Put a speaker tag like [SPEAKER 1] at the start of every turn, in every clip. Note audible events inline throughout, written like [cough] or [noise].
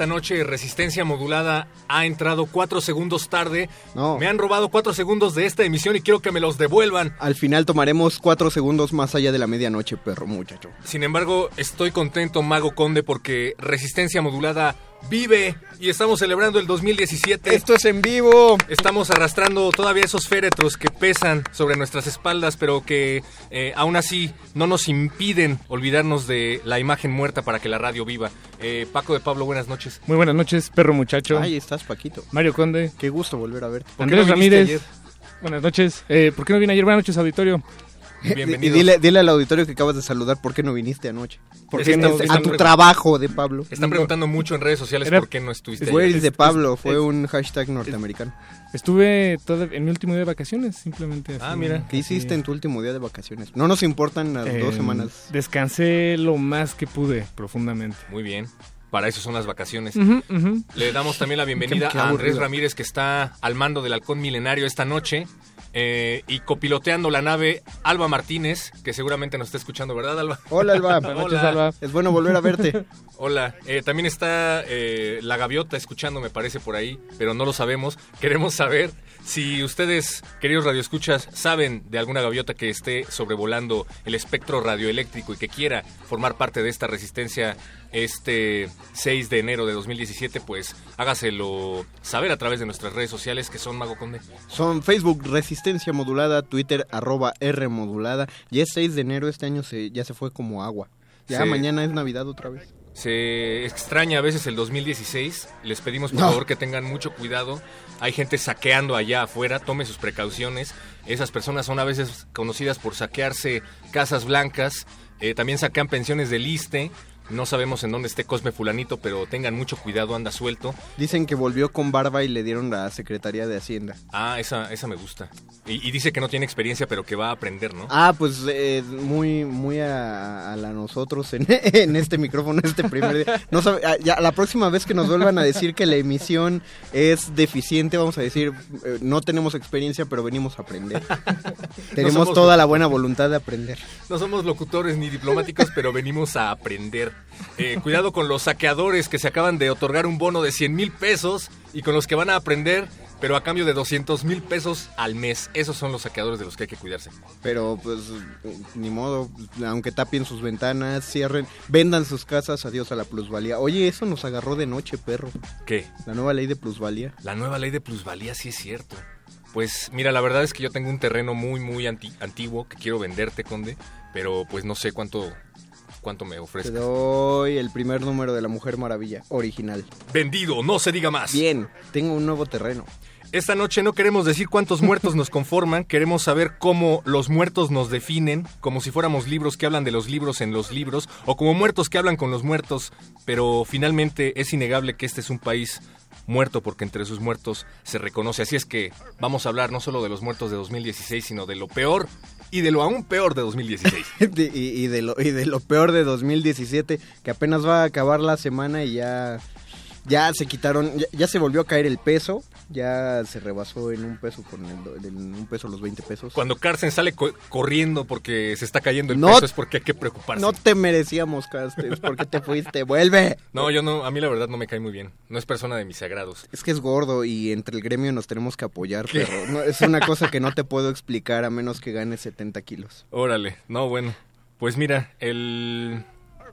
[SPEAKER 1] Esta noche Resistencia Modulada ha entrado cuatro segundos tarde.
[SPEAKER 2] No.
[SPEAKER 1] Me han robado cuatro segundos de esta emisión y quiero que me los devuelvan.
[SPEAKER 2] Al final tomaremos cuatro segundos más allá de la medianoche, perro muchacho.
[SPEAKER 1] Sin embargo, estoy contento, Mago Conde, porque Resistencia Modulada vive y estamos celebrando el 2017.
[SPEAKER 2] Esto es en vivo.
[SPEAKER 1] Estamos arrastrando todavía esos féretros que pesan sobre nuestras espaldas, pero que eh, aún así no nos impiden olvidarnos de la imagen muerta para que la radio viva. Eh, Paco de Pablo, buenas noches.
[SPEAKER 3] Muy buenas noches, perro muchacho.
[SPEAKER 2] Ahí estás, Paquito.
[SPEAKER 3] Mario Conde.
[SPEAKER 2] Qué gusto volver a verte.
[SPEAKER 1] ¿Por qué
[SPEAKER 3] Andrés
[SPEAKER 1] no
[SPEAKER 3] Ramírez.
[SPEAKER 1] ayer?
[SPEAKER 3] Buenas noches. Eh, ¿Por qué no vine ayer? Buenas noches, auditorio. [laughs]
[SPEAKER 2] Y
[SPEAKER 1] Bienvenidos.
[SPEAKER 2] dile, dile al auditorio que acabas de saludar por qué no viniste anoche.
[SPEAKER 3] ¿Por qué
[SPEAKER 1] que
[SPEAKER 3] no?
[SPEAKER 1] están-
[SPEAKER 2] A tu trabajo de Pablo.
[SPEAKER 1] Están preguntando mucho en redes sociales
[SPEAKER 3] Era-
[SPEAKER 1] por qué no estuviste
[SPEAKER 2] Where is de Pablo? Fue
[SPEAKER 3] es-
[SPEAKER 2] un hashtag norteamericano.
[SPEAKER 3] Estuve todo en mi último día de vacaciones, simplemente.
[SPEAKER 1] Ah,
[SPEAKER 3] así,
[SPEAKER 1] mira.
[SPEAKER 2] ¿Qué
[SPEAKER 3] así.
[SPEAKER 2] hiciste en tu último día de vacaciones? No nos importan las dos
[SPEAKER 3] Eh,
[SPEAKER 2] semanas.
[SPEAKER 3] Descansé lo más que pude, profundamente.
[SPEAKER 1] Muy bien. Para eso son las vacaciones. Le damos también la bienvenida
[SPEAKER 2] Qué- qué
[SPEAKER 1] a Andrés. Ramírez, que está al mando del Halcón Milenario esta noche. Eh, y copiloteando la nave, Alba Martínez, que seguramente nos está escuchando, ¿verdad, Alba?
[SPEAKER 2] Hola, Alba. [laughs]
[SPEAKER 3] Buenas noches,
[SPEAKER 1] Hola.
[SPEAKER 3] Alba.
[SPEAKER 2] Es bueno volver a verte. [laughs]
[SPEAKER 1] Hola. Eh, también está eh, la gaviota escuchando, me parece, por ahí, pero no lo sabemos. Queremos saber si ustedes, queridos radioescuchas, saben de alguna gaviota que esté sobrevolando el espectro radioeléctrico y que quiera formar parte de esta resistencia este 6 de enero de 2017, pues hágaselo saber a través de nuestras redes sociales que son Mago Conde.
[SPEAKER 2] Son Facebook Resistencia Modulada, Twitter arroba R Modulada. Ya es 6 de enero, este año se, ya se fue como agua. Ya
[SPEAKER 1] Sí.
[SPEAKER 2] mañana es Navidad otra vez.
[SPEAKER 1] Se extraña a veces el 2016. Les pedimos por
[SPEAKER 2] No.
[SPEAKER 1] favor que tengan mucho cuidado. Hay gente saqueando allá afuera. Tome sus precauciones. Esas personas son a veces conocidas por saquearse casas blancas. Eh, también saquean pensiones del ISTE. No sabemos en dónde esté Cosme Fulanito, pero tengan mucho cuidado, anda suelto.
[SPEAKER 2] Dicen que volvió con barba y le dieron la Secretaría de Hacienda.
[SPEAKER 1] Ah, esa, esa me gusta. Y, y dice que no tiene experiencia, pero que va a aprender, ¿no?
[SPEAKER 2] Ah, pues eh, muy muy a, a la nosotros en, [laughs] en este micrófono este primer día. No sabe- ah, ya, la próxima vez que nos vuelvan a decir que la emisión es deficiente, vamos a decir, eh, no tenemos experiencia, pero venimos a aprender. [laughs] tenemos toda la buena voluntad de aprender.
[SPEAKER 1] No somos locutores ni diplomáticos, pero venimos a aprender. Eh, cuidado con los saqueadores que se acaban de otorgar un bono de 100 mil pesos y con los que van a aprender, pero a cambio de 200 mil pesos al mes. Esos son los saqueadores de los que hay que cuidarse.
[SPEAKER 2] Pero pues ni modo, aunque tapien sus ventanas, cierren, vendan sus casas, adiós a la plusvalía. Oye, eso nos agarró de noche, perro.
[SPEAKER 1] ¿Qué?
[SPEAKER 2] La nueva ley de plusvalía.
[SPEAKER 1] La nueva ley de plusvalía sí es cierto. Pues mira, la verdad es que yo tengo un terreno muy, muy anti- antiguo que quiero venderte, Conde, pero pues no sé cuánto, cuánto me
[SPEAKER 2] Te
[SPEAKER 1] ofrezcas.
[SPEAKER 2] doy el primer número de la Mujer Maravilla, original.
[SPEAKER 1] Vendido, no se diga más.
[SPEAKER 2] Bien, tengo un nuevo terreno.
[SPEAKER 1] Esta noche no queremos decir cuántos muertos nos conforman, queremos saber cómo los muertos nos definen, como si fuéramos libros que hablan de los libros en los libros, o como muertos que hablan con los muertos, pero finalmente es innegable que este es un país muerto porque entre sus muertos se reconoce. Así es que vamos a hablar no solo de los muertos de 2016, sino de lo peor y de lo aún peor de [laughs] 2016.
[SPEAKER 2] De- y, y de lo, y de lo peor de 2017, que apenas va a acabar la semana y ya, ya se quitaron, ya, ya se volvió a caer el peso. Ya se rebasó en un peso con el, en un peso los 20 pesos.
[SPEAKER 1] Cuando Carsten sale co- corriendo porque se está cayendo el
[SPEAKER 2] No-
[SPEAKER 1] peso es porque hay que preocuparse.
[SPEAKER 2] No te merecíamos, Castes, ¿por qué te fuiste? ¡Vuelve!
[SPEAKER 1] No, yo no, a mí la verdad no me cae muy bien. No es persona de mis sagrados.
[SPEAKER 2] Es que es gordo y entre el gremio nos tenemos que apoyar, pero no, es una cosa que no te puedo explicar a menos que ganes 70 kilos.
[SPEAKER 1] Órale, no, bueno. Pues mira, el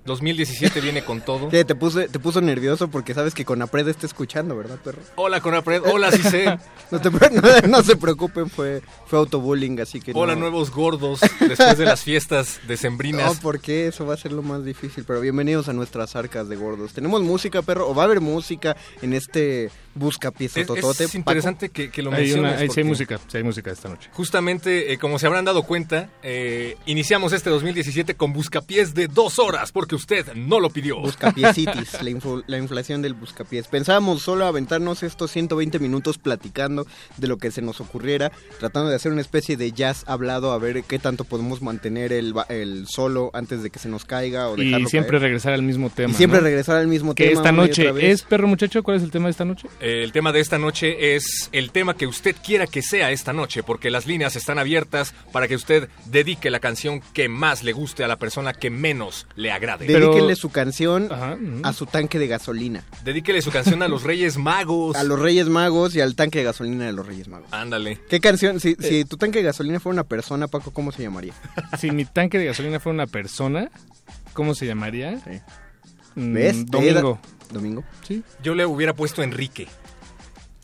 [SPEAKER 1] 2017 viene con todo.
[SPEAKER 2] ¿Qué? Te, puse, te puso nervioso porque sabes que Conapred está escuchando, ¿verdad, perro?
[SPEAKER 1] Hola, Conapred. Hola, sí sé. [laughs]
[SPEAKER 2] No, te, no, no se preocupen, fue, fue autobullying, así que
[SPEAKER 1] Hola,
[SPEAKER 2] no.
[SPEAKER 1] nuevos gordos. Después de las fiestas
[SPEAKER 2] No,
[SPEAKER 1] decembrinas.
[SPEAKER 2] porque eso va a ser lo más difícil, pero bienvenidos a nuestras arcas de gordos. Tenemos música, perro, o va a haber música en este buscapiés
[SPEAKER 1] Es,
[SPEAKER 2] totote.
[SPEAKER 1] es interesante que, que lo
[SPEAKER 3] Hay, una,
[SPEAKER 1] menciones.
[SPEAKER 3] hay, sí hay
[SPEAKER 1] porque
[SPEAKER 3] música, hay música esta noche.
[SPEAKER 1] Justamente, eh, como se habrán dado cuenta, eh, iniciamos este 2017 con buscapiés de dos horas, porque usted no lo pidió.
[SPEAKER 2] Buscapiecitis, [laughs] la, influ- la inflación del buscapiés. Pensábamos solo aventarnos estos 120 minutos platicando de lo que se nos ocurriera, tratando de hacer una especie de jazz hablado, a ver qué tanto podemos mantener el, ba- el solo antes de que se nos caiga o
[SPEAKER 3] Y siempre
[SPEAKER 2] caer.
[SPEAKER 3] regresar al mismo tema.
[SPEAKER 2] Y siempre
[SPEAKER 3] ¿no?
[SPEAKER 2] regresar al mismo
[SPEAKER 3] Que
[SPEAKER 2] tema.
[SPEAKER 3] esta
[SPEAKER 2] una y
[SPEAKER 3] noche es, perro muchacho, ¿cuál es el tema de esta noche?
[SPEAKER 1] Eh, El tema de esta noche es el tema que usted quiera que sea esta noche, porque las líneas están abiertas para que usted dedique la canción que más le guste a la persona que menos le agrade.
[SPEAKER 3] Pero-
[SPEAKER 2] Dedíquenle su canción
[SPEAKER 3] Ajá.
[SPEAKER 2] a su tanque de gasolina.
[SPEAKER 1] Dedíquele su canción a los Reyes Magos. [laughs]
[SPEAKER 2] A los Reyes Magos y al tanque de gasolina de los Reyes Magos.
[SPEAKER 1] Ándale.
[SPEAKER 2] ¿Qué canción? Si, si tu tanque de gasolina fuera una persona, Paco, ¿cómo se llamaría? [laughs]
[SPEAKER 3] Si mi tanque de gasolina fuera una persona, ¿cómo se llamaría?
[SPEAKER 2] Sí.
[SPEAKER 3] Mm,
[SPEAKER 2] ¿Ves?
[SPEAKER 3] Domingo.
[SPEAKER 2] Domingo.
[SPEAKER 3] Sí.
[SPEAKER 1] Yo le hubiera puesto Enrique.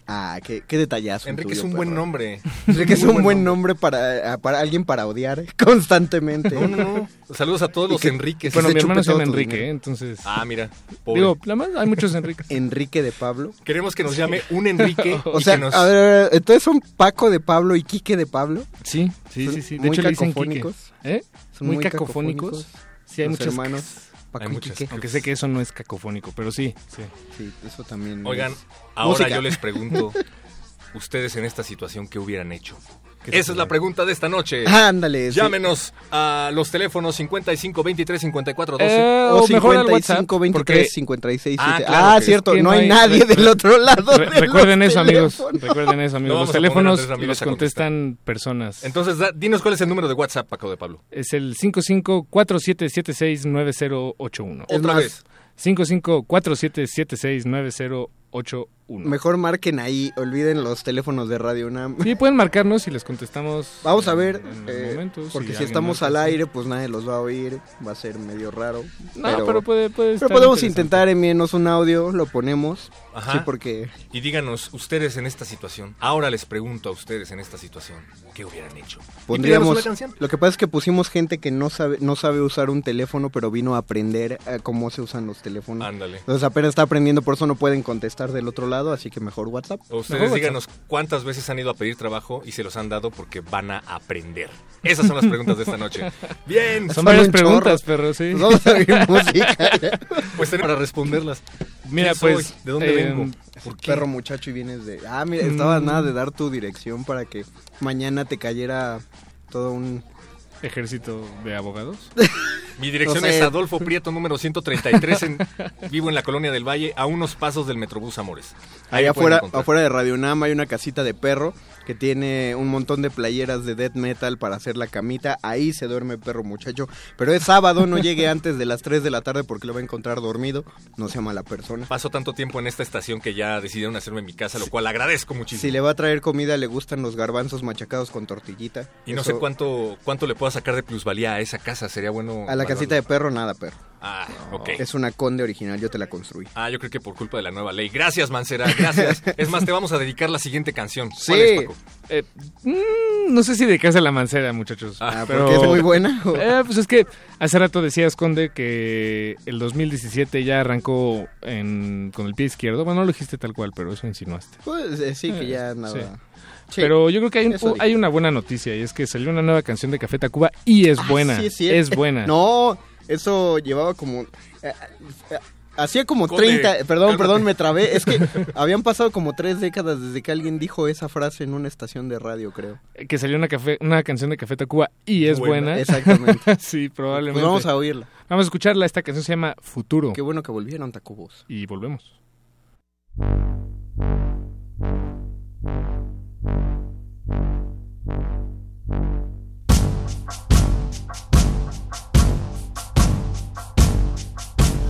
[SPEAKER 2] Ah, qué, qué detallazo.
[SPEAKER 1] Enrique es
[SPEAKER 2] tuyo, [laughs]
[SPEAKER 1] un buen nombre.
[SPEAKER 2] Enrique es un buen nombre para, para alguien para odiar [laughs] constantemente.
[SPEAKER 1] No, no, no. Saludos a todos
[SPEAKER 2] Y
[SPEAKER 1] los
[SPEAKER 2] que-
[SPEAKER 1] Enriques.
[SPEAKER 3] Bueno, mi hermano se llama Enrique. ¿eh? entonces...
[SPEAKER 1] Ah, mira. pobre.
[SPEAKER 3] Digo, la más, hay muchos Enriques. [laughs]
[SPEAKER 2] Enrique de Pablo.
[SPEAKER 1] Queremos que nos llame un Enrique.
[SPEAKER 2] O sea,
[SPEAKER 1] nos...
[SPEAKER 2] a ver, a ver, entonces son Paco de Pablo y Quique de Pablo.
[SPEAKER 3] Sí, sí, sí, sí. De
[SPEAKER 2] muy
[SPEAKER 3] hecho le dicen
[SPEAKER 2] cacofónicos.
[SPEAKER 3] ¿Eh?
[SPEAKER 2] Son
[SPEAKER 3] muy,
[SPEAKER 2] muy
[SPEAKER 3] cacofónicos. Sí, hay
[SPEAKER 2] los
[SPEAKER 3] muchos
[SPEAKER 2] hermanos. Paco
[SPEAKER 1] Hay
[SPEAKER 2] y
[SPEAKER 1] muchas.
[SPEAKER 2] Quique.
[SPEAKER 3] Aunque sé que eso no es cacofónico, pero sí, sí.
[SPEAKER 2] Sí, eso también.
[SPEAKER 1] Oigan,
[SPEAKER 2] es-
[SPEAKER 1] ahora
[SPEAKER 2] Música.
[SPEAKER 1] yo les pregunto, [laughs] ustedes en esta situación, ¿qué hubieran hecho?
[SPEAKER 3] ¿Qué se
[SPEAKER 1] Esa es la pregunta de esta noche.
[SPEAKER 2] Ah, ándale. sí.
[SPEAKER 1] Llámenos a los teléfonos 55 23 54 12.
[SPEAKER 3] Eh,
[SPEAKER 2] O
[SPEAKER 3] o mejor al
[SPEAKER 2] 55
[SPEAKER 3] WhatsApp,
[SPEAKER 2] 23
[SPEAKER 3] porque
[SPEAKER 2] 56
[SPEAKER 1] Ah,
[SPEAKER 2] 7.
[SPEAKER 1] claro
[SPEAKER 2] Ah, cierto,
[SPEAKER 3] es que
[SPEAKER 2] no hay
[SPEAKER 3] hay-
[SPEAKER 2] nadie
[SPEAKER 3] re-
[SPEAKER 2] del otro lado.
[SPEAKER 3] Re-
[SPEAKER 2] de
[SPEAKER 3] recuerden
[SPEAKER 2] los
[SPEAKER 3] eso, amigos. Recuerden eso, amigos.
[SPEAKER 1] No
[SPEAKER 3] Los teléfonos
[SPEAKER 1] amigos
[SPEAKER 3] los contestan personas.
[SPEAKER 1] Entonces, da- dinos cuál es el número de WhatsApp, Paco de Pablo.
[SPEAKER 3] es el 5547769081.
[SPEAKER 2] Es
[SPEAKER 1] Otra
[SPEAKER 2] más,
[SPEAKER 1] vez.
[SPEAKER 3] 5547769081.
[SPEAKER 2] Mejor marquen ahí, olviden los teléfonos de Radio UNAM.
[SPEAKER 3] Sí, pueden marcarnos y les contestamos. [laughs]
[SPEAKER 2] Vamos a ver,
[SPEAKER 3] en
[SPEAKER 2] eh,
[SPEAKER 3] momentos,
[SPEAKER 2] porque si estamos
[SPEAKER 3] marca,
[SPEAKER 2] al aire, pues nadie los va a oír, va a ser medio raro.
[SPEAKER 3] No, pero, puede, puede
[SPEAKER 2] pero
[SPEAKER 3] estar
[SPEAKER 2] podemos intentar enviarnos un audio, lo ponemos.
[SPEAKER 1] Ajá.
[SPEAKER 2] Sí, porque
[SPEAKER 1] Y díganos, ustedes en esta situación, ahora les pregunto a ustedes en esta situación, ¿qué hubieran hecho?
[SPEAKER 2] Pondríamos...
[SPEAKER 1] una canción.
[SPEAKER 2] Lo que pasa es que pusimos gente que no sabe, no sabe usar un teléfono, pero vino a aprender eh, cómo se usan los teléfonos.
[SPEAKER 1] Ándale.
[SPEAKER 2] Entonces apenas está aprendiendo, por eso no pueden contestar del otro lado, así que mejor WhatsApp.
[SPEAKER 1] O ustedes
[SPEAKER 3] Mejor
[SPEAKER 1] díganos cuántas veces han ido a pedir trabajo y se los han dado porque van a aprender. Esas son las preguntas de esta noche. [laughs] Bien,
[SPEAKER 3] Son varias
[SPEAKER 2] un
[SPEAKER 3] preguntas,
[SPEAKER 2] chorro.
[SPEAKER 3] pero sí.
[SPEAKER 2] Pues vamos a oír [laughs] música.
[SPEAKER 1] pues tenemos para responderlas.
[SPEAKER 3] Mira, pues.
[SPEAKER 1] ¿De dónde
[SPEAKER 3] eh,
[SPEAKER 1] vengo? ¿Por qué?
[SPEAKER 2] Perro muchacho y vienes de... Ah, mira, estabas
[SPEAKER 3] Mm.
[SPEAKER 2] nada de dar tu dirección para que mañana te cayera todo un...
[SPEAKER 3] Ejército de abogados. [laughs]
[SPEAKER 1] Mi dirección
[SPEAKER 2] No sé.
[SPEAKER 1] es Adolfo Prieto, número 133. En, vivo en la colonia del Valle, a unos pasos del Metrobús Amores. Ahí
[SPEAKER 2] afuera, afuera de Radio Nam hay una casita de perro que tiene un montón de playeras de death metal para hacer la camita. Ahí se duerme perro muchacho. Pero es sábado, no llegue antes de las 3 de la tarde porque lo va a encontrar dormido. No sea mala persona.
[SPEAKER 1] Paso tanto tiempo en esta estación que ya decidieron hacerme en mi casa, lo cual agradezco muchísimo.
[SPEAKER 2] Si le va a traer comida, le gustan los garbanzos machacados con tortillita.
[SPEAKER 1] y no sé cuánto cuánto le pueda sacar de plusvalía a esa casa, sería bueno.
[SPEAKER 2] A la casita de perro, nada, perro.
[SPEAKER 1] Ah, ok.
[SPEAKER 2] Es una conde original, yo te la construí.
[SPEAKER 1] Ah, yo creo que por culpa de la nueva ley. Gracias, Mancera, gracias. [laughs] es más, te vamos a dedicar la siguiente canción. ¿Cuál
[SPEAKER 2] Sí.
[SPEAKER 1] es, Paco?
[SPEAKER 3] Eh, mm, no sé si de casa la mancera, muchachos.
[SPEAKER 2] Ah,
[SPEAKER 3] pero
[SPEAKER 2] porque es muy buena. [laughs]
[SPEAKER 3] Eh, pues es que hace rato decías, Conde, que el 2017 ya arrancó en- con el pie izquierdo. Bueno, no lo dijiste tal cual, pero eso insinuaste.
[SPEAKER 2] Pues eh, sí, que ya
[SPEAKER 3] Eh,
[SPEAKER 2] nada.
[SPEAKER 3] sí.
[SPEAKER 2] Sí.
[SPEAKER 3] Pero yo creo que hay, un- una buena noticia y es que salió una nueva canción de Café Tacuba y es
[SPEAKER 2] Ah,
[SPEAKER 3] buena.
[SPEAKER 2] sí, es cierto.
[SPEAKER 3] es buena. [laughs]
[SPEAKER 2] No, eso llevaba como... eh, eh, Hacía como
[SPEAKER 1] Conde,
[SPEAKER 2] 30, perdón,
[SPEAKER 1] cálmate.
[SPEAKER 2] perdón, me trabé. Es que [laughs] habían pasado como tres décadas desde que alguien dijo esa frase en una estación de radio, creo.
[SPEAKER 3] Que salió una, café, una canción de Café Tacuba y es
[SPEAKER 1] Buena.
[SPEAKER 3] buena.
[SPEAKER 2] Exactamente. [laughs]
[SPEAKER 3] sí,
[SPEAKER 2] Pues
[SPEAKER 3] probablemente.
[SPEAKER 2] vamos a oírla.
[SPEAKER 3] Vamos a escucharla. Esta canción se llama Futuro.
[SPEAKER 2] Qué bueno que volvieron Tacubos.
[SPEAKER 3] Y volvemos.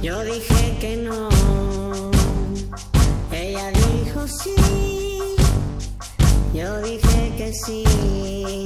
[SPEAKER 4] Yo dije que no, ella dijo sí, yo dije que sí,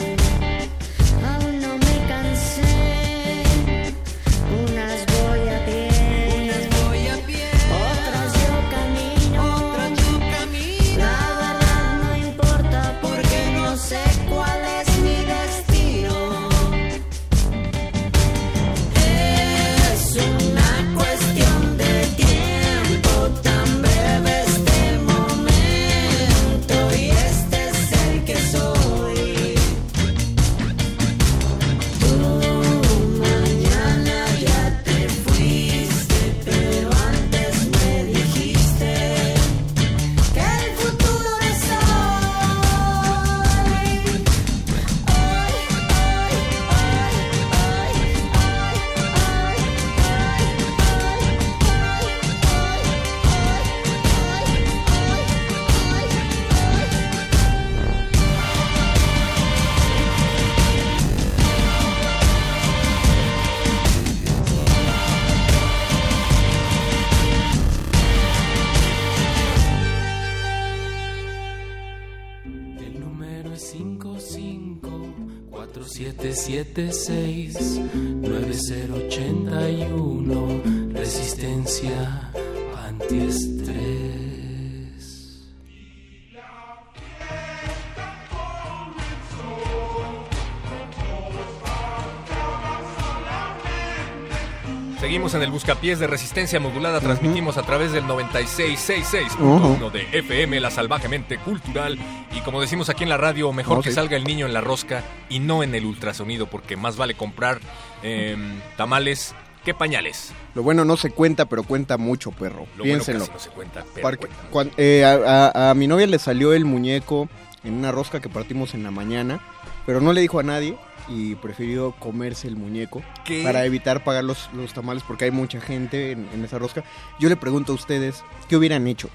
[SPEAKER 1] Buscapiés de Resistencia Modulada, transmitimos a través del 9666.1 de FM, la salvajemente cultural. Y como decimos aquí en la radio, mejor
[SPEAKER 2] No,
[SPEAKER 1] que
[SPEAKER 2] sí.
[SPEAKER 1] salga el niño en la rosca y no en el ultrasonido, porque más vale comprar em, tamales que pañales.
[SPEAKER 2] Lo bueno no se cuenta, pero cuenta mucho, perro.
[SPEAKER 1] Lo
[SPEAKER 2] Piénsenlo.
[SPEAKER 1] bueno casi no se cuenta, pero
[SPEAKER 2] Porque
[SPEAKER 1] cuenta.
[SPEAKER 2] cuan- eh, a, a- a mi novia le salió el muñeco en una rosca que partimos en la mañana, pero no le dijo a nadie y prefirió comerse el muñeco
[SPEAKER 1] ¿Qué?
[SPEAKER 2] para evitar pagar los, los tamales porque hay mucha gente en, en esa rosca. Yo le pregunto a ustedes, ¿qué hubieran hecho?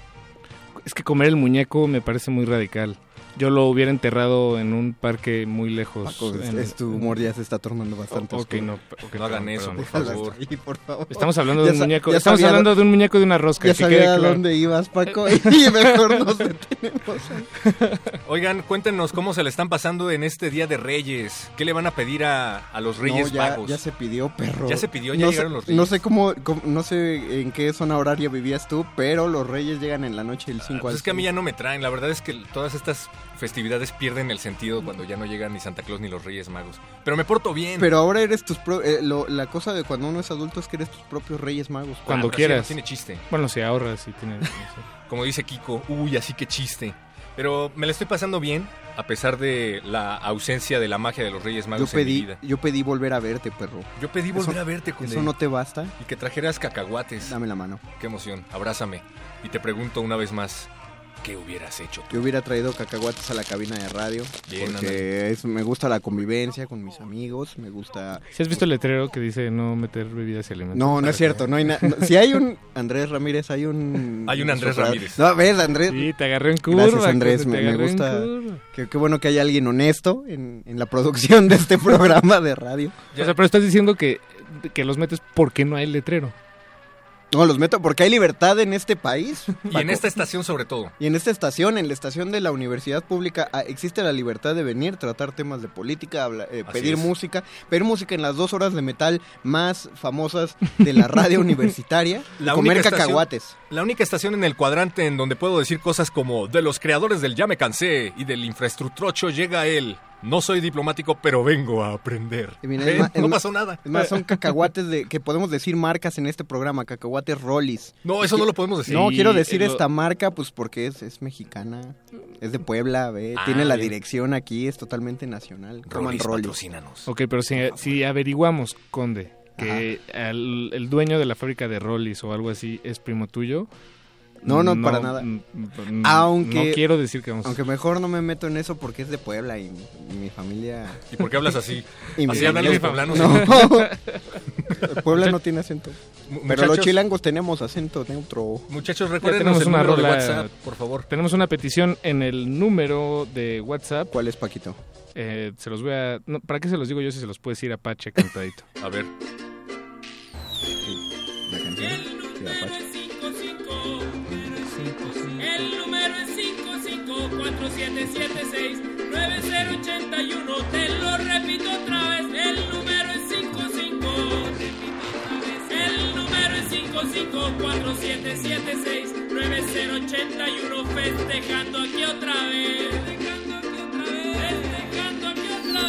[SPEAKER 3] Es que comer el muñeco me parece muy radical. Yo lo hubiera enterrado en un parque muy lejos.
[SPEAKER 2] Paco, es,
[SPEAKER 3] en-
[SPEAKER 2] es tu humor ya se está tornando bastante
[SPEAKER 3] Ok,
[SPEAKER 2] oscuro.
[SPEAKER 3] no,
[SPEAKER 1] No hagan
[SPEAKER 3] perdón,
[SPEAKER 1] eso,
[SPEAKER 3] perdón.
[SPEAKER 1] por [laughs] favor.
[SPEAKER 2] hasta ahí, por favor.
[SPEAKER 3] Estamos hablando de un muñeco.
[SPEAKER 2] ya
[SPEAKER 3] Estamos
[SPEAKER 2] sabía-
[SPEAKER 3] hablando de un muñeco de una rosca.
[SPEAKER 2] Ya
[SPEAKER 3] que
[SPEAKER 2] sabía a
[SPEAKER 3] claro.
[SPEAKER 2] dónde ibas, Paco, [laughs] y mejor nos detenemos. [laughs]
[SPEAKER 1] Oigan, cuéntenos cómo se le están pasando en este Día de Reyes. ¿Qué le van a pedir a, a los Reyes
[SPEAKER 2] no, ya,
[SPEAKER 1] Magos?
[SPEAKER 2] ya se pidió, perro.
[SPEAKER 1] Ya se pidió, ya
[SPEAKER 2] no
[SPEAKER 1] llegaron
[SPEAKER 2] sé,
[SPEAKER 1] los Reyes.
[SPEAKER 2] No sé cómo, cómo- no sé en qué zona horaria vivías tú, pero los Reyes llegan en la noche del 5
[SPEAKER 1] Pues
[SPEAKER 2] al
[SPEAKER 1] es que a mí
[SPEAKER 2] 6.
[SPEAKER 1] ya no me traen. La verdad es que todas estas festividades pierden el sentido cuando ya no llegan ni Santa Claus ni los Reyes Magos. Pero me porto bien.
[SPEAKER 2] Pero ahora eres tus pro- eh, lo- la cosa de cuando uno es adulto es que eres tus propios Reyes Magos.
[SPEAKER 3] Cuando
[SPEAKER 1] Ah, sí,
[SPEAKER 3] quieras.
[SPEAKER 1] no tiene chiste.
[SPEAKER 3] Bueno, si ahorras, si no sé. [laughs]
[SPEAKER 1] Como dice Kiko, uy, así que chiste. Pero me la estoy pasando bien, a pesar de la ausencia de la magia de los Reyes
[SPEAKER 2] Yo
[SPEAKER 1] Magos en mi
[SPEAKER 2] pedí,
[SPEAKER 1] vida.
[SPEAKER 2] yo pedí volver a verte, perro.
[SPEAKER 1] Yo pedí volver
[SPEAKER 2] Eso-
[SPEAKER 1] a verte, Cunde,
[SPEAKER 2] ¿Eso no te basta?
[SPEAKER 1] Y que trajeras cacahuates.
[SPEAKER 2] Dame la mano.
[SPEAKER 1] Qué emoción. Abrázame. Y te pregunto una vez más, ¿qué hubieras hecho tú?
[SPEAKER 2] Yo hubiera traído cacahuates a la cabina de radio.
[SPEAKER 1] Bien,
[SPEAKER 2] porque es- me gusta la convivencia con mis amigos. Me gusta.
[SPEAKER 3] ¿Si has visto el letrero que dice no meter bebidas y alimentos?
[SPEAKER 2] No, no es cierto. No hay na- no- Si hay un Andrés Ramírez, hay un. [laughs]
[SPEAKER 1] Hay un Andrés Ramírez.
[SPEAKER 2] No, ves, Andrés.
[SPEAKER 3] Sí, te agarré en curva.
[SPEAKER 2] Gracias, Andrés, me- gusta. Qué, qué bueno que hay alguien honesto en, en la producción de este [laughs] programa de radio.
[SPEAKER 3] O sea, pero estás diciendo que, que los metes porque no hay letrero.
[SPEAKER 2] No, los meto porque hay libertad en este país. [laughs]
[SPEAKER 1] Y en esta estación sobre todo.
[SPEAKER 2] Y en esta estación, en la estación de la universidad pública, ah, existe la libertad de venir, tratar temas de política, eh, pedir
[SPEAKER 1] es.
[SPEAKER 2] música, pedir música en las dos horas de metal más famosas de la radio [laughs] universitaria,
[SPEAKER 1] La
[SPEAKER 2] comer
[SPEAKER 1] única estación-
[SPEAKER 2] cacahuates.
[SPEAKER 1] La única estación en el cuadrante en donde puedo decir cosas como de los creadores del Ya me cansé y del infraestructrocho llega él. No soy diplomático, pero vengo a aprender.
[SPEAKER 2] Mira,
[SPEAKER 1] ¿Eh? no pasó nada.
[SPEAKER 2] Es más, son cacahuates de que podemos decir marcas en este programa, cacahuates Rollis.
[SPEAKER 1] No, eso no lo podemos decir.
[SPEAKER 2] No, quiero decir
[SPEAKER 3] eh, lo-
[SPEAKER 2] esta marca, pues porque es, es mexicana, es de Puebla, ve,
[SPEAKER 1] Ah,
[SPEAKER 2] tiene la
[SPEAKER 1] bien.
[SPEAKER 2] dirección aquí, es totalmente nacional.
[SPEAKER 1] Rollis. patrocínanos.
[SPEAKER 3] Ok, pero si, si averiguamos, Conde, que el, el dueño de la fábrica de Rollis o algo así es primo tuyo.
[SPEAKER 2] No, no, para nada. Aunque-
[SPEAKER 3] No quiero decir que vamos
[SPEAKER 2] Aunque mejor no me meto en eso porque es de Puebla y, y mi familia...
[SPEAKER 1] ¿Y por qué hablas así? [laughs]
[SPEAKER 2] Y mi
[SPEAKER 1] así hablan los poblanos.
[SPEAKER 2] No, [laughs] Puebla no tiene acento. Pero los chilangos tenemos acento neutro.
[SPEAKER 1] Muchachos, recuerden
[SPEAKER 3] tenemos
[SPEAKER 1] el
[SPEAKER 3] una
[SPEAKER 1] número de
[SPEAKER 3] rola-
[SPEAKER 1] WhatsApp, por favor.
[SPEAKER 3] Tenemos una petición en el número de WhatsApp.
[SPEAKER 2] ¿Cuál es Paquito?
[SPEAKER 3] Eh, se los voy a... no, ¿Para qué se los digo yo si se los puede decir Apache cantadito?
[SPEAKER 1] A ver.
[SPEAKER 2] La canción. Sí, Apache.
[SPEAKER 5] 5547769081. Te lo repito otra vez. El número es 55. El número es 5547769081. Festejando aquí otra vez. Festejando aquí otra vez. Festejando aquí otra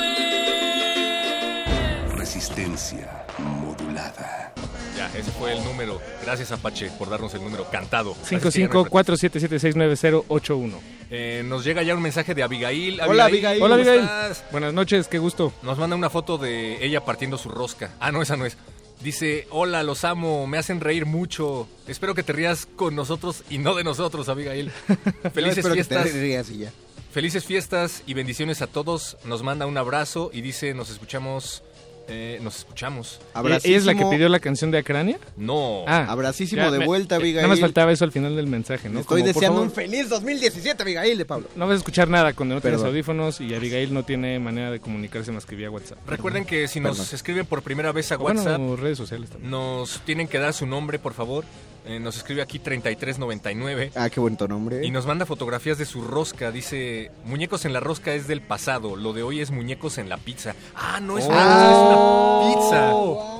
[SPEAKER 5] vez.
[SPEAKER 6] Resistencia modulada.
[SPEAKER 1] Ya, ese fue el número. Gracias, Apache, por darnos el número cantado. Así que ya no hay
[SPEAKER 3] 5547769081.
[SPEAKER 1] Eh, nos llega ya un mensaje de Abigail.
[SPEAKER 2] Hola, Abigail.
[SPEAKER 3] Hola,
[SPEAKER 1] ¿cómo
[SPEAKER 3] Abigail.
[SPEAKER 1] estás?
[SPEAKER 3] Buenas noches, qué gusto.
[SPEAKER 1] Nos manda una foto de ella partiendo su rosca. Ah, no, esa no es. Dice, hola, los amo, me hacen reír mucho. Espero que te rías con nosotros y no de nosotros, Abigail. [laughs] Felices
[SPEAKER 2] Espero que te
[SPEAKER 1] fiestas.
[SPEAKER 2] rías y ya.
[SPEAKER 1] Felices fiestas y bendiciones a todos. Nos manda un abrazo y dice, nos escuchamos. Eh, nos escuchamos.
[SPEAKER 3] ¿Ella es la que pidió la canción de Acrania?
[SPEAKER 1] No.
[SPEAKER 3] Ah,
[SPEAKER 2] Abracísimo
[SPEAKER 3] ya
[SPEAKER 2] de
[SPEAKER 3] me-
[SPEAKER 2] vuelta,
[SPEAKER 3] eh,
[SPEAKER 2] Abigail.
[SPEAKER 3] Nada más faltaba eso al final del mensaje, ¿no?
[SPEAKER 2] Estoy
[SPEAKER 3] Como,
[SPEAKER 2] deseando
[SPEAKER 3] favor,
[SPEAKER 2] un feliz 2017, Abigail de Pablo.
[SPEAKER 3] No vas a escuchar nada cuando no tienes audífonos y Abigail no tiene manera de comunicarse más que vía WhatsApp.
[SPEAKER 1] Recuerden que si nos
[SPEAKER 2] Perdón.
[SPEAKER 1] escriben por primera vez a
[SPEAKER 3] Bueno,
[SPEAKER 1] WhatsApp,
[SPEAKER 3] redes sociales también.
[SPEAKER 1] nos tienen que dar su nombre, por favor. Eh, nos escribe aquí 3399.
[SPEAKER 2] Ah, qué bonito nombre.
[SPEAKER 1] Y nos manda fotografías de su rosca. Dice, muñecos en la rosca es del pasado. Lo de hoy es muñecos en la pizza. Ah, no es una rosca, es una pizza.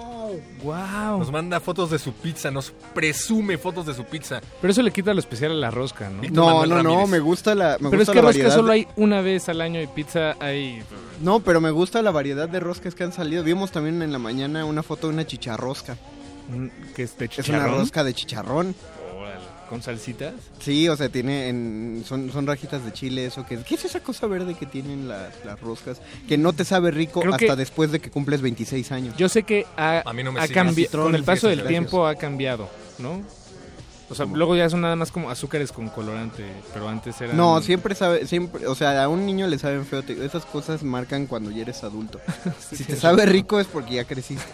[SPEAKER 3] ¡Wow!
[SPEAKER 1] Nos manda fotos de su pizza, nos presume fotos de su pizza.
[SPEAKER 3] Pero eso le quita lo especial a la rosca, ¿no?
[SPEAKER 1] Víctor
[SPEAKER 2] No,
[SPEAKER 1] Manuel
[SPEAKER 2] no, no, me gusta la, me
[SPEAKER 3] Pero es que
[SPEAKER 2] la
[SPEAKER 3] rosca solo hay una vez al año y pizza hay...
[SPEAKER 2] No, pero me gusta la variedad de roscas que han salido. Vimos también en la mañana una foto de una chicharrosca.
[SPEAKER 3] Que es de
[SPEAKER 2] Es una rosca de chicharrón.
[SPEAKER 3] Órale, ¿Con salsitas?
[SPEAKER 2] Sí, o sea, tiene en, son, son rajitas de chile, eso que ¿Qué es esa cosa verde que tienen las, las roscas? Que no te sabe rico
[SPEAKER 3] Creo
[SPEAKER 2] hasta
[SPEAKER 3] que-
[SPEAKER 2] después de que cumples 26 años.
[SPEAKER 3] Yo sé que ha,
[SPEAKER 1] no
[SPEAKER 3] ha
[SPEAKER 1] siguen
[SPEAKER 3] cambi-
[SPEAKER 1] así.
[SPEAKER 3] con el paso del
[SPEAKER 1] Gracias.
[SPEAKER 3] tiempo ha cambiado, ¿no? O sea, luego ya son nada más como azúcares con colorante, pero antes eran...
[SPEAKER 2] No, siempre sabe, siempre, o sea, a un niño le saben feo. te- esas cosas marcan cuando ya eres adulto. [laughs] si te sabe rico es porque ya creciste.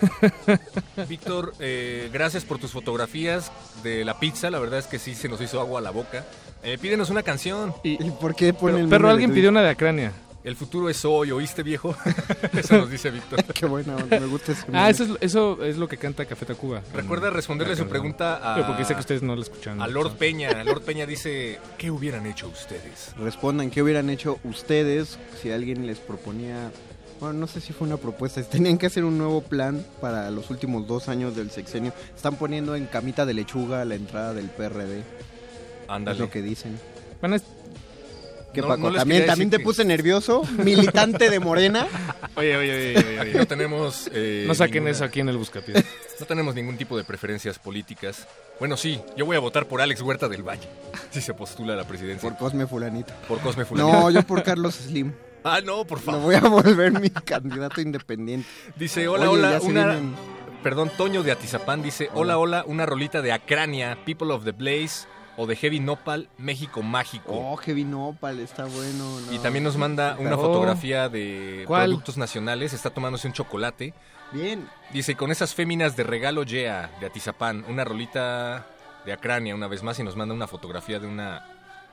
[SPEAKER 2] [laughs]
[SPEAKER 1] Víctor, eh, gracias por tus fotografías de la pizza. La verdad es que sí se nos hizo agua a la boca. Eh, pídenos una canción.
[SPEAKER 3] Y,
[SPEAKER 2] ¿Y por qué ponen
[SPEAKER 3] pero,
[SPEAKER 2] el
[SPEAKER 3] pero alguien pidió una de Acrania.
[SPEAKER 1] El futuro es hoy, ¿oíste, viejo? [laughs] Eso nos dice Víctor. [laughs]
[SPEAKER 2] Qué buena, onda, me gusta ese
[SPEAKER 3] Ah, eso es, eso es lo que canta Café Tacuba.
[SPEAKER 1] Recuerda responderle
[SPEAKER 3] La
[SPEAKER 1] su pregunta a,
[SPEAKER 3] Pero porque sé que ustedes no la escuchan.
[SPEAKER 1] a Lord Peña. Lord Peña dice, ¿qué hubieran hecho ustedes?
[SPEAKER 2] Respondan qué hubieran hecho ustedes si alguien les proponía. Bueno, no sé si fue una propuesta. Tenían que hacer un nuevo plan para los últimos dos años del sexenio. Están poniendo en camita de lechuga la entrada del PRD. Es
[SPEAKER 1] Ándale.
[SPEAKER 2] lo que dicen.
[SPEAKER 3] Bueno, es-
[SPEAKER 2] ¿Qué,
[SPEAKER 1] No-
[SPEAKER 2] Paco?
[SPEAKER 1] no
[SPEAKER 2] ¿También, ¿también te
[SPEAKER 1] que-
[SPEAKER 2] puse nervioso? ¿Militante de Morena? [laughs]
[SPEAKER 3] Oye, oye, oye, oye,
[SPEAKER 1] no tenemos... eh,
[SPEAKER 3] No saquen
[SPEAKER 1] ninguna-
[SPEAKER 3] eso aquí en el buscapiés. [laughs]
[SPEAKER 1] No tenemos ningún tipo de preferencias políticas. Bueno, sí, yo voy a votar por Alex Huerta del Valle, si se postula a la presidencia.
[SPEAKER 2] Por Cosme Fulanito.
[SPEAKER 1] Por, Cosme Fulanito.
[SPEAKER 2] No, yo por Carlos Slim. [laughs]
[SPEAKER 1] Ah, no, por
[SPEAKER 2] Lo
[SPEAKER 1] favor.
[SPEAKER 2] voy a volver mi candidato independiente.
[SPEAKER 1] Dice, hola,
[SPEAKER 2] Oye,
[SPEAKER 1] hola, una...
[SPEAKER 2] vienen-
[SPEAKER 1] Perdón, Toño de Atizapán dice, hola, hola, una rolita de Acrania, People of the Blaze. O de Heavy Nopal, México Mágico.
[SPEAKER 2] Oh, Heavy Nopal, está bueno. no.
[SPEAKER 1] Y también nos manda una
[SPEAKER 7] Oh.
[SPEAKER 1] fotografía de
[SPEAKER 7] ¿Cuál?
[SPEAKER 1] productos nacionales. Está tomándose un chocolate.
[SPEAKER 2] Bien.
[SPEAKER 1] Dice, con esas féminas de regalo yeah, de Atizapán, una rolita de Acrania una vez más y nos manda una fotografía de una...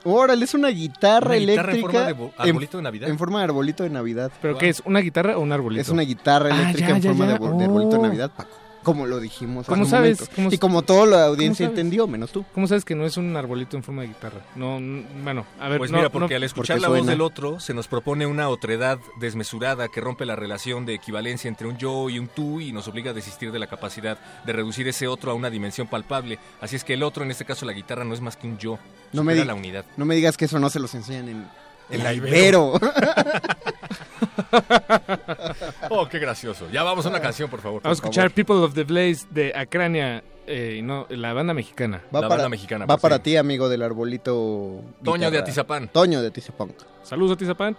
[SPEAKER 2] Órale, es una guitarra
[SPEAKER 1] Una guitarra en
[SPEAKER 2] eléctrica.
[SPEAKER 1] forma de bo- arbolito de Navidad.
[SPEAKER 2] En forma de arbolito de Navidad.
[SPEAKER 7] ¿Pero
[SPEAKER 1] Wow.
[SPEAKER 7] qué es? ¿Una guitarra o un arbolito?
[SPEAKER 2] Es una guitarra
[SPEAKER 7] Ah,
[SPEAKER 2] eléctrica
[SPEAKER 7] ya,
[SPEAKER 2] en
[SPEAKER 7] ya,
[SPEAKER 2] forma
[SPEAKER 7] ya.
[SPEAKER 2] de, arbol- de arbolito de
[SPEAKER 7] Oh.
[SPEAKER 2] Navidad, Paco. Como lo dijimos.
[SPEAKER 7] ¿Cómo
[SPEAKER 2] hace un
[SPEAKER 7] sabes?
[SPEAKER 2] momento.
[SPEAKER 7] ¿Cómo-
[SPEAKER 2] y como toda la audiencia entendió, menos tú.
[SPEAKER 7] ¿Cómo sabes que no es un arbolito en forma de guitarra? No, n- bueno, a ver.
[SPEAKER 1] Pues
[SPEAKER 7] no,
[SPEAKER 1] mira, porque
[SPEAKER 7] no-
[SPEAKER 1] al escuchar
[SPEAKER 2] porque
[SPEAKER 1] la voz del otro, se nos propone una otredad desmesurada que rompe la relación de equivalencia entre un yo y un tú y nos obliga a desistir de la capacidad de reducir ese otro a una dimensión palpable. Así es que el otro, en este caso la guitarra, no es más que un yo.
[SPEAKER 2] No me
[SPEAKER 1] la unidad.
[SPEAKER 2] No me digas que eso no se los enseñan en, la Ibero. [laughs]
[SPEAKER 1] Oh, qué gracioso. Ya vamos a una canción, por favor.
[SPEAKER 7] Vamos a escuchar People of the Blaze de Acrania, eh, y no, la banda mexicana.
[SPEAKER 2] Va
[SPEAKER 1] La
[SPEAKER 2] para,
[SPEAKER 1] banda mexicana,
[SPEAKER 2] va
[SPEAKER 1] por
[SPEAKER 2] para
[SPEAKER 1] sí.
[SPEAKER 2] ti, amigo del arbolito.
[SPEAKER 1] Toño de. Atizapán.
[SPEAKER 2] Toño de Atizapán.
[SPEAKER 7] Saludos a Tizapán.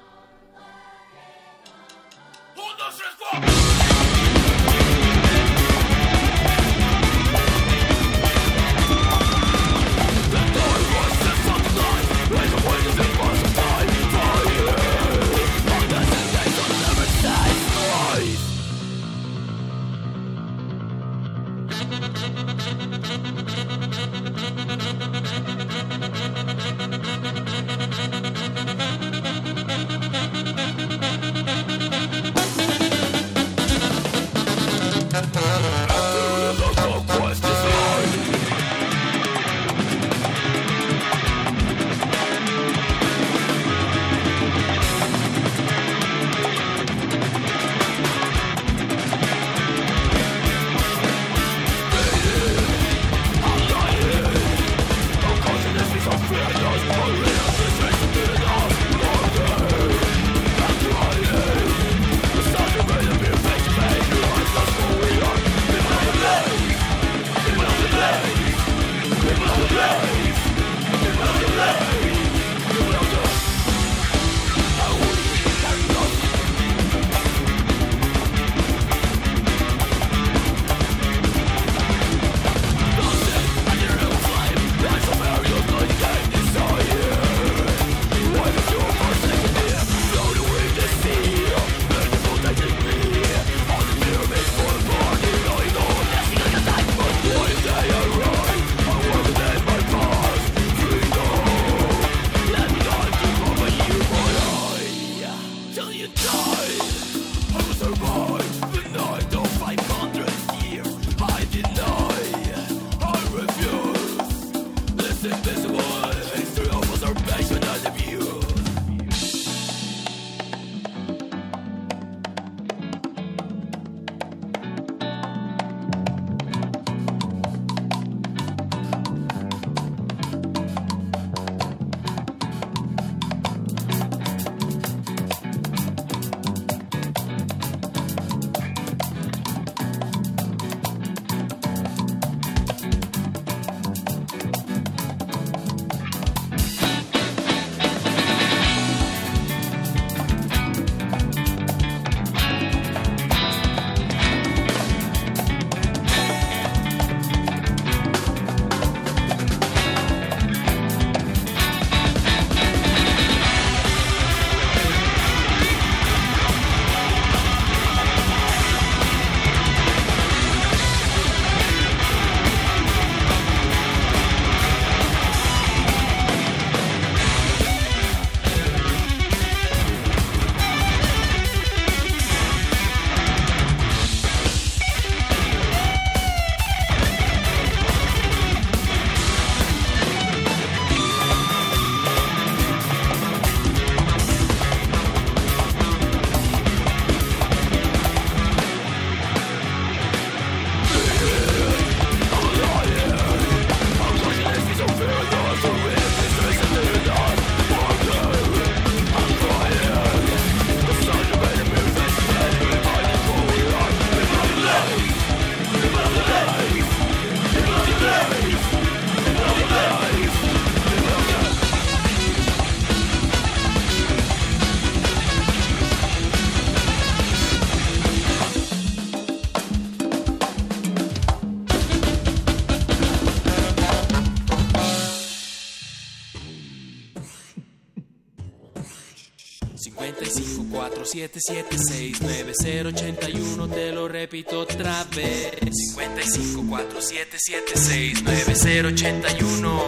[SPEAKER 8] 477 69081 te lo repito otra vez 55 477 69081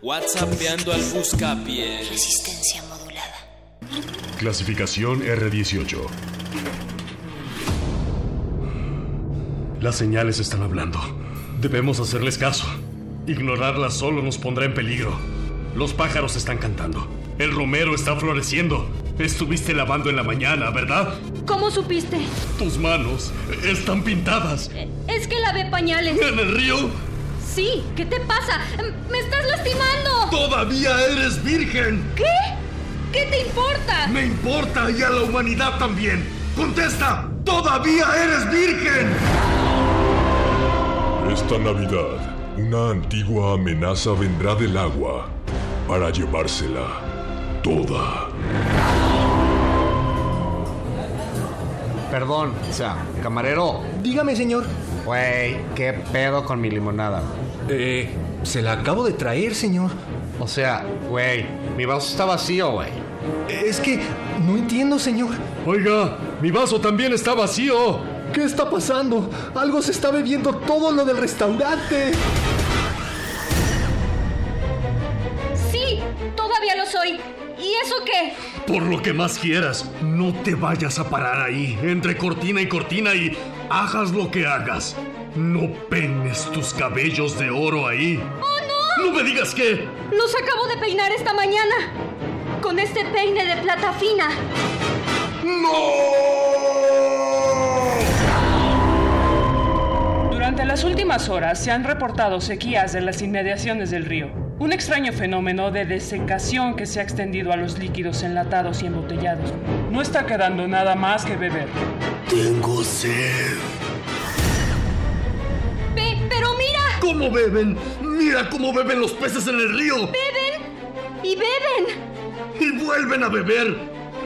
[SPEAKER 8] WhatsAppeando al buscapié
[SPEAKER 9] Resistencia modulada.
[SPEAKER 10] Clasificación R18. Las señales están hablando. Debemos hacerles caso. Ignorarlas solo nos pondrá en peligro. Los pájaros están cantando. El romero está floreciendo. Estuviste lavando en la mañana, ¿verdad?
[SPEAKER 11] ¿Cómo supiste?
[SPEAKER 10] Tus manos están pintadas.
[SPEAKER 11] Es que lavé pañales.
[SPEAKER 10] ¿En el río?
[SPEAKER 11] Sí, ¿qué te pasa? ¡Me estás lastimando!
[SPEAKER 10] ¡Todavía eres virgen!
[SPEAKER 11] ¿Qué? ¿Qué te importa?
[SPEAKER 10] Me importa y a la humanidad también. ¡Contesta! ¡Todavía eres virgen!
[SPEAKER 12] Esta Navidad, una antigua amenaza vendrá del agua para llevársela toda.
[SPEAKER 13] Perdón, o sea, camarero.
[SPEAKER 14] Dígame, señor.
[SPEAKER 13] Güey, ¿qué pedo con mi limonada?
[SPEAKER 14] Eh, se la acabo de traer, señor.
[SPEAKER 13] O sea, güey, mi vaso está vacío, güey.
[SPEAKER 14] Es que no entiendo, señor.
[SPEAKER 10] Oiga, mi vaso también está vacío.
[SPEAKER 14] ¿Qué está pasando? Algo se está bebiendo todo lo del restaurante.
[SPEAKER 11] Soy. ¿Y eso qué?
[SPEAKER 10] Por lo que más quieras, no te vayas a parar ahí, entre cortina y cortina y hagas lo que hagas. No peines tus cabellos de oro ahí.
[SPEAKER 11] ¡Oh, no!
[SPEAKER 10] No me digas que...
[SPEAKER 11] Los acabo de peinar esta mañana. Con este peine de plata fina.
[SPEAKER 15] Durante las últimas horas se han reportado sequías en las inmediaciones del río. Un extraño fenómeno de desecación que se ha extendido a los líquidos enlatados y embotellados. No está quedando nada más que beber.
[SPEAKER 10] Tengo sed.
[SPEAKER 11] Pe- pero mira,
[SPEAKER 10] ¿Cómo beben? Mira cómo beben los peces en el río.
[SPEAKER 11] beben y beben.
[SPEAKER 10] Y vuelven a beber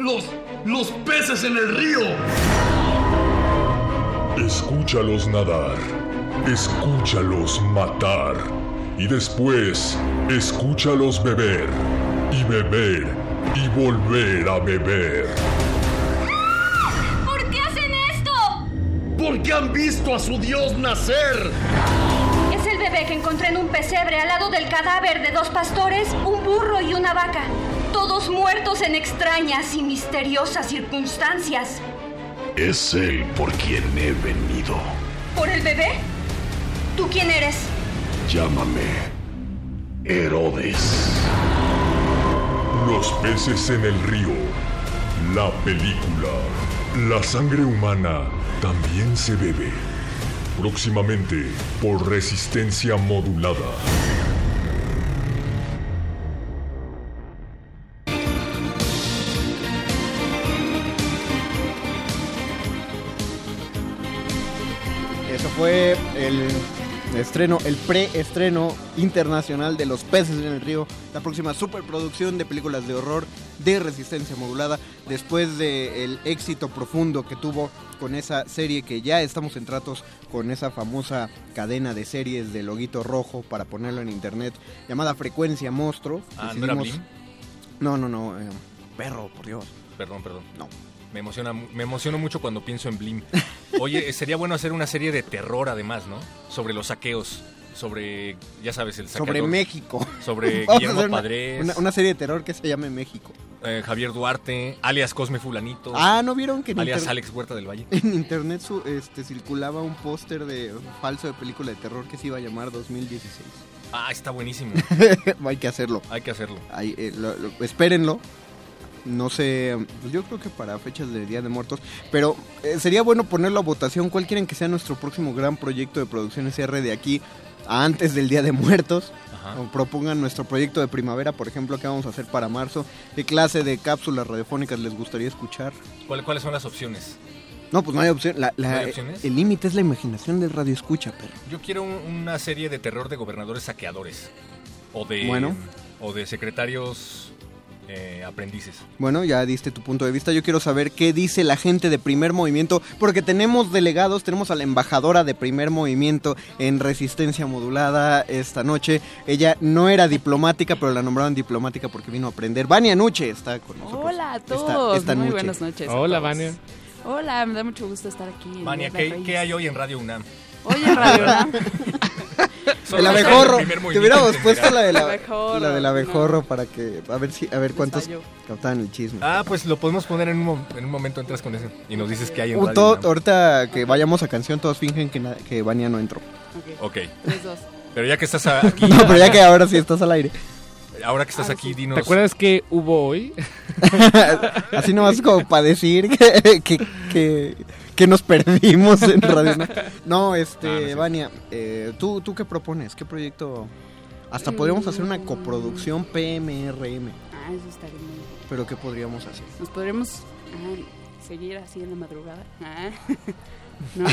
[SPEAKER 10] los, los peces en el río.
[SPEAKER 12] Escúchalos nadar, escúchalos matar y después escúchalos beber y beber y volver a beber.
[SPEAKER 11] ¿Por qué hacen esto?
[SPEAKER 10] Porque han visto a su dios nacer.
[SPEAKER 11] Es el bebé que encontré en un pesebre al lado del cadáver de dos pastores, un burro y una vaca. Todos muertos en extrañas y misteriosas circunstancias.
[SPEAKER 10] Es él por quien he venido.
[SPEAKER 11] ¿Por el bebé? ¿Tú quién eres?
[SPEAKER 10] Llámame Herodes.
[SPEAKER 12] Los peces en el río, la película, la sangre humana también se bebe. Próximamente por resistencia modulada.
[SPEAKER 2] Eso fue el estreno, el preestreno internacional de Los peces en el río, la próxima superproducción de películas de horror de resistencia modulada, después del éxito profundo que tuvo con esa serie que ya estamos en tratos con esa famosa cadena de series de loguito rojo para ponerlo en internet, llamada Frecuencia Monstruo.
[SPEAKER 1] Ah, ¿no era
[SPEAKER 2] Decidimos-? No, no, no, eh, perro, por Dios.
[SPEAKER 1] Perdón, perdón.
[SPEAKER 2] No.
[SPEAKER 1] Me emociona, me emociono mucho cuando pienso en Blim. Oye, [laughs] sería bueno hacer una serie de terror además, ¿no? Sobre los saqueos, sobre, ya sabes, el saqueador.
[SPEAKER 2] Sobre México.
[SPEAKER 1] Sobre [laughs] Guillermo Padres.
[SPEAKER 2] Una, una serie de terror que se llame México.
[SPEAKER 1] eh, Javier Duarte, alias Cosme Fulanito.
[SPEAKER 2] Ah, ¿no vieron que en
[SPEAKER 1] Alias Alex Huerta del Valle.
[SPEAKER 2] En internet su- este, circulaba un póster de falso de película de terror que se iba a llamar 2016.
[SPEAKER 1] Ah, está buenísimo. [laughs]
[SPEAKER 2] Hay que hacerlo.
[SPEAKER 1] Hay que hacerlo.
[SPEAKER 2] Eh, lo- lo- espérenlo. No sé, yo creo que para fechas de Día de Muertos. Pero eh, sería bueno ponerlo a votación. ¿Cuál quieren que sea nuestro próximo gran proyecto de producción SR de aquí a antes del Día de Muertos?
[SPEAKER 1] Ajá.
[SPEAKER 2] O propongan nuestro proyecto de primavera, por ejemplo, que vamos a hacer para marzo. ¿Qué clase de cápsulas radiofónicas les gustaría escuchar?
[SPEAKER 1] ¿Cuál- ¿Cuáles son las opciones?
[SPEAKER 2] No, pues no hay opción. La- la-
[SPEAKER 1] ¿No hay opciones?
[SPEAKER 2] El límite es la imaginación del radio escucha, perro.
[SPEAKER 1] Yo quiero un- una serie de terror de gobernadores saqueadores. O de.
[SPEAKER 2] Bueno.
[SPEAKER 1] O de secretarios eh, aprendices.
[SPEAKER 2] Bueno, ya diste tu punto de vista. Yo quiero saber qué dice la gente de primer movimiento, porque tenemos delegados, tenemos a la embajadora de primer movimiento en resistencia modulada esta noche. Ella no era diplomática, pero la nombraron diplomática porque vino a aprender. Vania Nuche está con nosotros.
[SPEAKER 16] Hola a todos,
[SPEAKER 2] esta
[SPEAKER 16] muy
[SPEAKER 2] noche.
[SPEAKER 16] buenas noches.
[SPEAKER 3] Hola. Vania.
[SPEAKER 16] Hola, me da mucho gusto estar aquí.
[SPEAKER 1] Vania,
[SPEAKER 16] Isla
[SPEAKER 1] ¿qué,
[SPEAKER 16] Raíz.
[SPEAKER 1] qué hay hoy en Radio UNAM?
[SPEAKER 16] Hoy [laughs] en Radio UNAM.
[SPEAKER 2] El abejorro. Te hubiéramos puesto la de la,
[SPEAKER 16] Abejorro,
[SPEAKER 2] la del
[SPEAKER 16] no.
[SPEAKER 2] abejorro para que a ver si a ver cuántos captaban el chisme.
[SPEAKER 1] Ah, pues lo podemos poner en un, en un momento, entras con eso y nos dices que hay en
[SPEAKER 2] Uh,
[SPEAKER 1] Radio
[SPEAKER 2] todo-
[SPEAKER 1] UNAM.
[SPEAKER 2] ahorita que vayamos a canción todos fingen que, na- que Vania no entró.
[SPEAKER 1] Ok,
[SPEAKER 16] dos.
[SPEAKER 1] pero ya que estás [laughs] aquí,
[SPEAKER 2] No, pero ya que ahora sí estás al aire.
[SPEAKER 1] ahora que estás aquí, dinos...
[SPEAKER 3] ¿Te acuerdas que hubo hoy? [laughs]
[SPEAKER 2] Así nomás como para decir que, que, que, que nos perdimos en [laughs] Radio. No, este,
[SPEAKER 1] Ah, no.
[SPEAKER 2] Vania, eh, ¿tú, ¿tú qué propones? ¿Qué proyecto? Hasta podríamos hacer una coproducción PMRM.
[SPEAKER 16] Ah, eso estaría muy bien.
[SPEAKER 2] Pero ¿qué podríamos hacer?
[SPEAKER 16] Nos podremos ah, seguir así en la madrugada. Ah. [laughs] ¿No?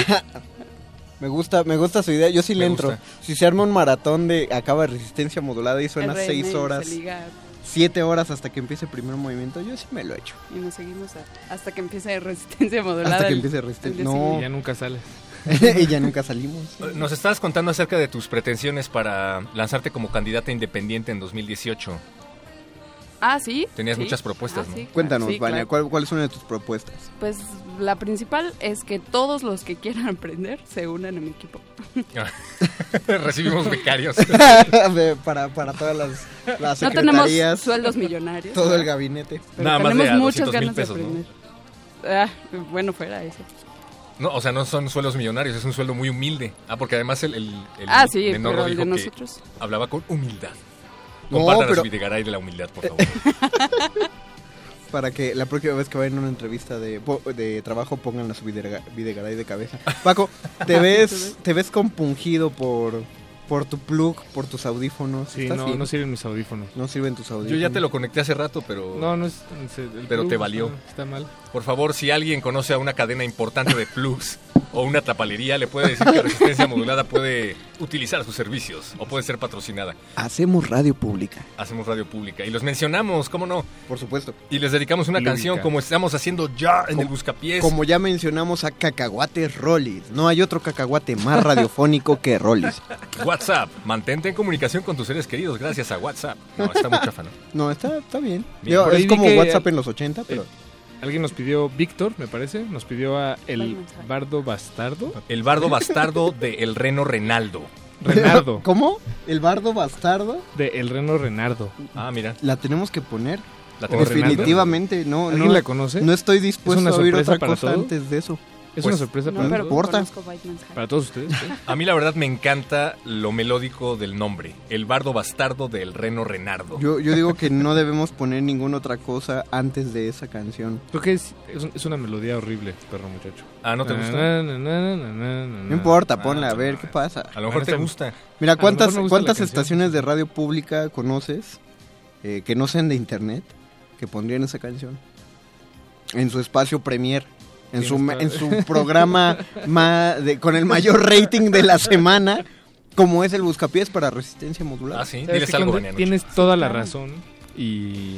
[SPEAKER 2] Me gusta, me gusta su idea, yo sí le
[SPEAKER 1] Me
[SPEAKER 2] entro.
[SPEAKER 1] gusta.
[SPEAKER 2] Si se arma un maratón de acaba resistencia modulada y suena
[SPEAKER 16] RM,
[SPEAKER 2] seis
[SPEAKER 16] se
[SPEAKER 2] horas,
[SPEAKER 16] liga
[SPEAKER 2] siete horas hasta que empiece el primer movimiento, yo sí me lo echo.
[SPEAKER 16] y nos seguimos a- hasta que empiece resistencia modulada.
[SPEAKER 2] Hasta que empiece resistencia. No,
[SPEAKER 16] siguiente.
[SPEAKER 3] Ya nunca sales. [laughs]
[SPEAKER 2] y ya nunca salimos.
[SPEAKER 1] Nos estabas contando acerca de tus pretensiones para lanzarte como candidata independiente en 2018.
[SPEAKER 16] Ah, sí.
[SPEAKER 1] Tenías
[SPEAKER 16] sí.
[SPEAKER 1] muchas propuestas,
[SPEAKER 16] Ah,
[SPEAKER 1] ¿no?
[SPEAKER 16] sí, claro.
[SPEAKER 2] Cuéntanos,
[SPEAKER 16] Sí,
[SPEAKER 2] Vania,
[SPEAKER 16] claro.
[SPEAKER 2] ¿cuál, ¿cuál es una de tus propuestas?
[SPEAKER 16] Pues la principal es que todos los que quieran [laughs] aprender se unan a mi equipo. [laughs]
[SPEAKER 1] Recibimos becarios. [laughs]
[SPEAKER 2] De- para, para todas las, las
[SPEAKER 16] No tenemos sueldos millonarios.
[SPEAKER 2] todo el gabinete.
[SPEAKER 16] Pero
[SPEAKER 1] Nada más de
[SPEAKER 16] tenemos muchas
[SPEAKER 1] 200,000
[SPEAKER 16] ganas
[SPEAKER 1] pesos,
[SPEAKER 16] de
[SPEAKER 1] ¿no?
[SPEAKER 16] aprender. Ah, bueno, fuera eso.
[SPEAKER 1] No, o sea, no son sueldos millonarios, es un sueldo muy humilde. Ah, porque además el, el, el
[SPEAKER 16] Ah, sí,
[SPEAKER 1] menor
[SPEAKER 16] pero el
[SPEAKER 1] dijo
[SPEAKER 16] de
[SPEAKER 1] que
[SPEAKER 16] nosotros.
[SPEAKER 1] hablaba con humildad.
[SPEAKER 2] No,
[SPEAKER 1] Compártanos
[SPEAKER 2] pero-
[SPEAKER 1] su Videgaray de la humildad, por favor. [laughs]
[SPEAKER 2] Para que la próxima vez que vayan a una entrevista de, trabajo pongan a su videga- Videgaray de cabeza. Paco, ¿te [laughs] ves, te ves compungido por, por tu plug, por tus audífonos?
[SPEAKER 3] Sí,
[SPEAKER 2] ¿Estás
[SPEAKER 3] no,
[SPEAKER 2] bien?
[SPEAKER 3] no sirven mis audífonos.
[SPEAKER 2] No sirven tus audífonos.
[SPEAKER 1] Yo ya te lo conecté hace rato, pero...
[SPEAKER 3] No, no es. el
[SPEAKER 1] Pero te valió.
[SPEAKER 3] Está, está mal.
[SPEAKER 1] Por favor, si alguien conoce a una cadena importante de plugs [laughs] [laughs] o una tapalería, le puede decir que Resistencia Modulada puede utilizar sus servicios o puede ser patrocinada.
[SPEAKER 2] Hacemos radio pública.
[SPEAKER 1] Hacemos radio pública y los mencionamos, ¿cómo no?
[SPEAKER 2] Por supuesto.
[SPEAKER 1] Y les dedicamos una
[SPEAKER 3] Lúdica.
[SPEAKER 1] canción como estamos haciendo ya en
[SPEAKER 2] Como-
[SPEAKER 1] el Buscapiés.
[SPEAKER 2] Como ya mencionamos a Cacahuates Rollis. No hay otro cacahuate más radiofónico que Rollis. [laughs]
[SPEAKER 1] WhatsApp, mantente en comunicación con tus seres queridos gracias a WhatsApp. No, está muy chafa, ¿no? [laughs]
[SPEAKER 2] No, está, está bien. Yo- es como
[SPEAKER 3] que-
[SPEAKER 2] WhatsApp en los 80, pero...
[SPEAKER 3] Eh, Alguien nos pidió, Víctor, me parece, nos pidió a el bardo bastardo.
[SPEAKER 1] El bardo bastardo de El Reno Renaldo.
[SPEAKER 3] Renardo. [laughs]
[SPEAKER 2] ¿Cómo? ¿El bardo bastardo?
[SPEAKER 3] de El Reno Renardo.
[SPEAKER 1] Ah, mira.
[SPEAKER 2] La tenemos que poner.
[SPEAKER 1] La
[SPEAKER 3] ¿O
[SPEAKER 1] tengo
[SPEAKER 3] Renaldo?
[SPEAKER 2] Definitivamente, no.
[SPEAKER 3] ¿Alguien
[SPEAKER 2] no,
[SPEAKER 3] la conoce?
[SPEAKER 2] No estoy dispuesto
[SPEAKER 3] una
[SPEAKER 2] a oír otra
[SPEAKER 3] para
[SPEAKER 2] cosa
[SPEAKER 3] todos?
[SPEAKER 2] antes de eso.
[SPEAKER 3] Es
[SPEAKER 1] Pues,
[SPEAKER 3] una sorpresa
[SPEAKER 16] No,
[SPEAKER 3] para,
[SPEAKER 16] pero
[SPEAKER 2] importa.
[SPEAKER 3] para todos ustedes. ¿eh? [laughs]
[SPEAKER 1] A mí la verdad me encanta lo melódico del nombre. El bardo bastardo del Reno Renardo.
[SPEAKER 2] Yo, yo digo que no debemos poner ninguna otra cosa antes de esa canción.
[SPEAKER 3] Creo que es, es, un- es una melodía horrible, perro muchacho.
[SPEAKER 1] Ah, ¿no te gusta?
[SPEAKER 3] Na, na, na,
[SPEAKER 2] No importa, ponla a ver qué pasa.
[SPEAKER 1] A lo mejor te gusta.
[SPEAKER 2] Mira, ¿cuántas,
[SPEAKER 3] gusta
[SPEAKER 2] cuántas estaciones de radio pública conoces eh, que no sean de internet que pondrían esa canción? En su espacio premier. En su, en su programa de- con el mayor rating de la semana, como es el Buscapiés para resistencia modular.
[SPEAKER 1] Ah, sí.
[SPEAKER 3] ¿Sabes
[SPEAKER 1] Diles algo? Vania.
[SPEAKER 3] Tienes toda la razón y,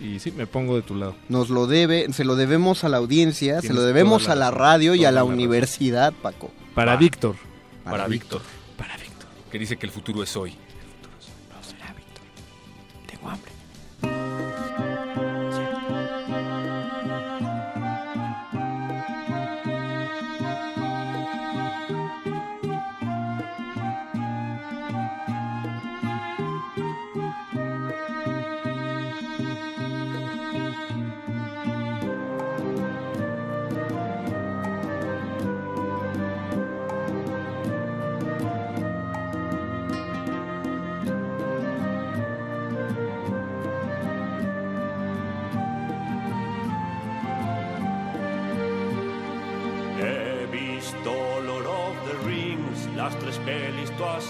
[SPEAKER 3] y sí, me pongo de tu lado.
[SPEAKER 2] Nos lo debe, se lo debemos a la audiencia, se lo debemos a
[SPEAKER 3] la
[SPEAKER 2] radio y a la,
[SPEAKER 3] la razón.
[SPEAKER 2] universidad, Paco.
[SPEAKER 3] Para. Víctor.
[SPEAKER 1] Para Víctor.
[SPEAKER 3] Para Víctor.
[SPEAKER 1] Que dice que el futuro es hoy.
[SPEAKER 2] No será, Víctor. Tengo hambre.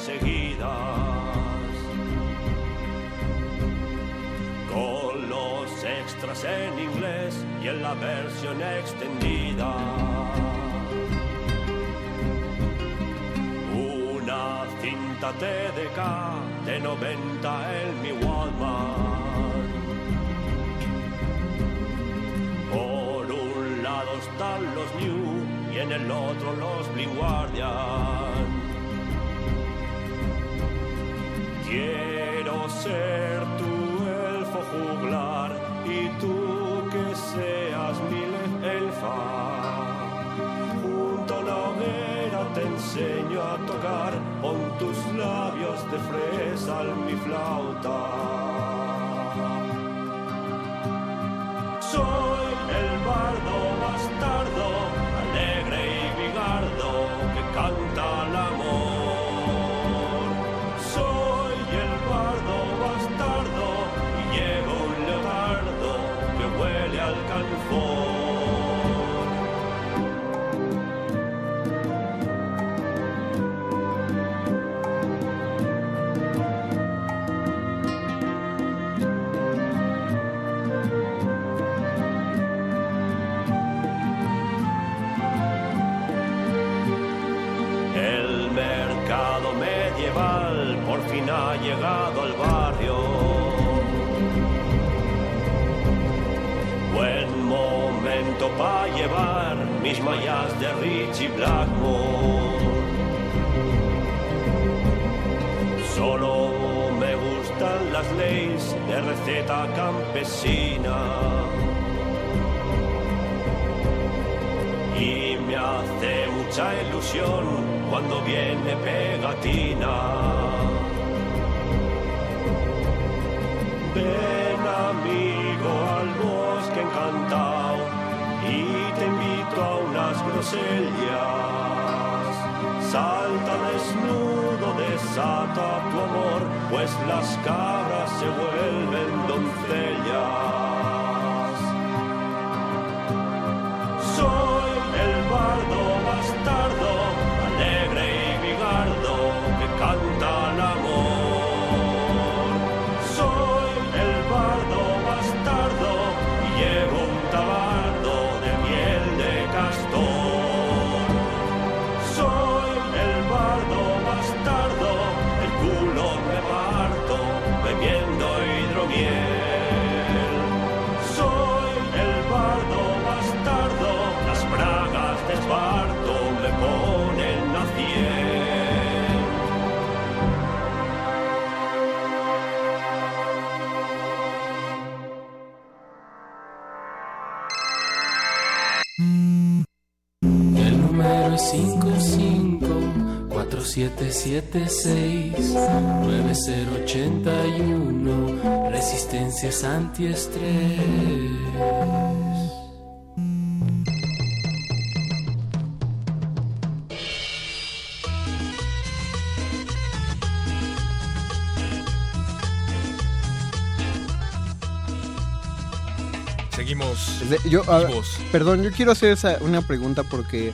[SPEAKER 17] seguidas. Con los extras en inglés y en la versión extendida. Una cinta TDK de 90 en mi Walmart. Por un lado están los New y en el otro los Blink Guardians. Ser tu elfo juglar y tú que seas mi elfa. Junto a la hoguera te enseño a tocar con tus labios de fresa mi flauta. Soy el bardo bastardo, alegre y bigardo que canta ha llegado al barrio. Buen momento para llevar mis mallas de Richie Blackmore. Solo me gustan las leyes de receta campesina. Y me hace mucha ilusión cuando viene pegatina. Grosellas. Salta desnudo, desata tu amor, pues las cabras se vuelven doncellas.
[SPEAKER 18] 554776-9081. Resistencias antiestrés.
[SPEAKER 1] Seguimos
[SPEAKER 2] De- yo, perdón, yo quiero hacer esa, una pregunta porque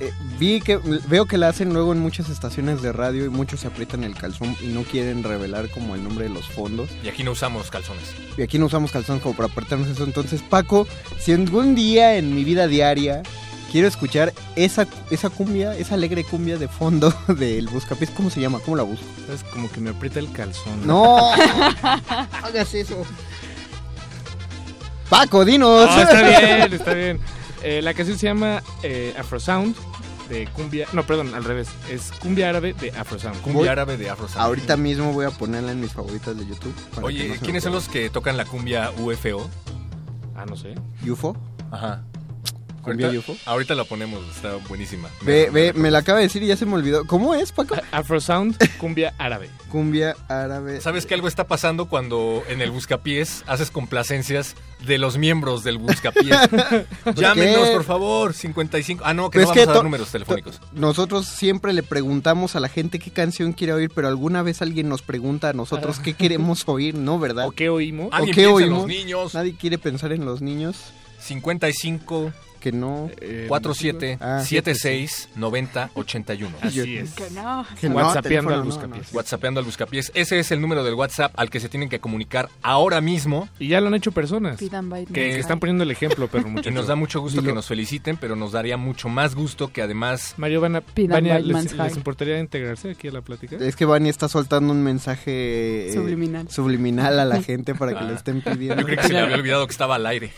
[SPEAKER 2] eh, vi que veo que la hacen luego en muchas estaciones de radio y muchos se aprietan el calzón y no quieren revelar como el nombre de los fondos.
[SPEAKER 1] Y aquí no usamos calzones.
[SPEAKER 2] Y aquí no usamos calzón como para apretarnos eso. Entonces, Paco, si algún día en mi vida diaria quiero escuchar esa, esa cumbia, esa alegre cumbia de fondo [laughs] del Buscapiés, ¿cómo se llama? ¿Cómo la busco?
[SPEAKER 3] Es como que me aprieta el calzón.
[SPEAKER 2] No, [laughs] hagas eso. Paco, dinos.
[SPEAKER 3] No, está bien, está bien. [laughs] Eh, la canción se llama eh, Afrosound de cumbia. No, perdón, al revés. Es cumbia árabe de Afrosound.
[SPEAKER 1] Cumbia árabe de Afro Sound.
[SPEAKER 2] Ahorita mismo voy a ponerla en mis favoritas de YouTube. para que
[SPEAKER 1] Oye,
[SPEAKER 2] no
[SPEAKER 1] ¿quiénes son los que tocan la cumbia UFO?
[SPEAKER 3] Ah, no sé.
[SPEAKER 2] ¿UFO?
[SPEAKER 1] Ajá.
[SPEAKER 2] ¿Cumbia
[SPEAKER 1] Ahorita,
[SPEAKER 2] UFO?
[SPEAKER 1] ahorita la ponemos, está buenísima.
[SPEAKER 2] Ve, ve, me la acaba de decir y ya se me olvidó. ¿Cómo es, Paco?
[SPEAKER 3] Afrosound, cumbia árabe.
[SPEAKER 2] Cumbia árabe.
[SPEAKER 1] ¿Sabes que algo está pasando cuando en el Buscapiés haces complacencias de los miembros del Buscapiés? [laughs] Llámenos, por favor, 55. Ah, no, que
[SPEAKER 2] Pues
[SPEAKER 1] no
[SPEAKER 2] que
[SPEAKER 1] vamos a dar números telefónicos.
[SPEAKER 2] Nosotros siempre le preguntamos a la gente qué canción quiere oír, pero alguna vez alguien nos pregunta a nosotros qué queremos oír, ¿no? ¿Verdad?
[SPEAKER 3] ¿O qué oímos?
[SPEAKER 2] ¿O
[SPEAKER 1] Alguien
[SPEAKER 2] qué
[SPEAKER 1] piensa en
[SPEAKER 2] oímos?
[SPEAKER 1] los niños.
[SPEAKER 2] Nadie quiere pensar en los niños.
[SPEAKER 1] 55
[SPEAKER 2] Que no.
[SPEAKER 3] Eh,
[SPEAKER 1] 47
[SPEAKER 2] Ah,
[SPEAKER 1] 76 90 81.
[SPEAKER 3] Así es.
[SPEAKER 16] Que no.
[SPEAKER 2] Que no,
[SPEAKER 3] WhatsAppeando al
[SPEAKER 2] no,
[SPEAKER 3] Buscapiés.
[SPEAKER 1] WhatsAppeando al Buscapiés. Ese es el número del WhatsApp al que se tienen que comunicar ahora mismo.
[SPEAKER 3] Y ya lo han hecho personas.
[SPEAKER 16] Pidan
[SPEAKER 3] Que
[SPEAKER 16] mensaje.
[SPEAKER 3] están poniendo el ejemplo, pero [laughs]
[SPEAKER 1] Y
[SPEAKER 3] muchachos.
[SPEAKER 1] nos da mucho gusto
[SPEAKER 2] Dilo.
[SPEAKER 1] que nos feliciten, pero nos daría mucho más gusto que además
[SPEAKER 3] Mario, van a,
[SPEAKER 16] Pidan
[SPEAKER 3] Vania, ¿les, les importaría integrarse aquí a la plática?
[SPEAKER 2] Es que Vani está soltando un mensaje eh,
[SPEAKER 16] Subliminal.
[SPEAKER 2] subliminal a la gente para que [laughs] le estén pidiendo.
[SPEAKER 1] yo creo que se le había [laughs] olvidado que estaba al aire.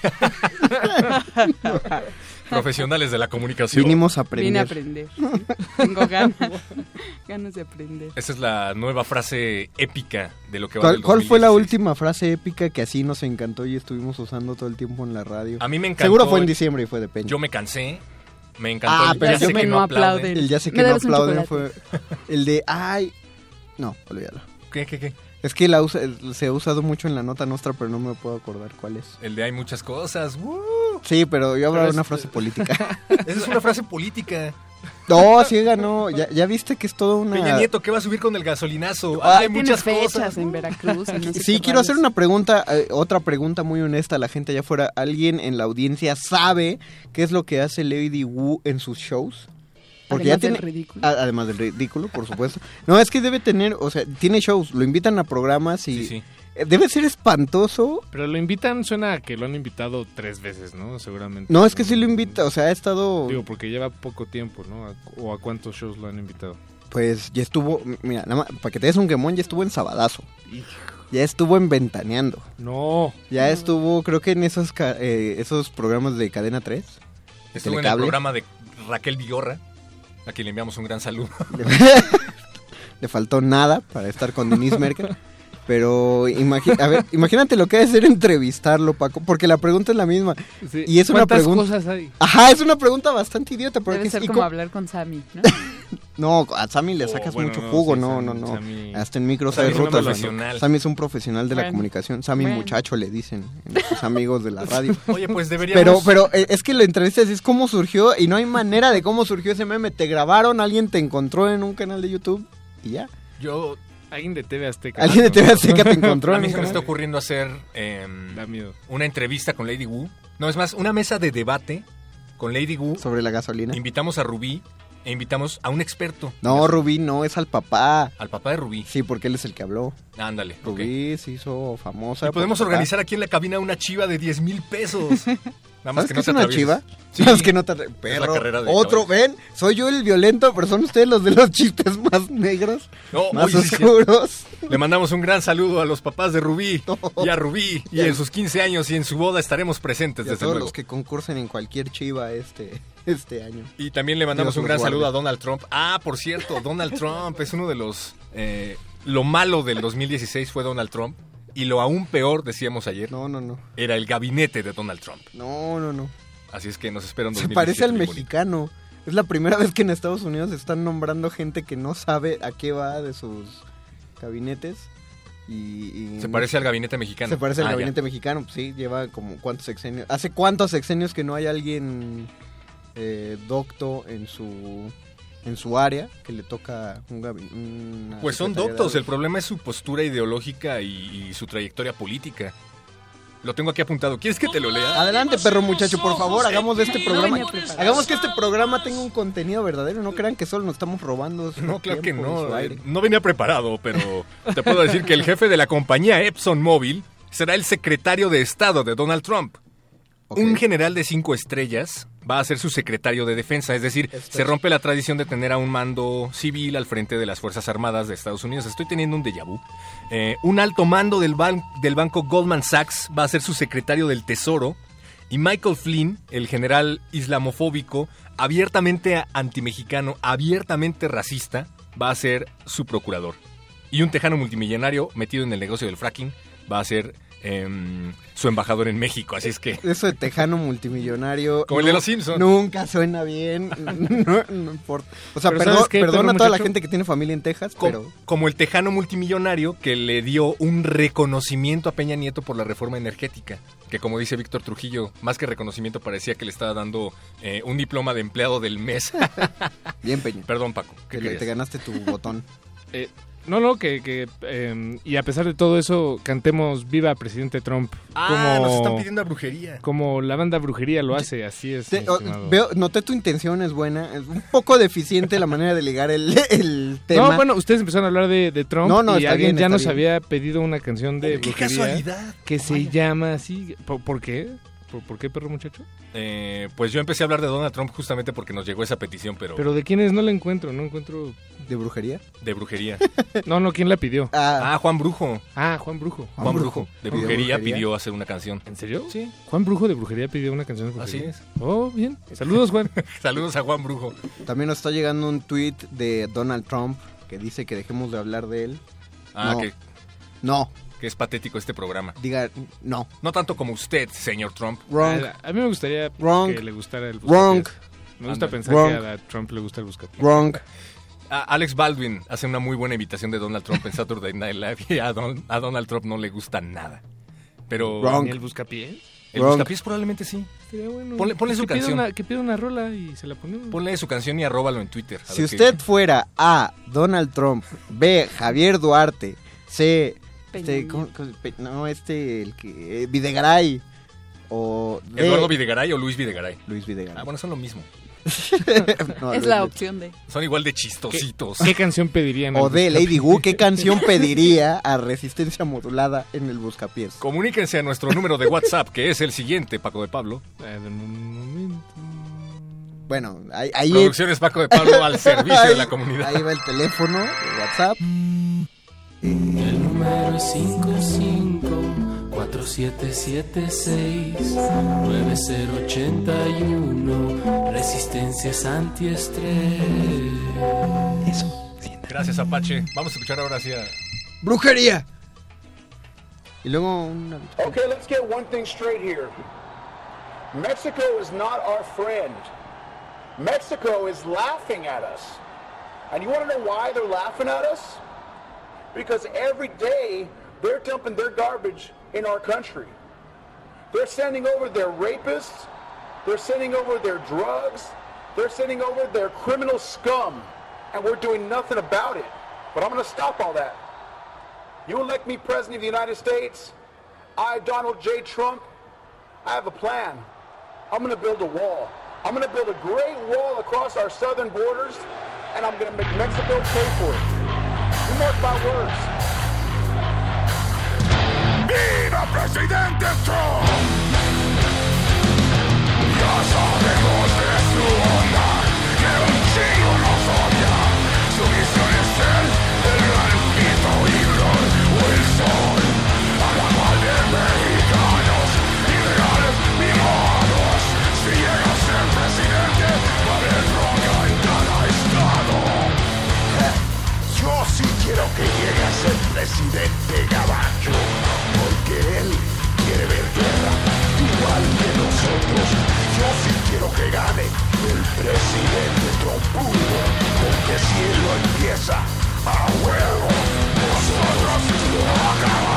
[SPEAKER 1] [laughs] Profesionales de la comunicación.
[SPEAKER 2] Vinimos a
[SPEAKER 16] Vine a
[SPEAKER 2] aprender.
[SPEAKER 16] aprender. Tengo ganas, [laughs] ganas de aprender.
[SPEAKER 1] Esa es la nueva frase épica de lo que va
[SPEAKER 2] ¿Cuál,
[SPEAKER 1] del
[SPEAKER 2] cuál fue la
[SPEAKER 1] 2016?
[SPEAKER 2] última frase épica que así nos encantó y estuvimos usando todo el tiempo en la radio?
[SPEAKER 1] A mí me encantó.
[SPEAKER 2] Seguro fue en diciembre y fue de Peña.
[SPEAKER 1] Yo me cansé. Me encantó.
[SPEAKER 2] Ah,
[SPEAKER 1] el
[SPEAKER 2] pero
[SPEAKER 1] ya
[SPEAKER 2] yo
[SPEAKER 1] sé
[SPEAKER 2] me
[SPEAKER 1] que
[SPEAKER 16] no aplauden.
[SPEAKER 2] El ya sé que
[SPEAKER 16] Me
[SPEAKER 2] no aplauden fue el de ay no, olvídalo.
[SPEAKER 1] ¿Qué, qué, qué?
[SPEAKER 2] Es que la usa- se ha usado mucho en la nota nuestra, pero no me puedo acordar cuál es.
[SPEAKER 1] El de hay muchas cosas. ¡Woo!
[SPEAKER 2] Sí, pero yo hablaba de una frase política. [laughs]
[SPEAKER 1] Esa es una frase política.
[SPEAKER 2] no, sí ganó. Ya, ya viste que es todo una.
[SPEAKER 1] Peña Nieto, ¿qué va a subir con el gasolinazo?
[SPEAKER 2] Ah,
[SPEAKER 1] hay muchas
[SPEAKER 16] fechas
[SPEAKER 1] cosas.
[SPEAKER 16] en Veracruz. y no sé
[SPEAKER 2] Sí, quiero hacer una pregunta, eh, otra pregunta muy honesta a la gente allá afuera. ¿Alguien en la audiencia sabe qué es lo que hace Lady Wu en sus shows? Porque
[SPEAKER 16] Además
[SPEAKER 2] ya
[SPEAKER 16] del
[SPEAKER 2] tiene,
[SPEAKER 16] ridículo.
[SPEAKER 2] a- además del ridículo, por supuesto. No, es que debe tener, o sea, tiene shows, lo invitan a programas y
[SPEAKER 1] Sí, sí.
[SPEAKER 2] Eh, debe ser espantoso.
[SPEAKER 3] Pero lo invitan, suena a que lo han invitado tres veces, ¿no? Seguramente.
[SPEAKER 2] No, es que sí lo invita, o sea, ha estado,
[SPEAKER 3] Digo, porque lleva poco tiempo, ¿no? ¿O a cuántos shows lo han invitado?
[SPEAKER 2] pues ya estuvo, mira, nada más, para que te des un quemón, ya estuvo en Sabadazo. Ya estuvo en Ventaneando.
[SPEAKER 3] No.
[SPEAKER 2] Ya estuvo, creo que en esos eh, esos programas de Cadena 3. de
[SPEAKER 1] Estuvo en el programa de Raquel Vigorra, a quien le enviamos un gran saludo. [laughs]
[SPEAKER 2] Le faltó nada para estar con Denise Merkel. Pero a ver, imagínate lo que debe ser entrevistarlo, Paco, porque la pregunta es la misma.
[SPEAKER 3] Sí.
[SPEAKER 2] Y es una
[SPEAKER 3] ¿Cuántas
[SPEAKER 2] pregunta.
[SPEAKER 3] cosas hay?
[SPEAKER 2] Ajá, es una pregunta bastante idiota. Porque
[SPEAKER 16] Debe
[SPEAKER 2] es-
[SPEAKER 16] ser
[SPEAKER 2] y
[SPEAKER 16] como
[SPEAKER 2] co-
[SPEAKER 16] hablar con Sammy, ¿no? [laughs]
[SPEAKER 2] No, a Sammy le
[SPEAKER 3] Oh,
[SPEAKER 2] sacas
[SPEAKER 3] bueno,
[SPEAKER 2] mucho
[SPEAKER 3] no,
[SPEAKER 2] jugo,
[SPEAKER 3] sí,
[SPEAKER 2] no,
[SPEAKER 3] Sammy-
[SPEAKER 2] no, no.
[SPEAKER 3] Sammy-
[SPEAKER 2] Hasta en micro
[SPEAKER 1] Sammy
[SPEAKER 2] sabe
[SPEAKER 1] es un
[SPEAKER 2] roto.
[SPEAKER 1] profesional.
[SPEAKER 2] Sammy es un profesional de la comunicación. Sammy
[SPEAKER 16] Bueno.
[SPEAKER 2] muchacho le dicen sus amigos de la [laughs] radio.
[SPEAKER 1] Oye, pues deberíamos...
[SPEAKER 2] Pero, pero eh, es que lo entrevistas es cómo surgió y no hay manera de cómo surgió ese meme. Te grabaron, alguien te encontró en un canal de YouTube y ya.
[SPEAKER 1] Yo...
[SPEAKER 3] Alguien de TV Azteca.
[SPEAKER 2] Alguien de. TV Azteca te [laughs] encontró
[SPEAKER 1] A mí se me está ocurriendo hacer em,
[SPEAKER 3] Da miedo.
[SPEAKER 1] una entrevista con Lady Wu. No, es más, una mesa de debate con Lady Wu.
[SPEAKER 2] Sobre la gasolina.
[SPEAKER 1] Invitamos a Rubí e invitamos a un experto.
[SPEAKER 2] No, Rubí no, es al papá.
[SPEAKER 1] Al papá de Rubí.
[SPEAKER 2] Sí, porque él es el que habló.
[SPEAKER 1] Ándale.
[SPEAKER 2] Rubí se hizo famosa.
[SPEAKER 1] Y podemos organizar aquí en la cabina una chiva de 10 mil pesos. [laughs] Nada más
[SPEAKER 2] ¿Sabes
[SPEAKER 1] que no
[SPEAKER 2] es
[SPEAKER 1] te
[SPEAKER 2] una chiva? [laughs]
[SPEAKER 1] Sí.
[SPEAKER 2] ¿Sabes que no te
[SPEAKER 1] de
[SPEAKER 2] otro,
[SPEAKER 1] caballos.
[SPEAKER 2] ven, soy yo el violento, pero son ustedes los de los chistes más negros,
[SPEAKER 1] No,
[SPEAKER 2] más
[SPEAKER 1] oye, sí,
[SPEAKER 2] oscuros.
[SPEAKER 1] Le mandamos un gran saludo a los papás de Rubí [laughs] y a Rubí. Y en sus 15 años y en su boda estaremos presentes,
[SPEAKER 2] Y a
[SPEAKER 1] desde
[SPEAKER 2] todos
[SPEAKER 1] luego.
[SPEAKER 2] los que concursen en cualquier chiva este, este año.
[SPEAKER 1] Y también le mandamos
[SPEAKER 2] Dios
[SPEAKER 1] un gran
[SPEAKER 2] guarde.
[SPEAKER 1] saludo a Donald Trump. Ah, por cierto, Donald Trump es uno de los... eh, lo malo del 2016 fue Donald Trump. Y lo aún peor, decíamos ayer,
[SPEAKER 2] No, no, no.
[SPEAKER 1] era el gabinete de Donald Trump.
[SPEAKER 2] No, no, no.
[SPEAKER 1] Así es que nos espera un
[SPEAKER 2] Se
[SPEAKER 1] 2017
[SPEAKER 2] parece al mexicano. Es la primera vez que en Estados Unidos están nombrando gente que no sabe a qué va de sus gabinetes. Y, y-
[SPEAKER 1] Se parece al gabinete mexicano.
[SPEAKER 2] Se parece al
[SPEAKER 1] Ah, ya.
[SPEAKER 2] gabinete mexicano, pues sí, lleva como cuántos sexenios. ¿Hace cuántos sexenios que no hay alguien eh, docto en su en su área que le toca un gabinete?
[SPEAKER 1] Pues son doctos, el problema es su postura ideológica y, y su trayectoria política. Lo tengo aquí apuntado. ¿Quieres que te lo lea?
[SPEAKER 2] Adelante, perro muchacho, por favor, hagamos de este programa. Hagamos que este programa tenga un contenido verdadero. No crean que solo nos estamos robando. su
[SPEAKER 1] No, claro que
[SPEAKER 2] tiempo
[SPEAKER 1] no.
[SPEAKER 2] su aire.
[SPEAKER 1] No venía preparado, pero te puedo decir que el jefe de la compañía Epson Móvil será el secretario de Estado de Donald Trump. Un general de cinco estrellas va a ser su secretario de defensa, es decir,
[SPEAKER 2] Esto
[SPEAKER 1] se
[SPEAKER 2] es-
[SPEAKER 1] rompe la tradición de tener a un mando civil al frente de las Fuerzas Armadas de Estados Unidos. Estoy teniendo un déjà vu. Eh, un alto mando del, ban- del banco Goldman Sachs va a ser su secretario del Tesoro. Y Michael Flynn, el general islamofóbico, abiertamente antimexicano, abiertamente racista, va a ser su procurador. Y un tejano multimillonario metido en el negocio del fracking va a ser em, su embajador en México. Así es que [laughs]
[SPEAKER 2] Eso de tejano multimillonario.
[SPEAKER 1] Como el de los Simpson.
[SPEAKER 2] Nunca suena bien. [laughs] No, no importa. O sea, perdón,
[SPEAKER 3] ¿sabes qué,
[SPEAKER 2] perdona
[SPEAKER 3] perro
[SPEAKER 2] a toda la gente que tiene familia en Texas,
[SPEAKER 1] Co-
[SPEAKER 2] pero.
[SPEAKER 1] como el tejano multimillonario que le dio un reconocimiento a Peña Nieto por la reforma energética. Que como dice Víctor Trujillo, más que reconocimiento parecía que le estaba dando eh, un diploma de empleado del mes. [laughs]
[SPEAKER 2] Bien, Peña.
[SPEAKER 1] Perdón, Paco.
[SPEAKER 2] te ganaste tu botón.
[SPEAKER 3] Eh, no, no, que, que eh, y a pesar de todo eso, cantemos Viva Presidente Trump.
[SPEAKER 1] Ah,
[SPEAKER 3] como,
[SPEAKER 1] nos están pidiendo a brujería.
[SPEAKER 3] como la banda Brujería lo hace, así es.
[SPEAKER 2] Te- veo, noté tu intención, es buena. Es un poco deficiente la manera de ligar el, el tema.
[SPEAKER 3] No, bueno, ustedes empezaron a hablar de, de Trump
[SPEAKER 2] No, no,
[SPEAKER 3] y alguien
[SPEAKER 2] bien,
[SPEAKER 3] ya nos
[SPEAKER 2] bien.
[SPEAKER 3] había pedido una canción de
[SPEAKER 1] ¡Qué
[SPEAKER 3] brujería
[SPEAKER 1] casualidad!
[SPEAKER 3] que se llama así. ¿Por, por qué? ¿Por, por qué, perro muchacho?
[SPEAKER 1] Eh, pues yo empecé a hablar de Donald Trump justamente porque nos llegó esa petición, pero,
[SPEAKER 3] Pero de quiénes no la encuentro, no encuentro...
[SPEAKER 2] ¿De brujería?
[SPEAKER 1] de brujería. [laughs]
[SPEAKER 3] No, no, ¿quién la pidió?
[SPEAKER 1] Ah, Juan Brujo.
[SPEAKER 3] Ah, Juan Brujo.
[SPEAKER 1] Juan Brujo, de brujería, pidió hacer una canción.
[SPEAKER 3] ¿En serio?
[SPEAKER 1] Sí.
[SPEAKER 3] Juan Brujo de brujería pidió una canción de
[SPEAKER 1] Así es.
[SPEAKER 3] Oh, bien. Saludos, Juan. [laughs]
[SPEAKER 1] Saludos a Juan Brujo.
[SPEAKER 2] También nos está llegando un tweet de Donald Trump que dice que dejemos de hablar de él.
[SPEAKER 1] Ah,
[SPEAKER 2] no,
[SPEAKER 1] que,
[SPEAKER 2] no,
[SPEAKER 1] que es patético este programa.
[SPEAKER 2] diga no.
[SPEAKER 1] No tanto como usted, señor Trump.
[SPEAKER 2] Wrong.
[SPEAKER 3] A, a mí me gustaría
[SPEAKER 2] Wrong.
[SPEAKER 3] que le gustara el
[SPEAKER 2] Wrong.
[SPEAKER 3] Me gusta pensar
[SPEAKER 2] Wrong.
[SPEAKER 3] que a Trump le gusta el buscapiés.
[SPEAKER 2] Wrong.
[SPEAKER 1] A Alex Baldwin hace una muy buena invitación de Donald Trump en Saturday Night Live y a, Don- a Donald Trump no le gusta nada. Pero
[SPEAKER 2] Wrong.
[SPEAKER 3] ¿Ni el buscapiés?
[SPEAKER 1] el
[SPEAKER 2] Wrong.
[SPEAKER 1] buscapiés probablemente sí.
[SPEAKER 3] Sería bueno.
[SPEAKER 1] Ponle- ponle su canción.
[SPEAKER 3] una- que pida una rola y se la ponemos.
[SPEAKER 1] Ponle su canción y arróbalo en Twitter.
[SPEAKER 2] Si usted fuera A. Donald Trump, B. Javier Duarte, C. Este,
[SPEAKER 16] Nieto.
[SPEAKER 2] ¿cómo- cómo- pe- no, este, el que. eh, Videgaray. O.
[SPEAKER 1] ¿Eduardo Videgaray o Luis Videgaray?
[SPEAKER 2] Luis Videgaray.
[SPEAKER 1] Ah, bueno, son lo mismo. [laughs]
[SPEAKER 2] No,
[SPEAKER 16] es
[SPEAKER 2] Luis-
[SPEAKER 16] la opción de.
[SPEAKER 1] Son igual de chistositos.
[SPEAKER 3] ¿Qué canción pedirían?
[SPEAKER 2] O de? Lady Wu, ¿qué [laughs] canción pediría a resistencia modulada en el buscapiés?
[SPEAKER 1] Comuníquense a nuestro número de WhatsApp, que es el siguiente, Paco de Pablo.
[SPEAKER 3] Eh, de un momento.
[SPEAKER 2] Bueno, ahí, ahí
[SPEAKER 1] Producciones Paco de Pablo al [laughs] servicio de la comunidad.
[SPEAKER 2] Ahí va el teléfono de WhatsApp.
[SPEAKER 18] El número es 55-4776-9081. Resistencias antiestrés.
[SPEAKER 1] Gracias, Apache. Vamos a escuchar ahora sí a...
[SPEAKER 2] ¡Brujería! Y luego una...
[SPEAKER 19] Okay, let's get one thing straight here. Mexico is not our friend. Mexico is laughing at us. And you want to know why they're laughing at us? Because every day they're dumping their garbage in our country. They're sending over their rapists. They're sending over their drugs. They're sending over their criminal scum. And we're doing nothing about it. But I'm going to stop all that. You elect me president of the United States. I, Donald J. Trump, I have a plan. I'm going to build a wall. I'm going to build a great wall across our southern borders, and I'm going to make Mexico pay for it. You mark my words.
[SPEAKER 6] ¡Viva Presidente Trump! Ya sabemos ser presidente gabacho, porque él quiere ver guerra, igual que nosotros. Yo sí quiero que gane el presidente trompudo, porque si él lo empieza, a huevo, nosotros lo acabamos.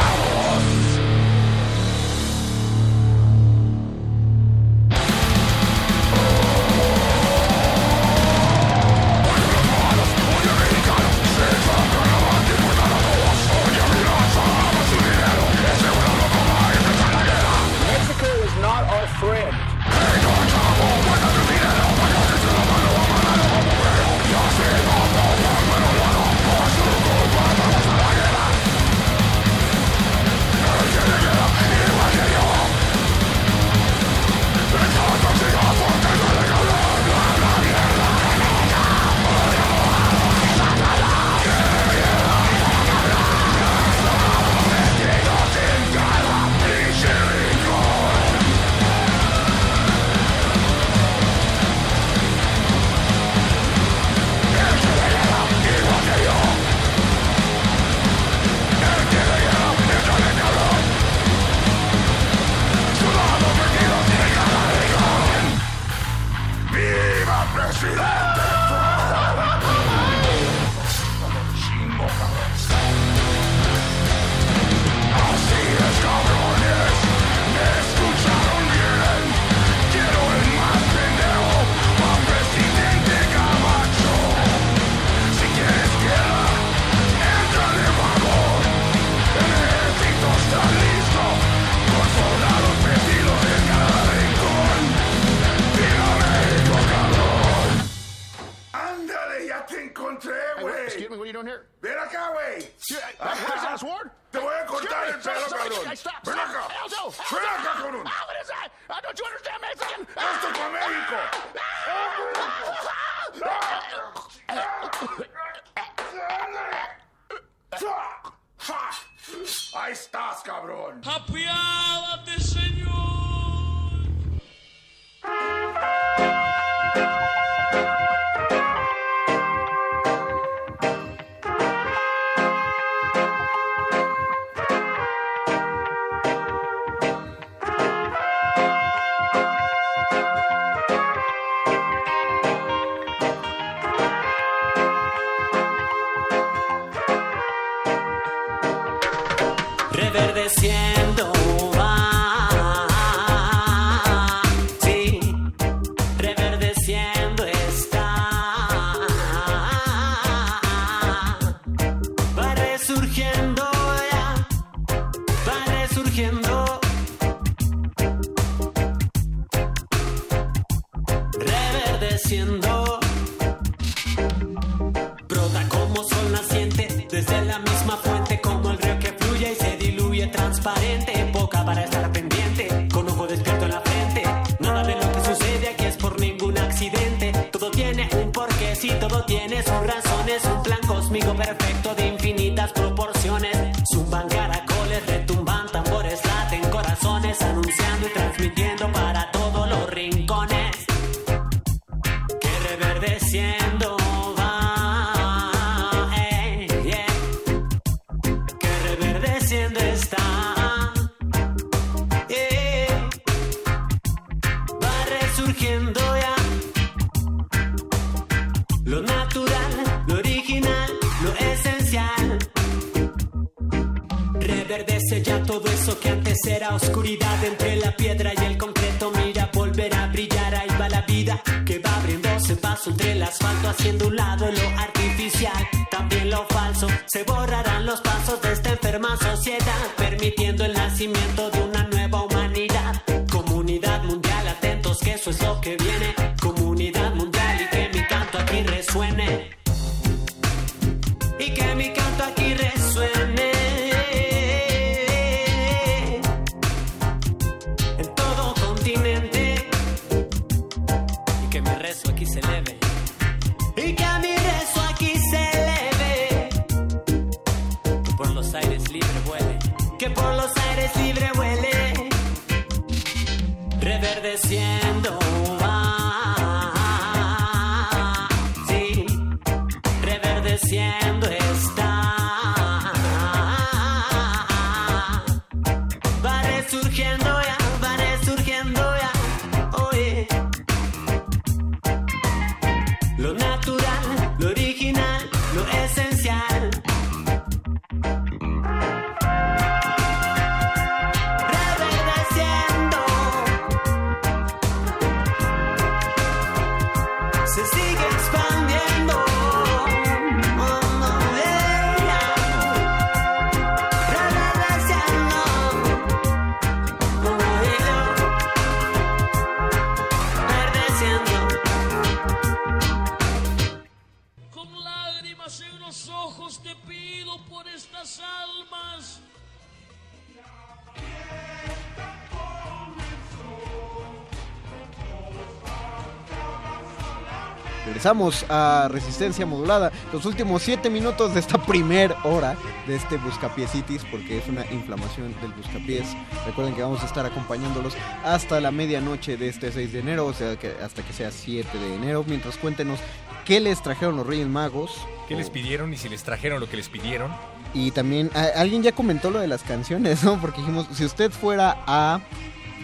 [SPEAKER 2] Regresamos a Resistencia Modulada. Los últimos 7 minutos de esta primer hora de este Buscapiecitis, porque es una inflamación del Buscapiés. Recuerden que vamos a estar acompañándolos hasta la medianoche de este 6 de enero, o sea, que hasta que sea 7 de enero. Mientras cuéntenos qué les trajeron los Reyes Magos.
[SPEAKER 1] ¿Qué les pidieron y si les trajeron lo que les pidieron?
[SPEAKER 2] Y también, alguien ya comentó lo de las canciones, ¿no? Porque dijimos, si usted fuera a...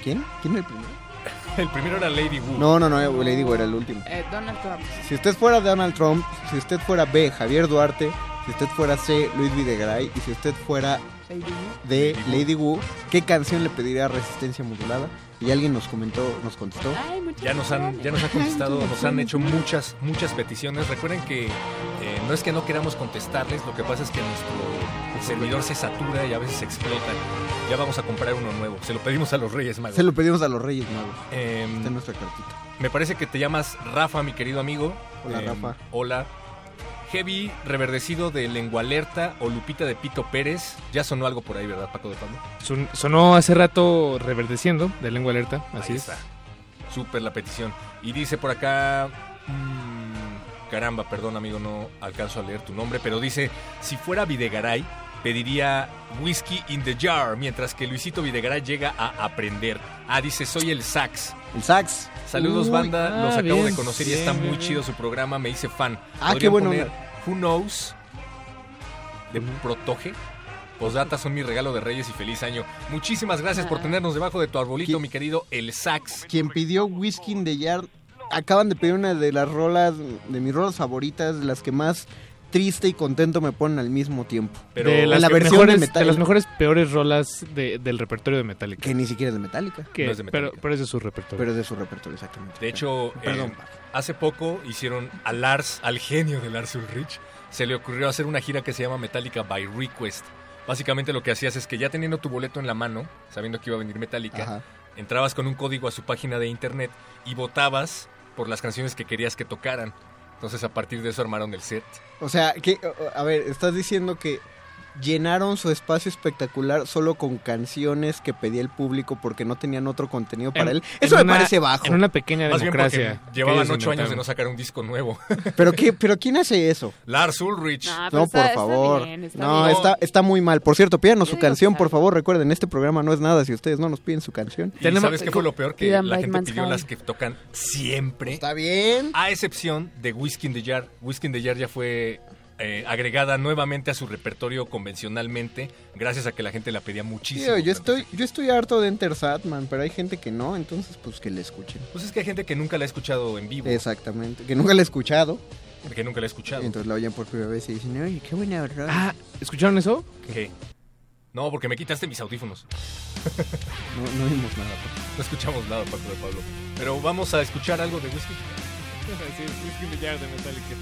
[SPEAKER 2] ¿Quién? ¿Quién era el primero? [laughs]
[SPEAKER 1] El primero era Lady Wu.
[SPEAKER 2] No, no, no, Lady Wu era el último.
[SPEAKER 16] Eh, Donald Trump.
[SPEAKER 2] Si usted fuera Donald Trump, si usted fuera B, Javier Duarte, si usted fuera C, Luis Videgaray, y si usted fuera D, Lady Wu, ¿qué canción le pediría a Resistencia Modulada? Y alguien nos comentó, nos contestó.
[SPEAKER 1] Ya nos han, ya nos han contestado, nos han hecho [laughs] muchas, muchas peticiones. Recuerden que eh, no es que no queramos contestarles, lo que pasa es que nuestro servidor se satura y a veces explota. Ya vamos a comprar uno nuevo. Se lo pedimos a los Reyes Magos.
[SPEAKER 2] Se lo pedimos a los Reyes Magos.
[SPEAKER 1] Em,
[SPEAKER 2] Está en nuestra cartita.
[SPEAKER 1] Me parece que te llamas Rafa, mi querido amigo.
[SPEAKER 2] Hola,
[SPEAKER 1] Em,
[SPEAKER 2] Rafa.
[SPEAKER 1] Hola. Heavy reverdecido de Lengua Alerta o Lupita de Pito Pérez. Ya sonó algo por ahí, ¿verdad, Paco de Pablo?
[SPEAKER 3] Son- sonó hace rato reverdeciendo de lengua alerta, así
[SPEAKER 1] Ahí
[SPEAKER 3] es.
[SPEAKER 1] está. Súper la petición. Y dice por acá... mm, caramba, perdón amigo, no alcanzo a leer tu nombre, pero dice, si fuera Videgaray, pediría whisky in the jar, mientras que Luisito Videgaray llega a aprender. Ah, dice, soy el sax.
[SPEAKER 2] El sax.
[SPEAKER 1] Saludos
[SPEAKER 2] Uy,
[SPEAKER 1] banda,
[SPEAKER 2] ah,
[SPEAKER 1] los acabo
[SPEAKER 2] bien,
[SPEAKER 1] de conocer y
[SPEAKER 2] bien,
[SPEAKER 1] está
[SPEAKER 2] bien,
[SPEAKER 1] muy
[SPEAKER 2] bien.
[SPEAKER 1] chido su programa, me hice fan.
[SPEAKER 2] Ah,
[SPEAKER 1] ¿Podrían
[SPEAKER 2] qué bueno.
[SPEAKER 1] poner Who Knows de Protoge. Posdata son mi regalo de Reyes y feliz año. Muchísimas gracias por tenernos debajo de tu arbolito, mi querido El Sax.
[SPEAKER 2] Quien pidió Whisky in the Jar, acaban de pedir una de las rolas, de mis rolas favoritas, las que más triste y contento me ponen al mismo tiempo.
[SPEAKER 3] de, las
[SPEAKER 2] la versión
[SPEAKER 3] mejores,
[SPEAKER 2] de
[SPEAKER 3] las mejores peores rolas de- del repertorio de Metallica.
[SPEAKER 2] Que ni siquiera es de Metallica.
[SPEAKER 3] Que-
[SPEAKER 1] No es de
[SPEAKER 3] pero,
[SPEAKER 1] Metallica.
[SPEAKER 3] pero es de su repertorio.
[SPEAKER 2] Pero es de su repertorio, exactamente.
[SPEAKER 1] De hecho,
[SPEAKER 2] Perdón.
[SPEAKER 1] eh, hace poco hicieron a Lars, al genio de Lars Ulrich, se le ocurrió hacer una gira que se llama Metallica by Request. Básicamente lo que hacías es que ya teniendo tu boleto en la mano, sabiendo que iba a venir Metallica,
[SPEAKER 2] Ajá.
[SPEAKER 1] entrabas con un código a su página de internet y votabas por las canciones que querías que tocaran. Entonces a partir de eso armaron el set.
[SPEAKER 2] O sea, que, a ver, estás diciendo que llenaron su espacio espectacular solo con canciones que pedía el público porque no tenían otro contenido para
[SPEAKER 3] En-
[SPEAKER 2] él. Eso me
[SPEAKER 3] una-
[SPEAKER 2] parece bajo.
[SPEAKER 3] En una pequeña
[SPEAKER 1] Más bien
[SPEAKER 3] democracia.
[SPEAKER 1] porque llevaban ocho años de no sacar un disco nuevo. [laughs]
[SPEAKER 2] ¿Pero, qué, ¿Pero quién hace eso?
[SPEAKER 1] Lars Ulrich.
[SPEAKER 2] No,
[SPEAKER 16] está-
[SPEAKER 2] por
[SPEAKER 16] está
[SPEAKER 2] favor.
[SPEAKER 16] bien, está
[SPEAKER 2] no,
[SPEAKER 16] bien.
[SPEAKER 2] está, está muy mal. Por cierto, pídanos su canción, por favor. Recuerden, este programa no es nada si ustedes no nos piden su canción.
[SPEAKER 1] Y ¿sabes qué fue lo peor? Que la gente pidió las que tocan siempre.
[SPEAKER 2] Está bien.
[SPEAKER 1] A excepción de Whiskey in the Jar. Whiskey in the Jar ya fue eh, agregada nuevamente a su repertorio convencionalmente, gracias a que la gente la pedía muchísimo.
[SPEAKER 2] Tío, yo estoy, yo estoy harto de Enter Satman, pero hay gente que no, entonces pues que le escuchen.
[SPEAKER 1] Pues es que hay gente que nunca la ha escuchado en vivo,
[SPEAKER 2] Exactamente, que nunca la he escuchado.
[SPEAKER 1] que nunca la ha escuchado.
[SPEAKER 2] Y entonces la oyen por primera vez y dicen, oye, qué buena rola.
[SPEAKER 3] Ah, ¿escucharon eso?
[SPEAKER 1] ¿Qué? No, porque me quitaste mis audífonos.
[SPEAKER 2] No, no vimos nada. pues.
[SPEAKER 1] No escuchamos nada, Paco de Pablo. Pero vamos a escuchar algo de Whiskey. [laughs]
[SPEAKER 3] Sí, the Jar de Metallica.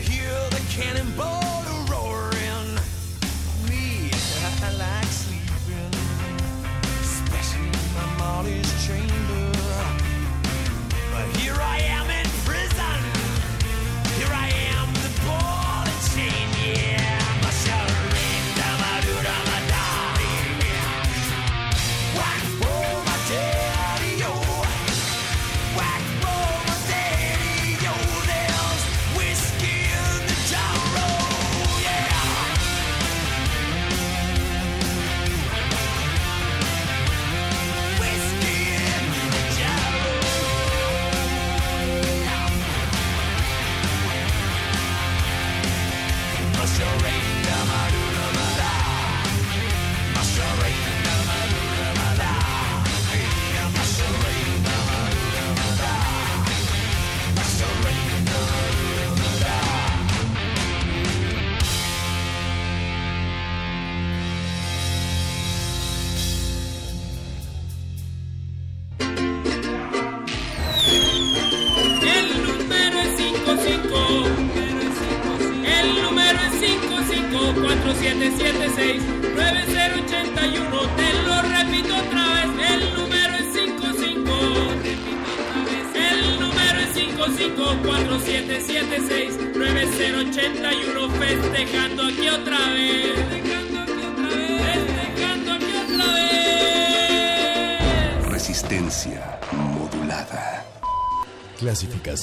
[SPEAKER 6] hear the
[SPEAKER 20] cannonball.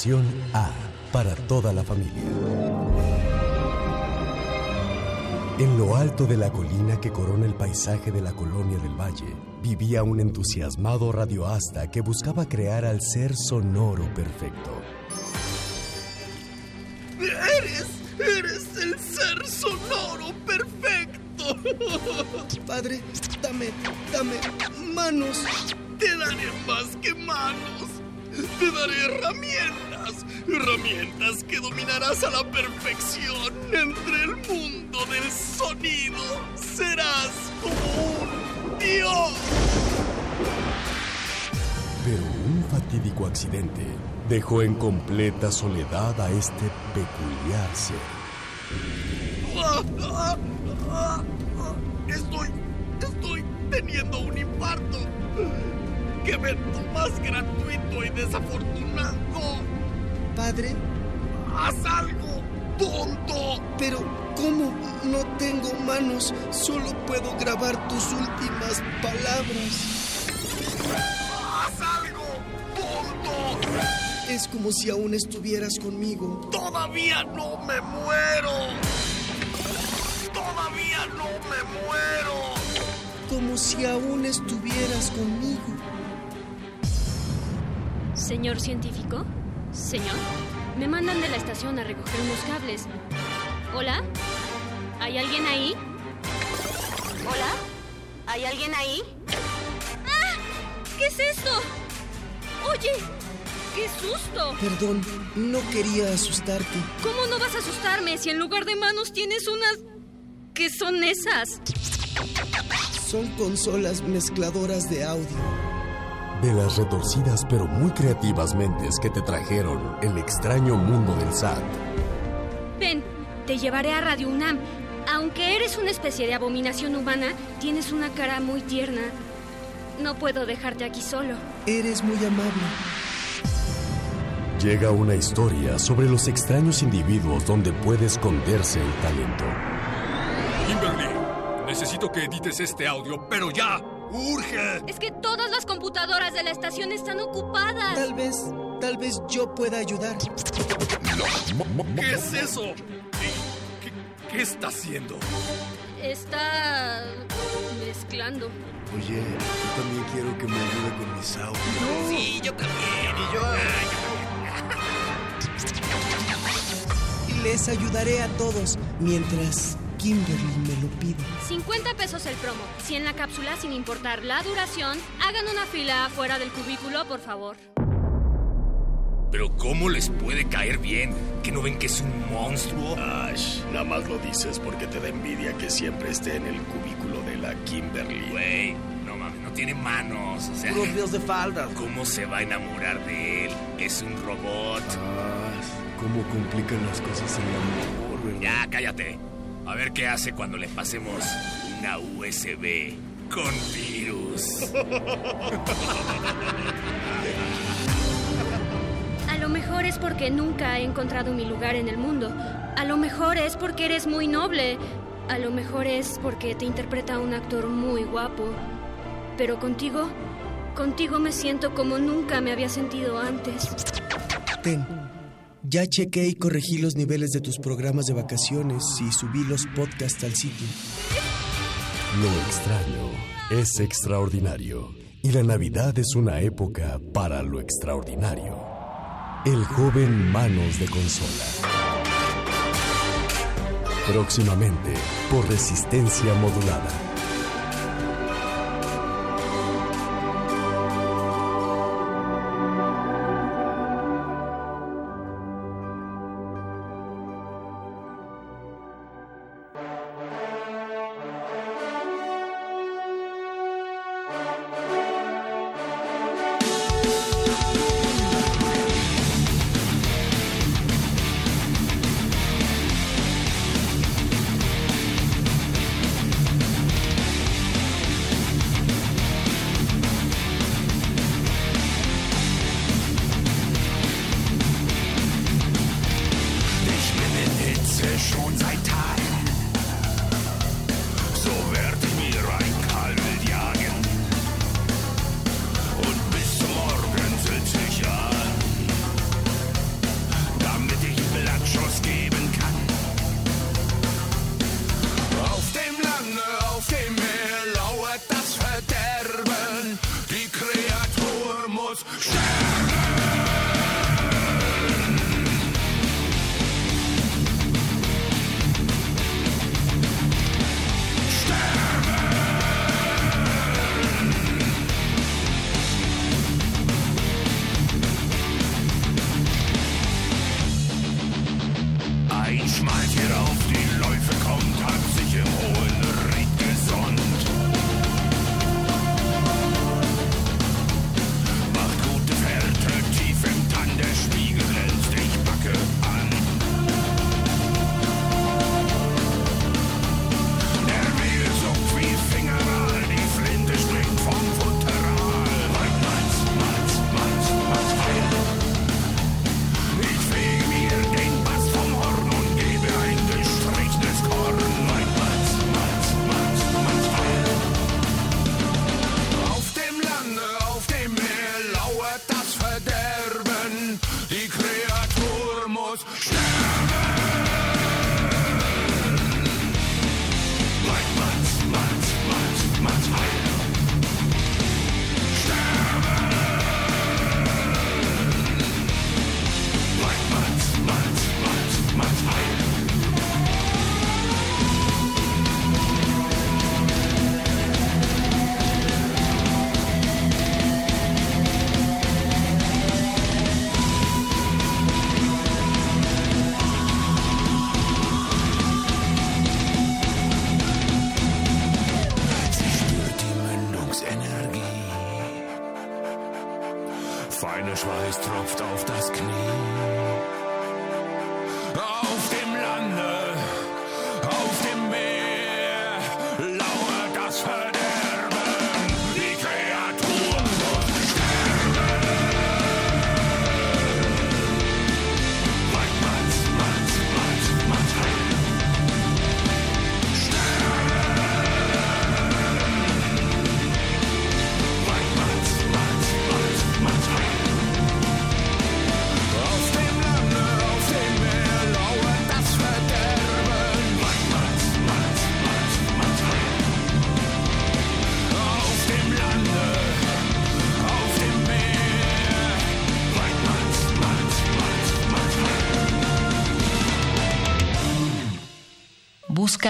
[SPEAKER 20] A para toda la familia. En lo alto de la colina que corona el paisaje de la colonia del Valle, vivía un entusiasmado radioasta que buscaba crear al ser sonoro perfecto. Accidente dejó en completa soledad a este peculiar ser.
[SPEAKER 21] Estoy, estoy teniendo un infarto. ¡Qué evento más gratuito y desafortunado! Padre, haz algo, tonto. Pero, ¿cómo? No tengo manos, solo puedo grabar tus últimas palabras. Es como si aún estuvieras conmigo. ¡Todavía no me muero! ¡Todavía no me muero! Como si aún estuvieras conmigo.
[SPEAKER 11] Señor científico, señor, me mandan de la estación a recoger unos cables. ¿Hola? ¿Hay alguien ahí? ¿Hola? ¿Hay alguien ahí? ¡Ah! ¿Qué es esto? Oye, qué susto.
[SPEAKER 21] Perdón, no quería asustarte.
[SPEAKER 11] ¿Cómo no vas a asustarme si en lugar de manos tienes unas... ¿Qué son esas?
[SPEAKER 21] Son consolas mezcladoras de audio.
[SPEAKER 20] De las retorcidas pero muy creativas mentes que te trajeron el extraño mundo del SAT.
[SPEAKER 11] Ven, te llevaré a Radio UNAM. Aunque eres una especie de abominación humana, tienes una cara muy tierna. No puedo dejarte aquí solo.
[SPEAKER 21] Eres muy amable.
[SPEAKER 20] Llega una historia sobre los extraños individuos donde puede esconderse el talento.
[SPEAKER 6] Kimberly, necesito que edites este audio, pero ya. ¡Urge!
[SPEAKER 11] Es que todas las computadoras de la estación están ocupadas.
[SPEAKER 21] Tal vez, tal vez yo pueda ayudar.
[SPEAKER 6] ¿Qué es eso? ¿Qué, qué- qué está haciendo?
[SPEAKER 11] Está mezclando.
[SPEAKER 22] Oye, yo también quiero que me ayude con mis audios.
[SPEAKER 21] Sí, yo también. Y yo. Y les ayudaré a todos mientras Kimberly me lo pide.
[SPEAKER 11] 50 pesos el promo. Si en la cápsula, sin importar la duración, hagan una fila afuera del cubículo, por favor.
[SPEAKER 6] Pero ¿cómo les puede caer bien? ¿Que no ven que es un monstruo?
[SPEAKER 22] Ash, nada más lo dices porque te da envidia que siempre esté en el cubículo de la Kimberly.
[SPEAKER 6] Güey, no mames, no tiene manos. O sea,
[SPEAKER 21] Puros de faldas.
[SPEAKER 6] ¿cómo se va a enamorar de él? Es un robot.
[SPEAKER 22] Ah, cómo complican las cosas el amor, ¿verdad?
[SPEAKER 6] Ya, cállate. A ver qué hace cuando le pasemos una USB con virus. [laughs]
[SPEAKER 11] A lo mejor es porque nunca he encontrado mi lugar en el mundo. A lo mejor es porque eres muy noble. A lo mejor es porque te interpreta un actor muy guapo. Pero contigo, contigo me siento como nunca me había sentido antes.
[SPEAKER 21] Ten. Ya chequé y corregí los niveles de tus programas de vacaciones y subí los podcasts al sitio.
[SPEAKER 20] Lo extraño es extraordinario y la Navidad es una época para lo extraordinario. El joven Manos de Consola. Próximamente por resistencia modulada.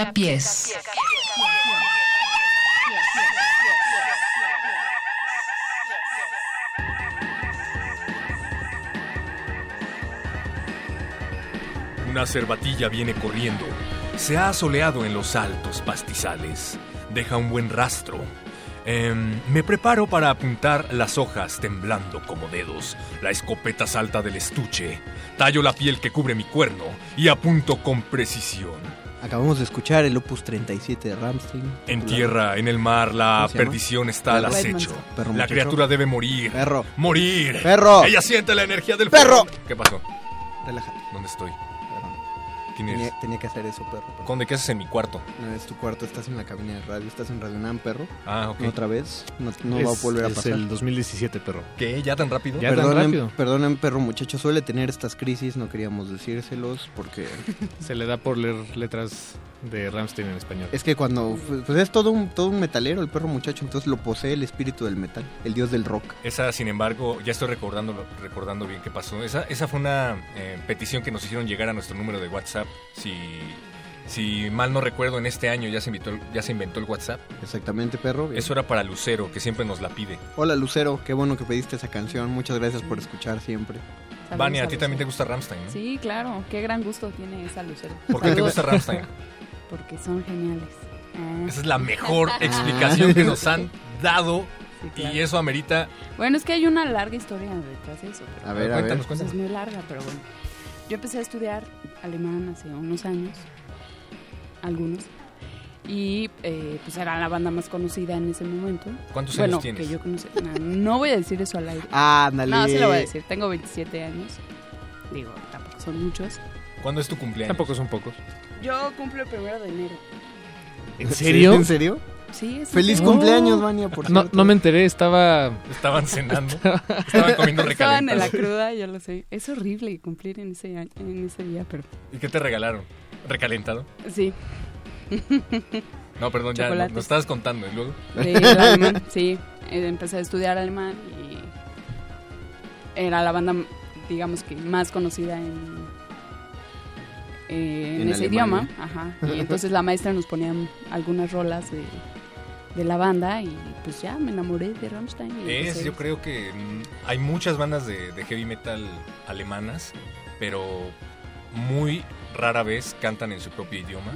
[SPEAKER 23] Pies.
[SPEAKER 1] Una cervatilla viene corriendo. Se ha asoleado en los altos pastizales. Deja un buen rastro. Em, me preparo para apuntar las hojas temblando como dedos. La escopeta salta del estuche. Tallo la piel que cubre mi cuerno y apunto con precisión.
[SPEAKER 2] Acabamos de escuchar el Opus 37 de Ramstein.
[SPEAKER 1] En tierra, en el mar, la perdición está al acecho.
[SPEAKER 2] Perro
[SPEAKER 1] La
[SPEAKER 2] muchacho.
[SPEAKER 1] criatura debe morir.
[SPEAKER 2] Perro.
[SPEAKER 1] Morir.
[SPEAKER 2] Perro.
[SPEAKER 1] Ella siente la energía del
[SPEAKER 2] Perro.
[SPEAKER 1] fuego. ¿Qué pasó?
[SPEAKER 2] Relájate.
[SPEAKER 1] ¿Dónde estoy? ¿Quién eres?
[SPEAKER 2] Tenía, tenía que hacer eso, perro. perro.
[SPEAKER 1] ¿Conde qué haces en mi cuarto?
[SPEAKER 2] No, es tu cuarto, estás en la cabina de radio, estás en Radio Nam, perro.
[SPEAKER 1] Ah, ok.
[SPEAKER 2] No, Otra vez, no, no
[SPEAKER 3] Es-
[SPEAKER 2] va a volver a
[SPEAKER 3] es
[SPEAKER 2] pasar.
[SPEAKER 3] el 2017, perro.
[SPEAKER 1] ¿Qué? ¿Ya tan rápido?
[SPEAKER 3] Ya tan rápido.
[SPEAKER 2] perdonen, perro muchacho, suele tener estas crisis, no queríamos decírselos porque [laughs]
[SPEAKER 3] Se le da por leer letras de Ramstein en español.
[SPEAKER 2] es que cuando pues es todo un todo un metalero el perro muchacho, entonces lo posee el espíritu del metal, el dios del rock.
[SPEAKER 1] Esa, sin embargo, ya estoy recordando, recordando bien qué pasó. Esa, esa fue una eh, petición que nos hicieron llegar a nuestro número de WhatsApp. Si, si mal no recuerdo, en este año ya se, invitó, ya se inventó el WhatsApp.
[SPEAKER 2] Exactamente, perro.
[SPEAKER 1] Eso era para Lucero, que siempre nos la pide.
[SPEAKER 2] Hola Lucero, qué bueno que pediste esa canción. Muchas gracias por escuchar siempre.
[SPEAKER 16] Saludos
[SPEAKER 1] Vania, a
[SPEAKER 16] a
[SPEAKER 1] ti también te gusta Ramstein, ¿no?
[SPEAKER 16] Sí, claro. Qué gran gusto tiene esa Lucero.
[SPEAKER 1] ¿Por qué te gusta Rammstein? [laughs]
[SPEAKER 16] Porque son geniales. Ah.
[SPEAKER 1] Esa es la mejor [laughs] explicación que nos han dado.
[SPEAKER 16] Sí, claro.
[SPEAKER 1] Y eso amerita.
[SPEAKER 16] Bueno, es que hay una larga historia detrás de eso. pero-
[SPEAKER 1] A ver, a ver. Cuéntanos,
[SPEAKER 16] Pues
[SPEAKER 1] cuéntanos.
[SPEAKER 16] Es muy larga, pero bueno. Yo empecé a estudiar alemán hace unos años, algunos, y eh, pues era la banda más conocida en ese momento.
[SPEAKER 1] ¿Cuántos
[SPEAKER 16] bueno,
[SPEAKER 1] años tienes?
[SPEAKER 16] que yo conocí. No, no voy a decir eso al aire.
[SPEAKER 2] Ándale.
[SPEAKER 16] No, sí lo voy a decir. Tengo 27 años. Digo, tampoco son muchos.
[SPEAKER 1] ¿Cuándo es tu cumpleaños?
[SPEAKER 3] Tampoco son pocos.
[SPEAKER 16] Yo cumplo el primero de enero.
[SPEAKER 3] ¿En serio?
[SPEAKER 2] ¿En serio?
[SPEAKER 16] Sí,
[SPEAKER 2] Feliz cumpleaños, Vania, por
[SPEAKER 3] No,
[SPEAKER 2] cierto.
[SPEAKER 3] no me enteré, estaba...
[SPEAKER 1] Estaban cenando. Estaban comiendo
[SPEAKER 16] Estaban en la
[SPEAKER 1] recalentados.
[SPEAKER 16] cruda, yo lo sé. Es horrible cumplir en ese, año- en ese día, pero
[SPEAKER 1] ¿Y qué te regalaron? ¿Recalentado?
[SPEAKER 16] sí.
[SPEAKER 1] No, perdón, ya nos estabas contando. ¿Y luego?
[SPEAKER 16] Sí, [laughs] el alemán, sí. Eh, Empecé a estudiar alemán era la banda, digamos que más conocida en, eh, en,
[SPEAKER 2] En
[SPEAKER 16] ese
[SPEAKER 2] Alemania.
[SPEAKER 16] idioma. Ajá. Y entonces la maestra nos ponía algunas rolas de, de la banda y pues ya me enamoré de Rammstein. y
[SPEAKER 1] Es, yo creo que mm, hay muchas bandas de, de heavy metal alemanas, pero muy rara vez cantan en su propio idioma.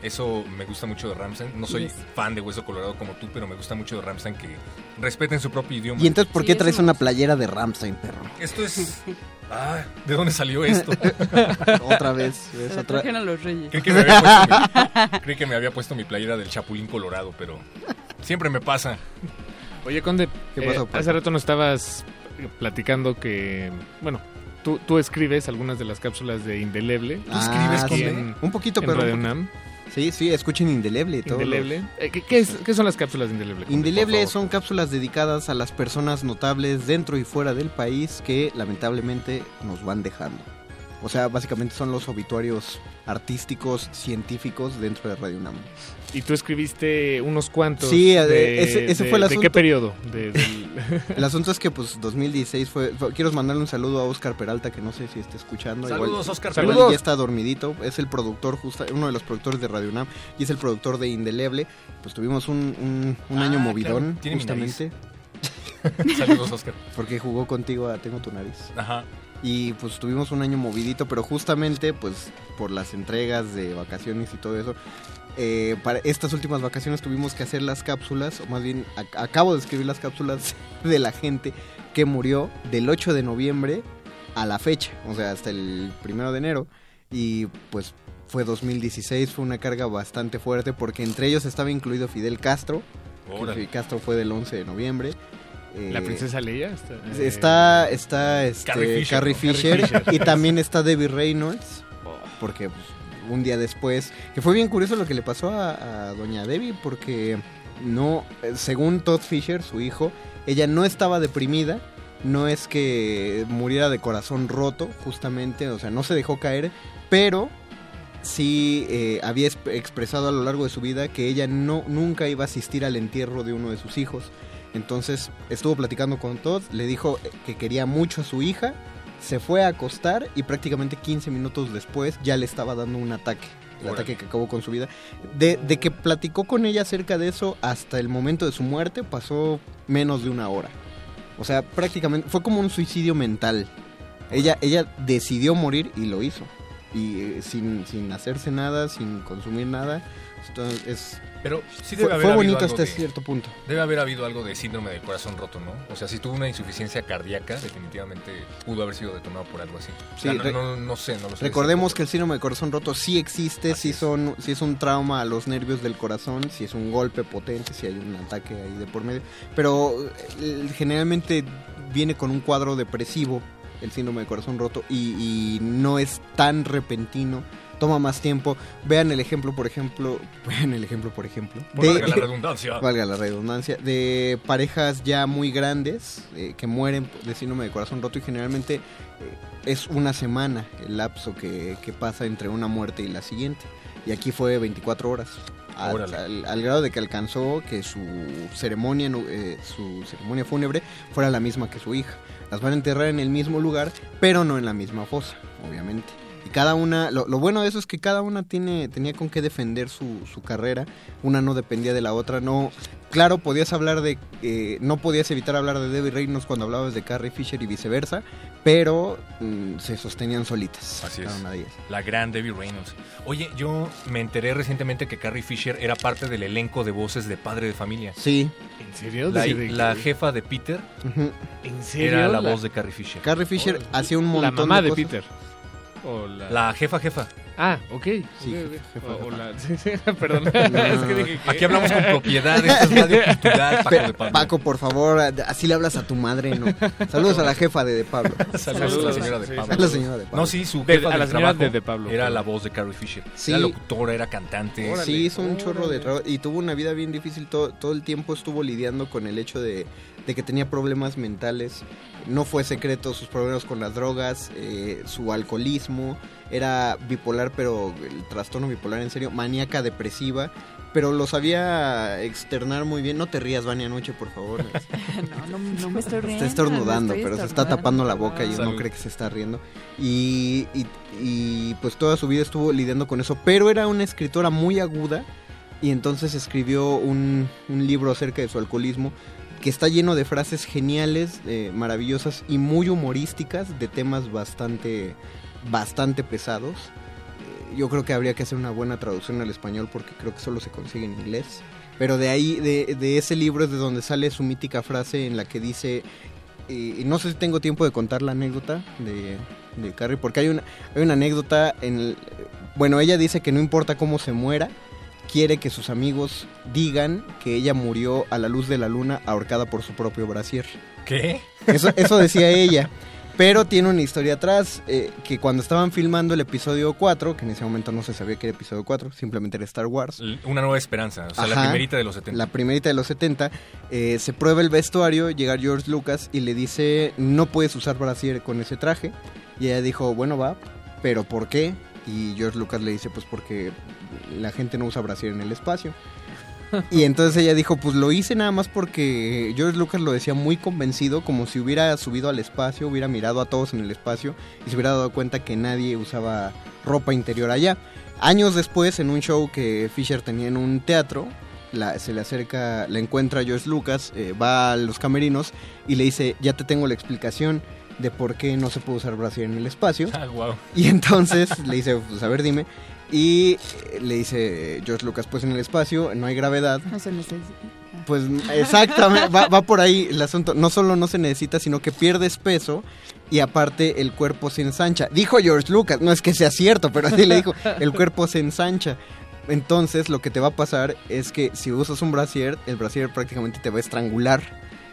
[SPEAKER 1] Eso me gusta mucho de Ramstein. No soy
[SPEAKER 16] Yes.
[SPEAKER 1] fan de Hueso Colorado como tú, pero me gusta mucho de Ramstein que respeten su propio idioma.
[SPEAKER 2] Y entonces, ¿por qué traes una playera de Ramstein, perro?
[SPEAKER 1] Esto es... [laughs] Ah, ¿de dónde salió esto? [laughs]
[SPEAKER 2] Otra vez, es otra-
[SPEAKER 16] trajeron los reyes.
[SPEAKER 1] Creí que, me había puesto mi, [laughs] creí que me había puesto mi playera del Chapulín Colorado, pero siempre me pasa.
[SPEAKER 3] Oye, Conde,
[SPEAKER 1] ¿Qué
[SPEAKER 3] eh,
[SPEAKER 1] pasó, Paco?
[SPEAKER 3] hace rato nos estabas platicando que, bueno, tú, tú escribes algunas de las cápsulas de Indeleble. ¿Tú escribes
[SPEAKER 2] Ah, Un poquito,
[SPEAKER 3] en
[SPEAKER 2] pero
[SPEAKER 3] Radio
[SPEAKER 2] un poquito.
[SPEAKER 3] UNAM?
[SPEAKER 2] Sí, sí, escuchen Indeleble. todos
[SPEAKER 3] Indeleble. Eh, ¿qué, qué es- qué son las cápsulas de Indeleble?
[SPEAKER 2] Indeleble son cápsulas dedicadas a las personas notables dentro y fuera del país que lamentablemente nos van dejando. O sea, básicamente son los obituarios artísticos, científicos dentro de Radio UNAM.
[SPEAKER 3] Y tú escribiste unos cuantos.
[SPEAKER 2] Sí,
[SPEAKER 3] de,
[SPEAKER 2] ese, ese
[SPEAKER 3] de-
[SPEAKER 2] fue el
[SPEAKER 3] ¿De
[SPEAKER 2] asunto.
[SPEAKER 3] qué periodo? De- del- [laughs]
[SPEAKER 2] El asunto es que pues 2016 fue, fue- quiero mandarle un saludo a Oscar Peralta que no sé si está escuchando.
[SPEAKER 1] Saludos,
[SPEAKER 2] igual
[SPEAKER 1] Peralta.
[SPEAKER 2] ya está dormidito, es el productor justo, uno de los productores de Radio UNAM y es el productor de Indeleble. Pues tuvimos un, un- un año
[SPEAKER 1] Ah,
[SPEAKER 2] movidón
[SPEAKER 1] claro, tiene mi
[SPEAKER 2] justamente. [laughs]
[SPEAKER 1] Saludos, Oscar.
[SPEAKER 2] Porque jugó contigo a Tengo tu nariz.
[SPEAKER 1] Ajá.
[SPEAKER 2] Y pues tuvimos un año movidito, pero justamente pues por las entregas de vacaciones y todo eso, eh, para estas últimas vacaciones tuvimos que hacer las cápsulas, o más bien ac- acabo de escribir las cápsulas [laughs] de la gente que murió del 8 de noviembre a la fecha, o sea, hasta el primero de enero. Y pues fue 2016, fue una carga bastante fuerte porque entre ellos estaba incluido Fidel Castro. Fidel Castro fue del 11 de noviembre.
[SPEAKER 3] ¿La
[SPEAKER 2] Eh,
[SPEAKER 3] princesa Leia? Está, eh,
[SPEAKER 2] Está, está este,
[SPEAKER 3] Carrie
[SPEAKER 2] Carrie
[SPEAKER 3] Fisher,
[SPEAKER 2] Fisher,
[SPEAKER 3] ¿no? Carrie Fisher.
[SPEAKER 2] y también está Debbie Reynolds. Porque pues, un día después, que fue bien curioso lo que le pasó a, doña Debbie, porque no, eh, según Todd Fisher, su hijo, ella no estaba deprimida, no es que muriera de corazón roto, justamente, o sea, no se dejó caer, pero sí eh, había exp- expresado a lo largo de su vida que ella no nunca iba a asistir al entierro de uno de sus hijos. Entonces estuvo platicando con Todd, le dijo que quería mucho a su hija, se fue a acostar y prácticamente 15 minutos después ya le estaba dando un ataque. El
[SPEAKER 1] Órale.
[SPEAKER 2] ataque que acabó con su vida. De, de que platicó con ella acerca de eso hasta el momento de su muerte pasó menos de una hora. O sea, prácticamente fue como un suicidio mental. Ella, ella decidió morir y lo hizo. Y eh, sin, sin hacerse nada, sin consumir nada. Entonces, es,
[SPEAKER 1] Pero sí
[SPEAKER 2] fue-
[SPEAKER 1] haber
[SPEAKER 2] bonito hasta
[SPEAKER 1] de-
[SPEAKER 2] cierto punto.
[SPEAKER 1] Debe haber habido algo de síndrome del corazón roto, ¿no? O sea, si tuvo una insuficiencia cardíaca, definitivamente pudo haber sido detonado por algo así. O sea,
[SPEAKER 2] Sí,
[SPEAKER 1] no,
[SPEAKER 2] re-
[SPEAKER 1] no, no sé, no lo sé.
[SPEAKER 2] Recordemos que el síndrome de corazón roto sí existe, sí, son, sí es un trauma a los nervios del corazón, si es un golpe potente, si hay un ataque ahí de por medio. Pero eh, generalmente viene con un cuadro depresivo, el síndrome de corazón roto, y, y no es tan repentino. Toma más tiempo. Vean el ejemplo, por ejemplo. [laughs] Vean el ejemplo, por ejemplo.
[SPEAKER 1] Valga la redundancia. [laughs]
[SPEAKER 2] Valga la redundancia. De parejas ya muy grandes eh, que mueren de síndrome de corazón roto y generalmente eh, es una semana el lapso que, que pasa entre una muerte y la siguiente. Y aquí fue 24 horas. Al, al grado de que alcanzó que su ceremonia, eh, su ceremonia fúnebre fuera la misma que su hija. Las van a enterrar en el mismo lugar, pero no en la misma fosa, obviamente. Y cada una, lo, lo bueno de eso es que cada una tiene, tenía con qué defender su, su carrera. Una no dependía de la otra. No, claro, podías hablar de, eh, no podías evitar hablar de Debbie Reynolds cuando hablabas de Carrie Fisher y viceversa, pero mm, se sostenían solitas.
[SPEAKER 1] Así es.
[SPEAKER 2] una de ellas.
[SPEAKER 1] La gran Debbie Reynolds. Oye, yo me enteré recientemente que Carrie Fisher era parte del elenco de voces de Padre de Familia.
[SPEAKER 2] Sí.
[SPEAKER 3] ¿En serio?
[SPEAKER 1] La,
[SPEAKER 3] ¿De- de-
[SPEAKER 1] la jefa de Peter.
[SPEAKER 3] ¿En serio?
[SPEAKER 1] era la,
[SPEAKER 3] La-
[SPEAKER 1] voz de Carrie Fisher.
[SPEAKER 2] Carrie Fisher hacía un
[SPEAKER 3] La
[SPEAKER 2] montón
[SPEAKER 3] mamá de
[SPEAKER 2] cosas.
[SPEAKER 3] Peter. O la...
[SPEAKER 1] La jefa jefa.
[SPEAKER 3] Ah, ok.
[SPEAKER 2] Sí, jefa,
[SPEAKER 3] O- la- sí, [laughs] sí, Perdón.
[SPEAKER 2] No.
[SPEAKER 3] es que dije que...
[SPEAKER 1] Aquí hablamos con propiedad, esto es radio cultural, Paco de Pablo.
[SPEAKER 2] Paco, por favor, así le hablas a tu madre, ¿no? Saludos a la jefa de De Pablo.
[SPEAKER 1] Saludos a la señora de
[SPEAKER 3] Sí,
[SPEAKER 1] Pablo.
[SPEAKER 2] A la señora de Pablo.
[SPEAKER 1] No, sí, su
[SPEAKER 3] De-
[SPEAKER 1] jefa
[SPEAKER 3] a la señora
[SPEAKER 1] trabajo
[SPEAKER 3] de De Pablo.
[SPEAKER 1] Era la voz de Carrie Fisher.
[SPEAKER 2] Sí.
[SPEAKER 1] Era locutora, era cantante.
[SPEAKER 2] Sí, hizo un chorro de trabajo y tuvo una vida bien difícil. Todo, todo el tiempo estuvo lidiando con el hecho de, de que tenía problemas mentales. No fue secreto sus problemas con las drogas, eh, su alcoholismo. Era bipolar pero el trastorno bipolar en serio, maníaca depresiva, pero lo sabía externar muy bien. No te rías, Vania Noche, por favor. [laughs]
[SPEAKER 16] No, no, no me estoy riendo.
[SPEAKER 2] Está estornudando,
[SPEAKER 16] no
[SPEAKER 2] pero se está tapando la boca y uno cree que se está riendo. Y, y- y, pues toda su vida estuvo lidiando con eso, pero era una escritora muy aguda y entonces escribió un, un libro acerca de su alcoholismo que está lleno de frases geniales, eh, maravillosas y muy humorísticas de temas bastante, bastante pesados. Eh, yo creo que habría que hacer una buena traducción al español porque creo que solo se consigue en inglés. Pero de ahí, de, ese libro es de donde sale su mítica frase en la que dice, eh, no sé si tengo tiempo de contar la anécdota de, de Carrie, porque hay una, hay una anécdota en... bueno, ella dice que no importa cómo se muera, quiere que sus amigos digan que ella murió a la luz de la luna ahorcada por su propio brasier.
[SPEAKER 1] ¿Qué?
[SPEAKER 2] Eso, eso decía ella. Pero tiene una historia atrás, eh, que cuando estaban filmando el episodio 4, que en ese momento no se sabía que era episodio 4, simplemente era Star Wars.
[SPEAKER 1] Una nueva esperanza, o sea, la primerita de los 70.
[SPEAKER 2] La primerita de los 70. eh, se prueba el vestuario, llega George Lucas y le dice, no puedes usar brasier con ese traje. Y ella dijo, bueno, va, pero ¿por qué? Y George Lucas le dice, pues porque la gente no usa brasier en el espacio. Y entonces ella dijo, pues lo hice nada más porque George Lucas lo decía muy convencido, como si hubiera subido al espacio, hubiera mirado a todos en el espacio y se hubiera dado cuenta que nadie usaba ropa interior allá. Años después, en un show que Fisher tenía en un teatro, la- se le acerca, la encuentra George Lucas, eh, va a los camerinos y le dice, ya te tengo la explicación de por qué no se puede usar brasier en el espacio. [laughs]
[SPEAKER 1] Ah, wow.
[SPEAKER 2] Y entonces le dice, pues a ver, dime. Y le dice George Lucas, pues en el espacio no hay gravedad.
[SPEAKER 16] No se necesita.
[SPEAKER 2] Pues exactamente, va, va por ahí el asunto. No solo no se necesita, sino que pierdes peso y aparte el cuerpo se ensancha. Dijo George Lucas, no es que sea cierto, pero así le dijo, el cuerpo se ensancha. Entonces lo que te va a pasar es que si usas un brasier, el brasier prácticamente te va a estrangular.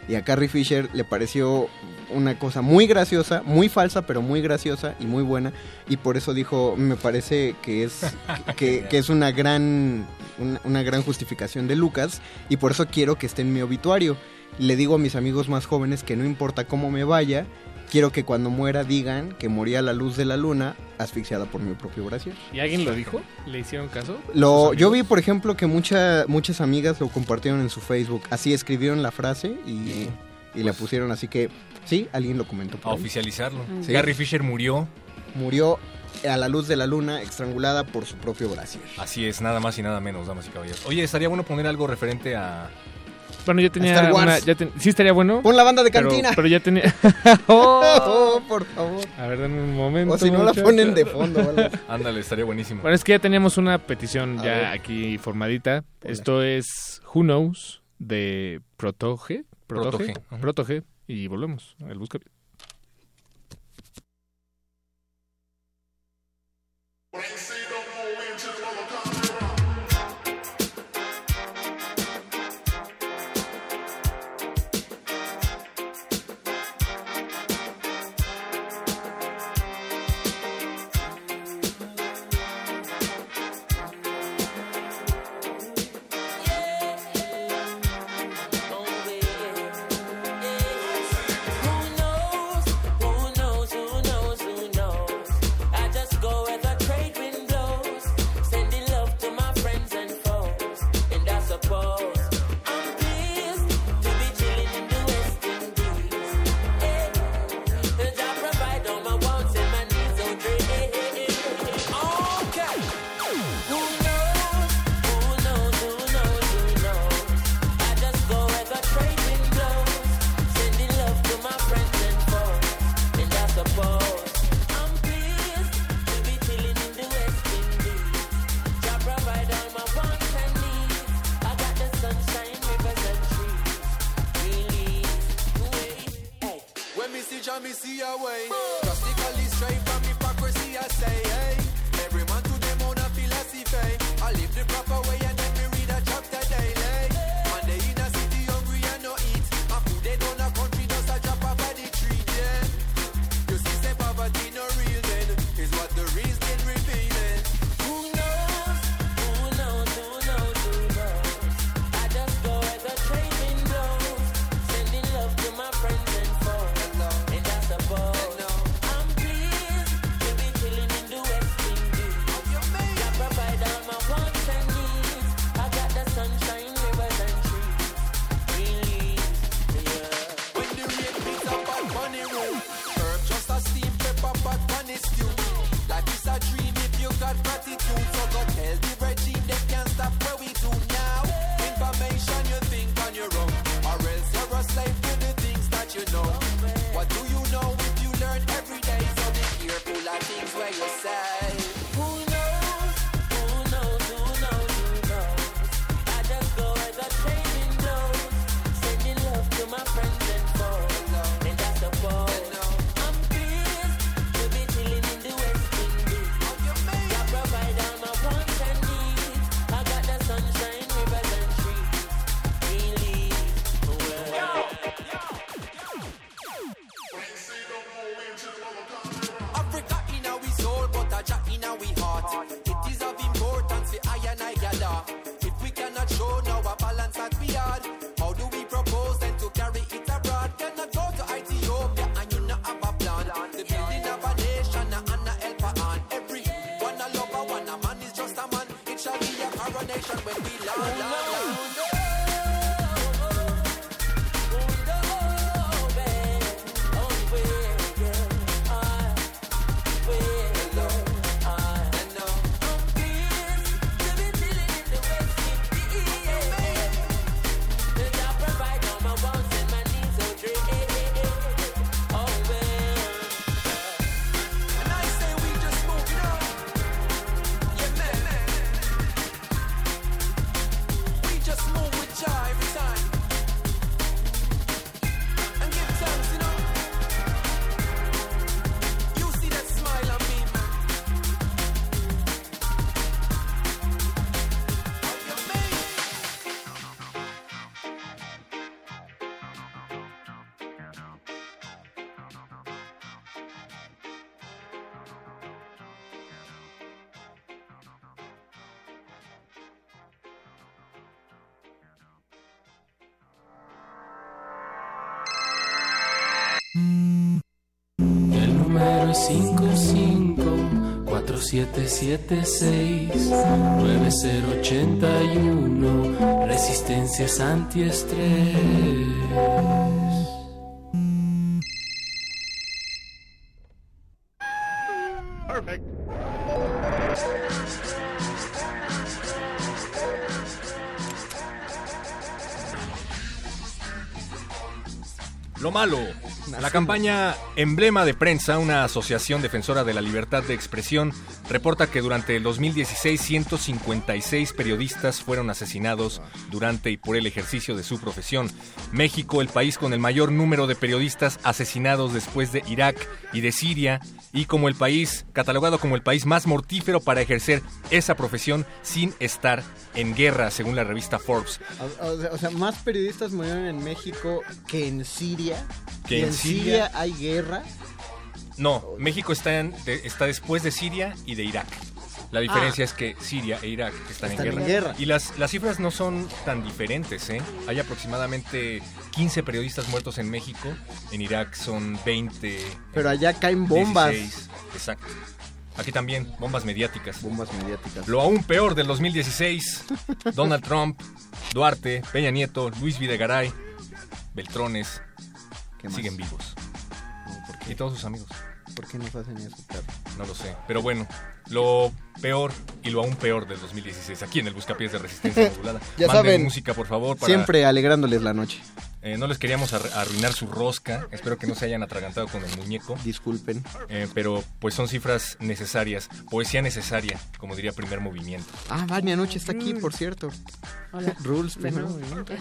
[SPEAKER 2] Y a Carrie Fisher le pareció una cosa muy graciosa, muy falsa, pero muy graciosa y muy buena. Y por eso dijo, me parece que es, [laughs] que, que es una gran, una, una gran justificación de Lucas. Y por eso quiero que esté en mi obituario. Le digo a mis amigos más jóvenes que no importa cómo me vaya, quiero que cuando muera digan que morí a la luz de la luna asfixiada por mi propio brasier.
[SPEAKER 24] ¿Y alguien lo dijo? ¿Le hicieron caso?
[SPEAKER 2] Lo,
[SPEAKER 24] ¿Sus
[SPEAKER 2] yo vi, por ejemplo, que mucha, muchas amigas lo compartieron en su Facebook. Así escribieron la frase y, y la pusieron. Así que, sí, alguien lo comentó.
[SPEAKER 1] A
[SPEAKER 2] por ahí.
[SPEAKER 1] oficializarlo.
[SPEAKER 2] Sí.
[SPEAKER 1] Carrie Fisher murió.
[SPEAKER 2] Murió a la luz de la luna, estrangulada por su propio brasier.
[SPEAKER 1] Así es, nada más y nada menos, damas y caballeros. Oye, estaría bueno poner algo referente a.
[SPEAKER 24] Bueno, yo tenía
[SPEAKER 2] Star Wars.
[SPEAKER 24] una... ya ten- sí estaría bueno.
[SPEAKER 2] Pon la banda de cantina.
[SPEAKER 24] Pero, ya tenía... [laughs] [laughs]
[SPEAKER 2] Oh, por favor.
[SPEAKER 24] A ver, dame un momento.
[SPEAKER 2] O si no la ponen de fondo. algo. [laughs]
[SPEAKER 1] Ándale, estaría buenísimo.
[SPEAKER 24] Bueno, es que ya teníamos una petición
[SPEAKER 2] A
[SPEAKER 24] ya
[SPEAKER 2] ver.
[SPEAKER 24] aquí formadita. Esto es Who Knows de Protoge. Protoge.
[SPEAKER 1] Protoge.
[SPEAKER 24] Protoge. Y volvemos. El busca.
[SPEAKER 18] 554776-9081. Resistencias antiestrés.
[SPEAKER 25] Perfect.
[SPEAKER 1] Lo malo. La campaña Emblema de Prensa, una asociación defensora de la libertad de expresión, reporta que durante el 2016 156 periodistas fueron asesinados durante y por el ejercicio de su profesión. México, el país con el mayor número de periodistas asesinados después de Irak y de Siria, y como el país, catalogado como el país más mortífero para ejercer esa profesión sin estar en guerra, según la revista Forbes.
[SPEAKER 2] O, o- o sea, más periodistas murieron en México que en Siria.
[SPEAKER 1] Que en
[SPEAKER 2] en
[SPEAKER 1] Siria-
[SPEAKER 2] Siria hay guerra.
[SPEAKER 1] No, México está, en- de- está después de Siria y de Irak. La diferencia es que Siria e Irak están,
[SPEAKER 2] Están
[SPEAKER 1] en,
[SPEAKER 2] en
[SPEAKER 1] guerra.
[SPEAKER 2] guerra.
[SPEAKER 1] Y las, las cifras no son tan diferentes, ¿eh? Hay aproximadamente 15 periodistas muertos en México. En Irak son 20.
[SPEAKER 2] Pero allá caen bombas.
[SPEAKER 1] 16. Exacto. Aquí también, bombas mediáticas.
[SPEAKER 2] Bombas mediáticas.
[SPEAKER 1] Lo aún peor del 2016, [laughs] Donald Trump, Duarte, Peña Nieto, Luis Videgaray, Beltrones, siguen vivos. Y todos sus amigos.
[SPEAKER 2] ¿Por qué nos hacen eso, perro?
[SPEAKER 1] No lo sé. Pero bueno, lo peor y lo aún peor del 2016, aquí en el Buscapiés de Resistencia [laughs] Modulada.
[SPEAKER 2] Ya
[SPEAKER 1] Manden
[SPEAKER 2] saben,
[SPEAKER 1] música, por favor. Para,
[SPEAKER 2] Siempre alegrándoles la noche.
[SPEAKER 1] Eh, no les queríamos ar- arruinar su rosca. Espero que no se hayan atragantado con el muñeco.
[SPEAKER 2] Disculpen.
[SPEAKER 1] Eh, pero pues son cifras necesarias. Poesía necesaria, como diría primer movimiento.
[SPEAKER 2] Ah, Vania Noche está aquí, por cierto.
[SPEAKER 16] Hola.
[SPEAKER 2] Rules, primer movimiento.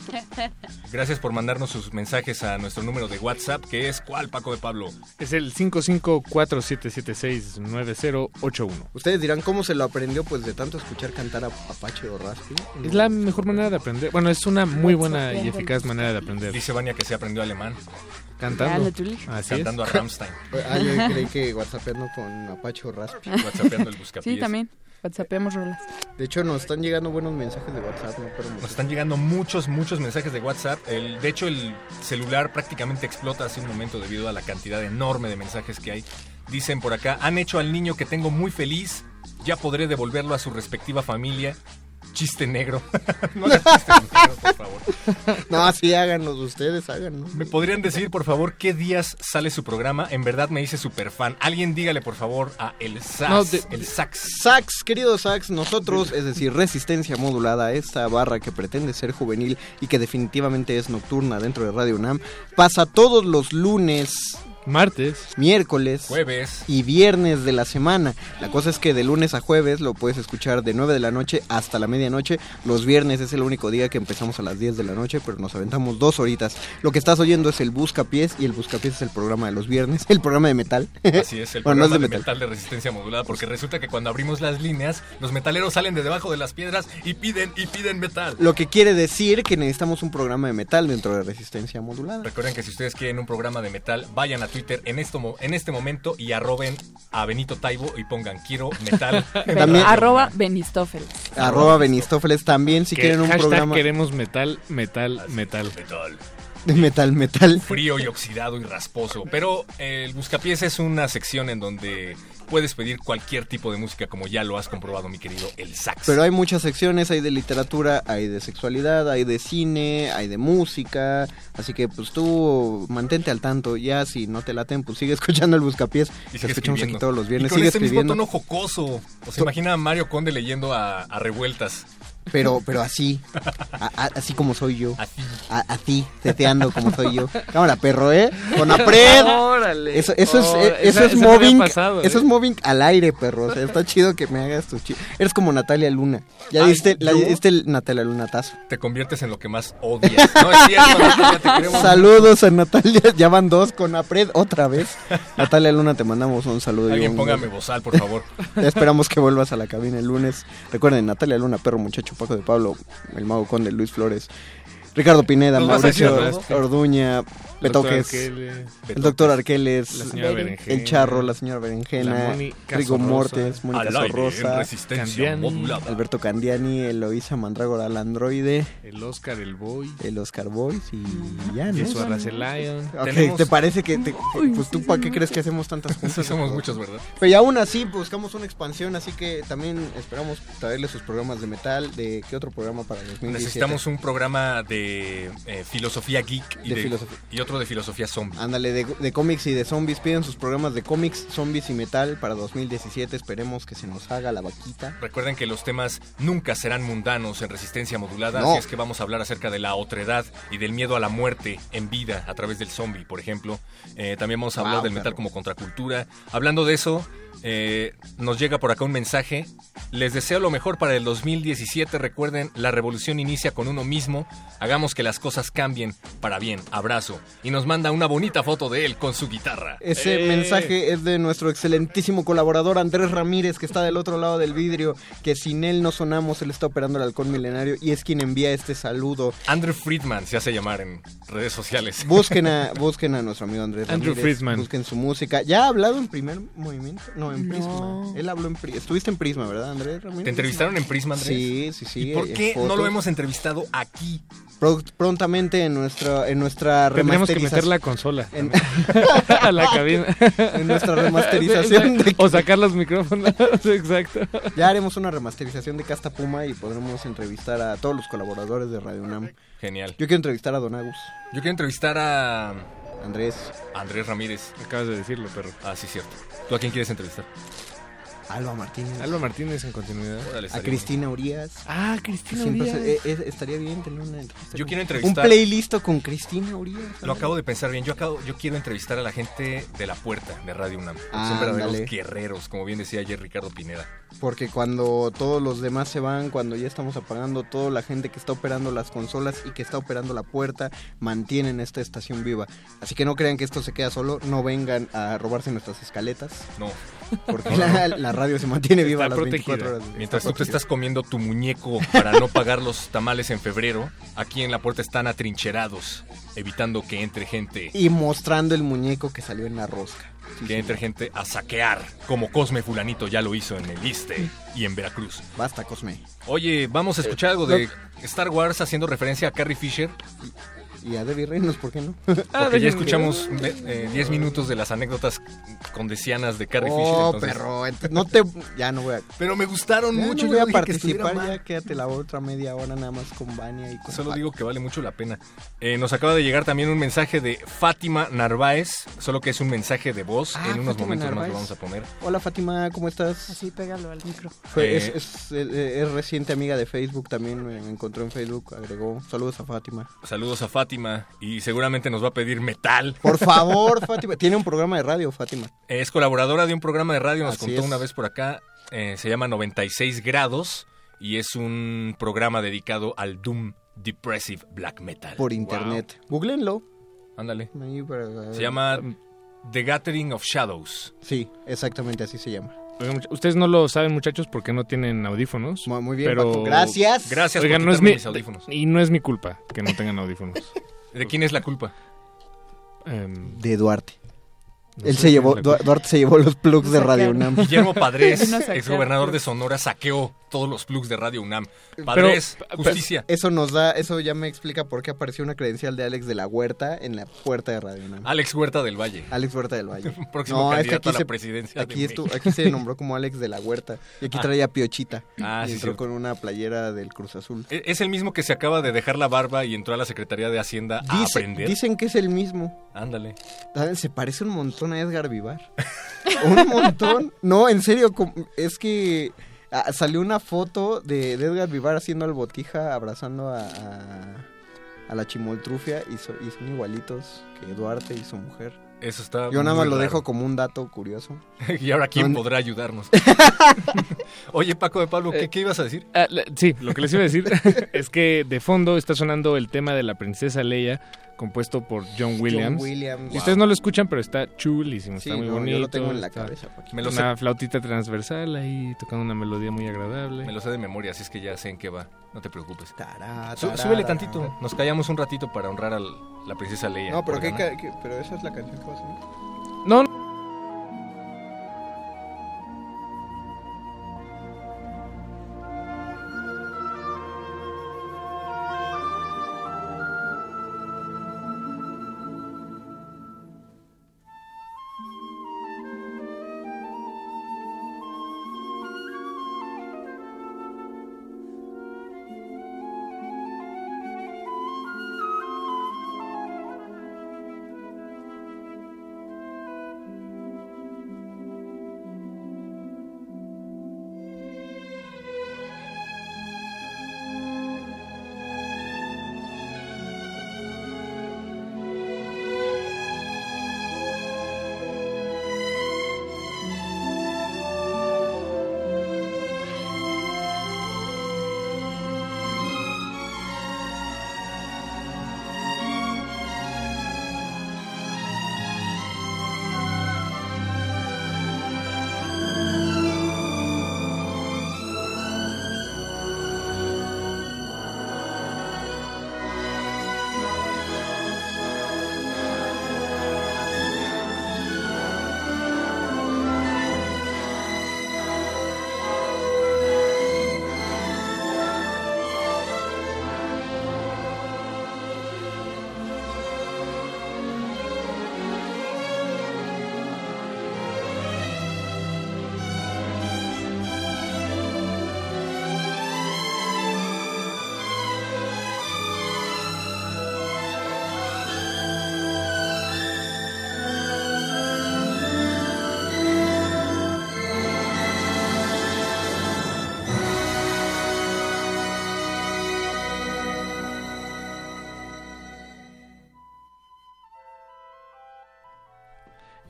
[SPEAKER 1] Gracias por mandarnos sus mensajes a nuestro número de WhatsApp, que es ¿cuál, Paco de Pablo?
[SPEAKER 3] Es el 5547769081.
[SPEAKER 2] Ustedes dirán cómo se lo aprendió, pues de tanto escuchar cantar a Apache o Raspi.
[SPEAKER 3] Es la mejor manera de aprender. Bueno, es una muy buena y eficaz manera de aprender.
[SPEAKER 1] Dice Vania que se aprendió alemán.
[SPEAKER 3] Cantando.
[SPEAKER 16] Ah,
[SPEAKER 3] es.
[SPEAKER 1] Cantando a Rammstein. [laughs]
[SPEAKER 2] Ah, yo creí que whatsappeando con Apache o Raspi.
[SPEAKER 1] Whatsappeando el buscapiés.
[SPEAKER 16] Sí, también. WhatsAppemos rolas.
[SPEAKER 2] De hecho, nos están llegando buenos mensajes de WhatsApp, no Pero
[SPEAKER 1] Nos están llegando muchos, muchos mensajes de WhatsApp. El, de hecho, el celular prácticamente explota hace un momento debido a la cantidad enorme de mensajes que hay. Dicen por acá, han hecho al niño que tengo muy feliz, ya podré devolverlo a su respectiva familia. Chiste negro. [laughs] no hagan chistes negros, por favor. [laughs]
[SPEAKER 2] No, sí, háganlos ustedes, háganlos.
[SPEAKER 1] ¿Me podrían decir, por favor, qué días sale su programa? En verdad me hice super fan. Alguien dígale, por favor, a el Sax.
[SPEAKER 2] No, de-
[SPEAKER 1] el Sax.
[SPEAKER 2] Sax, querido Sax, nosotros, es decir, Resistencia Modulada, esta barra que pretende ser juvenil y que definitivamente es nocturna dentro de Radio UNAM, pasa todos los lunes,
[SPEAKER 3] martes,
[SPEAKER 2] miércoles,
[SPEAKER 1] jueves
[SPEAKER 2] y viernes de la semana. La cosa es que de lunes a jueves lo puedes escuchar de 9 de la noche hasta la medianoche. Los viernes es el único día que empezamos a las 10 de la noche, pero nos aventamos dos horitas. Lo que estás oyendo es el Buscapiés y el Buscapiés es el programa de los viernes, [laughs] el programa de metal.
[SPEAKER 1] Así es, el
[SPEAKER 2] Bueno, no
[SPEAKER 1] programa
[SPEAKER 2] es
[SPEAKER 1] de
[SPEAKER 2] de
[SPEAKER 1] metal. de resistencia modulada, porque resulta que cuando abrimos las líneas, los metaleros salen de debajo de las piedras y piden y piden metal.
[SPEAKER 2] Lo que quiere decir que necesitamos un programa de metal dentro de Resistencia Modulada.
[SPEAKER 1] Recuerden que si ustedes quieren un programa de metal, vayan a Twitter en, esto, mo- en este momento y arroben a Benito Taibo y pongan quiero metal. [laughs]
[SPEAKER 2] También-
[SPEAKER 16] Arroba Benistófeles.
[SPEAKER 2] Arroba Benistófeles también si
[SPEAKER 3] Que
[SPEAKER 2] quieren un programa.
[SPEAKER 3] queremos metal, metal, metal.
[SPEAKER 2] De metal, metal.
[SPEAKER 1] frío y oxidado y rasposo. Pero eh, el Buscapiés es una sección en donde puedes pedir cualquier tipo de música, como ya lo has comprobado, mi querido El Sax.
[SPEAKER 2] Pero hay muchas secciones, hay de literatura, hay de sexualidad, hay de cine, hay de música, así que pues tú mantente al tanto, ya si no te laten, pues sigue escuchando el Buscapiés,
[SPEAKER 1] Y
[SPEAKER 2] te escuchamos aquí todos los viernes,
[SPEAKER 1] Y con
[SPEAKER 2] sigue
[SPEAKER 1] este mismo tono jocoso. O se imagina a Mario Conde leyendo a, a revueltas.
[SPEAKER 2] Pero pero así, a- a- así como soy yo, a, a ti, teteando como soy yo. Cámara, perro, ¿eh? Con apred.
[SPEAKER 3] Órale.
[SPEAKER 2] Eso, eso
[SPEAKER 3] Oh,
[SPEAKER 2] es, eh, eso
[SPEAKER 3] esa-
[SPEAKER 2] es
[SPEAKER 3] esa
[SPEAKER 2] eso
[SPEAKER 3] ¿eh?
[SPEAKER 2] es moving al aire, perro. O sea, está chido que me hagas tus chistes. Eres como Natalia Luna. Ya diste, la, diste el Natalia Lunatazo.
[SPEAKER 1] Te conviertes en lo que más odias. No es cierto, Natalia, te queremos
[SPEAKER 2] Saludos a Natalia, ya van dos con Apred otra vez. Natalia Luna, te mandamos un saludo. y
[SPEAKER 1] Alguien
[SPEAKER 2] un-
[SPEAKER 1] póngame bozal, por favor.
[SPEAKER 2] Esperamos que vuelvas a la cabina el lunes. Recuerden, Natalia Luna, Perro Muchacho, Paco de Pablo, El Mago Conde, Luis Flores, Ricardo Pineda,
[SPEAKER 3] ¿Nos vas a decir
[SPEAKER 2] Mauricio? Orduña, Betoques,
[SPEAKER 3] Arqueles.
[SPEAKER 2] el doctor Arqueles, el Charro, la señora Berenjena, Rigo. Mortes, Mónica
[SPEAKER 1] modulada.
[SPEAKER 2] Alberto Candiani, Eloisa Mandrágora, el androide,
[SPEAKER 3] El Oscar, el Boy.
[SPEAKER 2] el Oscar Boys y ya, ¿no?
[SPEAKER 3] Jesús Arracelion.
[SPEAKER 2] Ok,
[SPEAKER 1] Tenemos-
[SPEAKER 2] ¿Te parece que te- pues tú para qué crees que hacemos tantas [laughs] cosas?
[SPEAKER 1] Somos muchos, ¿verdad?
[SPEAKER 2] Pero y aún así buscamos una expansión, así que también esperamos traerle sus programas de metal, de qué otro programa para 2017.
[SPEAKER 1] Necesitamos un programa de eh, filosofía geek y,
[SPEAKER 2] De
[SPEAKER 1] de-
[SPEAKER 2] filosofía.
[SPEAKER 1] y otro de filosofía zombie.
[SPEAKER 2] Ándale, de, de cómics y de zombies, piden sus programas de cómics, zombies y metal para 2017, esperemos que se nos haga la vaquita.
[SPEAKER 1] Recuerden que los temas nunca serán mundanos en resistencia modulada,
[SPEAKER 2] No.
[SPEAKER 1] así es que vamos a hablar acerca de la otredad y del miedo a la muerte en vida a través del zombie, por ejemplo. Eh, también vamos a hablar
[SPEAKER 2] Wow,
[SPEAKER 1] del metal como contracultura. Hablando de eso, eh, nos llega por acá un mensaje. Les deseo lo mejor para el 2017. Recuerden, la revolución inicia con uno mismo. Hagamos que las cosas cambien para bien. Abrazo. Y nos manda una bonita foto de él con su guitarra.
[SPEAKER 2] Ese
[SPEAKER 1] ¡Eh!
[SPEAKER 2] mensaje es de nuestro excelentísimo colaborador Andrés Ramírez, que está del otro lado del vidrio, que sin él no sonamos, él está operando el halcón milenario y es quien envía este saludo.
[SPEAKER 1] Andrew Friedman se hace llamar en redes sociales. [laughs]
[SPEAKER 2] Busquen a, busquen a nuestro amigo Andrés
[SPEAKER 3] Andrew
[SPEAKER 2] Ramírez,
[SPEAKER 3] Friedman.
[SPEAKER 2] busquen su música. ¿Ya ha hablado en primer movimiento? No, en
[SPEAKER 16] No.
[SPEAKER 2] Prisma. Él habló en Prisma. Estuviste en Prisma, ¿verdad, Andrés?
[SPEAKER 1] ¿Te entrevistaron en Prisma, Andrés?
[SPEAKER 2] Sí, sí, sí.
[SPEAKER 1] ¿Y por qué no lo hemos entrevistado aquí?
[SPEAKER 2] Pro- prontamente en nuestra, en nuestra
[SPEAKER 3] Tendríamos que meter la consola
[SPEAKER 2] En- [laughs]
[SPEAKER 3] a la cabina. [laughs]
[SPEAKER 2] En nuestra remasterización [laughs] de-
[SPEAKER 3] O sacar los micrófonos. Exacto.
[SPEAKER 2] Ya haremos una remasterización de Casta Puma y podremos entrevistar a todos los colaboradores de Radio UNAM.
[SPEAKER 1] Genial.
[SPEAKER 2] Yo quiero entrevistar a Don Agus,
[SPEAKER 1] Yo quiero entrevistar a
[SPEAKER 2] Andrés,
[SPEAKER 1] Andrés Ramírez.
[SPEAKER 3] Acabas de decirlo, perro.
[SPEAKER 1] Ah, sí, cierto. ¿Tú a quién quieres entrevistar?
[SPEAKER 2] Alba Martínez,
[SPEAKER 3] Alba Martínez en continuidad.
[SPEAKER 1] Órale,
[SPEAKER 2] a Cristina Urias.
[SPEAKER 3] Ah, Cristina
[SPEAKER 2] Siempre
[SPEAKER 3] Urias.
[SPEAKER 2] eh, eh, estaría bien tener una entrevista.
[SPEAKER 1] Yo quiero
[SPEAKER 2] Un
[SPEAKER 1] entrevistar-
[SPEAKER 2] playlist con Cristina Urias.
[SPEAKER 1] Lo acabo de pensar bien. Yo acabo, yo quiero entrevistar a la gente de la puerta de Radio UNAM.
[SPEAKER 2] Ah,
[SPEAKER 1] Son verdaderos guerreros, como bien decía ayer Ricardo Pineda.
[SPEAKER 2] Porque cuando todos los demás se van, cuando ya estamos apagando, toda la gente que está operando las consolas y que está operando la puerta, mantienen esta estación viva. Así que no crean que esto se queda solo, no vengan a robarse nuestras escaletas,
[SPEAKER 1] No.
[SPEAKER 2] porque la, la radio se mantiene viva
[SPEAKER 3] Está
[SPEAKER 2] las
[SPEAKER 3] protegida.
[SPEAKER 2] 24 horas.
[SPEAKER 1] Mientras
[SPEAKER 2] Está
[SPEAKER 1] tú te estás comiendo tu muñeco para no pagar los tamales en febrero, aquí en la puerta están atrincherados, evitando que entre gente,
[SPEAKER 2] Y mostrando el muñeco que salió en la rosca. Sí,
[SPEAKER 1] que
[SPEAKER 2] sí.
[SPEAKER 1] entre gente a saquear, como Cosme Fulanito ya lo hizo en el Iste y en Veracruz.
[SPEAKER 2] Basta, Cosme.
[SPEAKER 1] Oye, vamos a escuchar algo de Star Wars haciendo referencia a Carrie Fisher.
[SPEAKER 2] Y a Debbie Reynolds, ¿por qué no? [laughs]
[SPEAKER 1] Porque ya
[SPEAKER 3] déjenme-
[SPEAKER 1] escuchamos eh, 10 minutos de las anécdotas condesianas de Carrie Fisher.
[SPEAKER 2] oh,
[SPEAKER 1] entonces-
[SPEAKER 2] perro, ent- no te... Ya no voy a...
[SPEAKER 1] Pero me gustaron
[SPEAKER 2] Ya
[SPEAKER 1] mucho.
[SPEAKER 2] no
[SPEAKER 1] yo
[SPEAKER 2] voy a participar, ya quédate la otra media hora nada más con Vania y con
[SPEAKER 1] Solo digo que vale mucho la pena. Eh, nos acaba de llegar también un mensaje de Fátima Narváez, solo que es un mensaje de voz.
[SPEAKER 2] Ah,
[SPEAKER 1] en unos
[SPEAKER 2] Fátima
[SPEAKER 1] momentos más
[SPEAKER 2] Narváez.
[SPEAKER 1] lo vamos a poner.
[SPEAKER 2] Hola Fátima, ¿cómo estás?
[SPEAKER 16] Así, pégalo al micro.
[SPEAKER 2] Fue-
[SPEAKER 1] Eh,
[SPEAKER 2] es, es- eh, es reciente amiga de Facebook, también me me encontró en Facebook, agregó. Saludos a Fátima.
[SPEAKER 1] Saludos a Fátima y seguramente nos va a pedir metal.
[SPEAKER 2] Por favor, [laughs] Fátima. Tiene un programa de radio, Fátima.
[SPEAKER 1] Es colaboradora de un programa de radio, nos
[SPEAKER 2] Así
[SPEAKER 1] contó
[SPEAKER 2] es.
[SPEAKER 1] una vez por acá. eh, se llama 96 grados y es un programa dedicado al Doom Depressive Black Metal.
[SPEAKER 2] Por internet. Googleenlo.
[SPEAKER 1] Ándale. Se llama The Gathering of Shadows.
[SPEAKER 2] Sí, exactamente así se llama.
[SPEAKER 3] Ustedes no lo saben, muchachos, porque no tienen audífonos.
[SPEAKER 2] Muy, muy bien,
[SPEAKER 3] pero...
[SPEAKER 2] Paco. Gracias.
[SPEAKER 1] Gracias
[SPEAKER 3] Oigan,
[SPEAKER 1] por
[SPEAKER 3] no es mi,
[SPEAKER 1] mis audífonos.
[SPEAKER 3] y no es mi culpa que no tengan audífonos. [laughs]
[SPEAKER 1] ¿De quién es la culpa?
[SPEAKER 3] Em,
[SPEAKER 2] De Duarte.
[SPEAKER 3] No
[SPEAKER 2] Él se llevó. Duarte se llevó los plugs de Radio UNAM.
[SPEAKER 1] Guillermo Padres, [laughs] exgobernador de. Sonora, saqueó todos los plugs de Radio UNAM. Padres, justicia.
[SPEAKER 2] Eso nos da, eso ya me explica por qué apareció una credencial de Alex de la Huerta en la puerta de Radio UNAM.
[SPEAKER 1] Alex Huerta del Valle.
[SPEAKER 2] Alex Huerta del Valle. [laughs]
[SPEAKER 1] Próximo candidato a la presidencia de
[SPEAKER 2] aquí, estu- aquí se nombró como Alex de la Huerta. Y aquí
[SPEAKER 1] Ah.
[SPEAKER 2] traía piochita.
[SPEAKER 1] Ah,
[SPEAKER 2] y
[SPEAKER 1] sí,
[SPEAKER 2] entró
[SPEAKER 1] cierto.
[SPEAKER 2] con una playera del Cruz Azul.
[SPEAKER 1] E- Es el mismo que se acaba de dejar la barba y entró a la Secretaría de Hacienda a aprender.
[SPEAKER 2] dicen que es el mismo.
[SPEAKER 1] Ándale.
[SPEAKER 2] ¿Saben? Se parece un montón a Edgar Vivar. un montón. No, en serio, es que ah, salió una foto de, de Edgar Vivar haciendo al botija, abrazando a, a, a la chimoltrufia y, so- y son igualitos que Duarte y su mujer.
[SPEAKER 1] Eso está
[SPEAKER 2] Yo nada más lo
[SPEAKER 1] raro.
[SPEAKER 2] dejo como un dato curioso. [laughs]
[SPEAKER 1] y ahora, ¿quién
[SPEAKER 2] No-
[SPEAKER 1] podrá ayudarnos? [laughs] Oye, Paco de Pablo, ¿qué, qué ibas a decir?
[SPEAKER 3] Ah, la- sí, lo que les iba a decir [laughs] es que de fondo está sonando el tema de la princesa Leia, compuesto por John Williams.
[SPEAKER 2] Williams.
[SPEAKER 3] Y ustedes no lo escuchan, pero está chulísimo,
[SPEAKER 2] Sí,
[SPEAKER 3] está muy
[SPEAKER 2] no, yo
[SPEAKER 3] bonito.
[SPEAKER 2] lo tengo en la cabeza, Paquito.
[SPEAKER 1] Me lo
[SPEAKER 3] una
[SPEAKER 1] sé.
[SPEAKER 3] flautita transversal ahí, tocando una melodía muy agradable.
[SPEAKER 1] Me lo sé de memoria, así es que ya sé en qué va. No te preocupes.
[SPEAKER 2] Tará,
[SPEAKER 1] Sú-
[SPEAKER 2] tará,
[SPEAKER 1] súbele tantito. Nos callamos un ratito para honrar a la princesa Leia.
[SPEAKER 2] No, pero, ¿qué, qué- pero esa es la canción que va a sonar.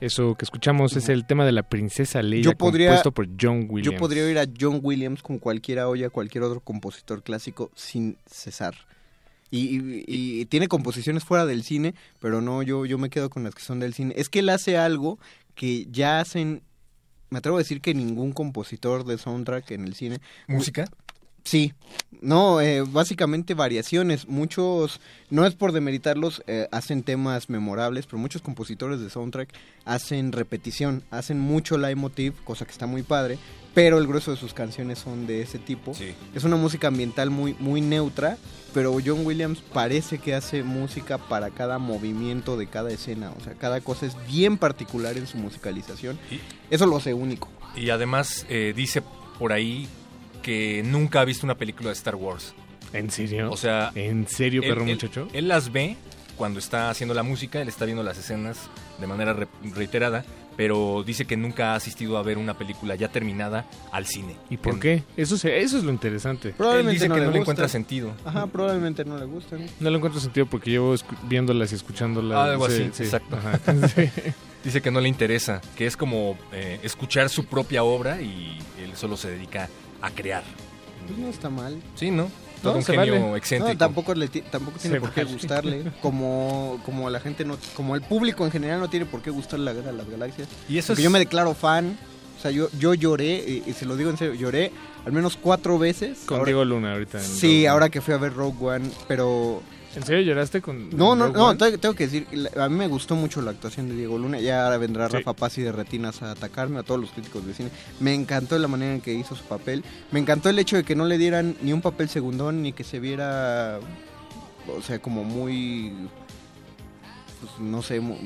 [SPEAKER 3] Eso que escuchamos es el tema de la princesa Leia,
[SPEAKER 2] Yo podría-
[SPEAKER 3] compuesto por John Williams.
[SPEAKER 2] Yo podría oír a John Williams con cualquiera oye a cualquier otro compositor clásico sin cesar. Y, y- y tiene composiciones fuera del cine, pero no, yo, yo me quedo con las que son del cine. Es que él hace algo que ya hacen, me atrevo a decir que ningún compositor de soundtrack en el cine.
[SPEAKER 1] ¿Música?
[SPEAKER 2] Sí, no, eh, básicamente variaciones. Muchos, no es por demeritarlos, eh, hacen temas memorables, pero muchos compositores de soundtrack hacen repetición, hacen mucho leitmotiv, cosa que está muy padre, pero el grueso de sus canciones son de ese tipo. Es una música ambiental muy, muy neutra, pero John Williams parece que hace música para cada movimiento de cada escena, o sea, cada cosa es bien particular en su musicalización. Eso lo hace único.
[SPEAKER 1] Y además eh, dice por ahí que nunca ha visto una película de Star Wars.
[SPEAKER 3] ¿En serio?
[SPEAKER 1] O sea,
[SPEAKER 3] ¿En serio,
[SPEAKER 1] él-
[SPEAKER 3] perro
[SPEAKER 1] él-
[SPEAKER 3] muchacho?
[SPEAKER 1] Él las ve cuando está haciendo la música, él está viendo las escenas de manera re- reiterada, pero dice que nunca ha asistido a ver una película ya terminada al cine.
[SPEAKER 3] ¿Y por qué? Eso, se- eso es lo interesante.
[SPEAKER 2] Probablemente
[SPEAKER 1] dice
[SPEAKER 2] no
[SPEAKER 1] que
[SPEAKER 2] le
[SPEAKER 1] no le
[SPEAKER 2] gusta.
[SPEAKER 1] encuentra sentido.
[SPEAKER 2] Ajá, probablemente no le gustan.
[SPEAKER 3] No le encuentro sentido porque llevo viéndolas y escuchándolas.
[SPEAKER 1] Algo
[SPEAKER 3] Sí,
[SPEAKER 1] así,
[SPEAKER 3] sí.
[SPEAKER 1] exacto.
[SPEAKER 3] Ajá, [laughs] sí.
[SPEAKER 1] Dice que no le interesa, que es como eh, escuchar su propia obra y él solo se dedica a crear.
[SPEAKER 2] Pues no está mal.
[SPEAKER 1] Sí, ¿no? Todo
[SPEAKER 2] No,
[SPEAKER 1] un
[SPEAKER 2] se
[SPEAKER 1] genio
[SPEAKER 2] vale.
[SPEAKER 1] excéntrico.
[SPEAKER 2] No, tampoco, le tampoco tiene
[SPEAKER 1] Se
[SPEAKER 2] por qué
[SPEAKER 1] vale.
[SPEAKER 2] gustarle. [laughs] Como, como la gente no, como el público en general no tiene por qué gustarle la guerra de las galaxias.
[SPEAKER 1] Y eso
[SPEAKER 2] Porque
[SPEAKER 1] es-
[SPEAKER 2] yo me declaro fan. O sea, yo, yo lloré, y, y se lo digo en serio, lloré al menos cuatro veces.
[SPEAKER 3] Con
[SPEAKER 2] Ahora-
[SPEAKER 3] Diego Luna ahorita. en
[SPEAKER 2] Sí, ahora que fui a ver Rogue One, pero
[SPEAKER 3] ¿En serio lloraste con
[SPEAKER 2] No, no, no, tengo, que decir, a mí me gustó mucho la actuación de Diego Luna. Ya ahora vendrá
[SPEAKER 3] Sí.
[SPEAKER 2] Rafa Paz y de Retinas a atacarme, a todos los críticos de cine. Me encantó la manera en que hizo su papel. Me encantó el hecho de que no le dieran ni un papel segundón, ni que se viera, o sea, como muy, pues, no sé, mu-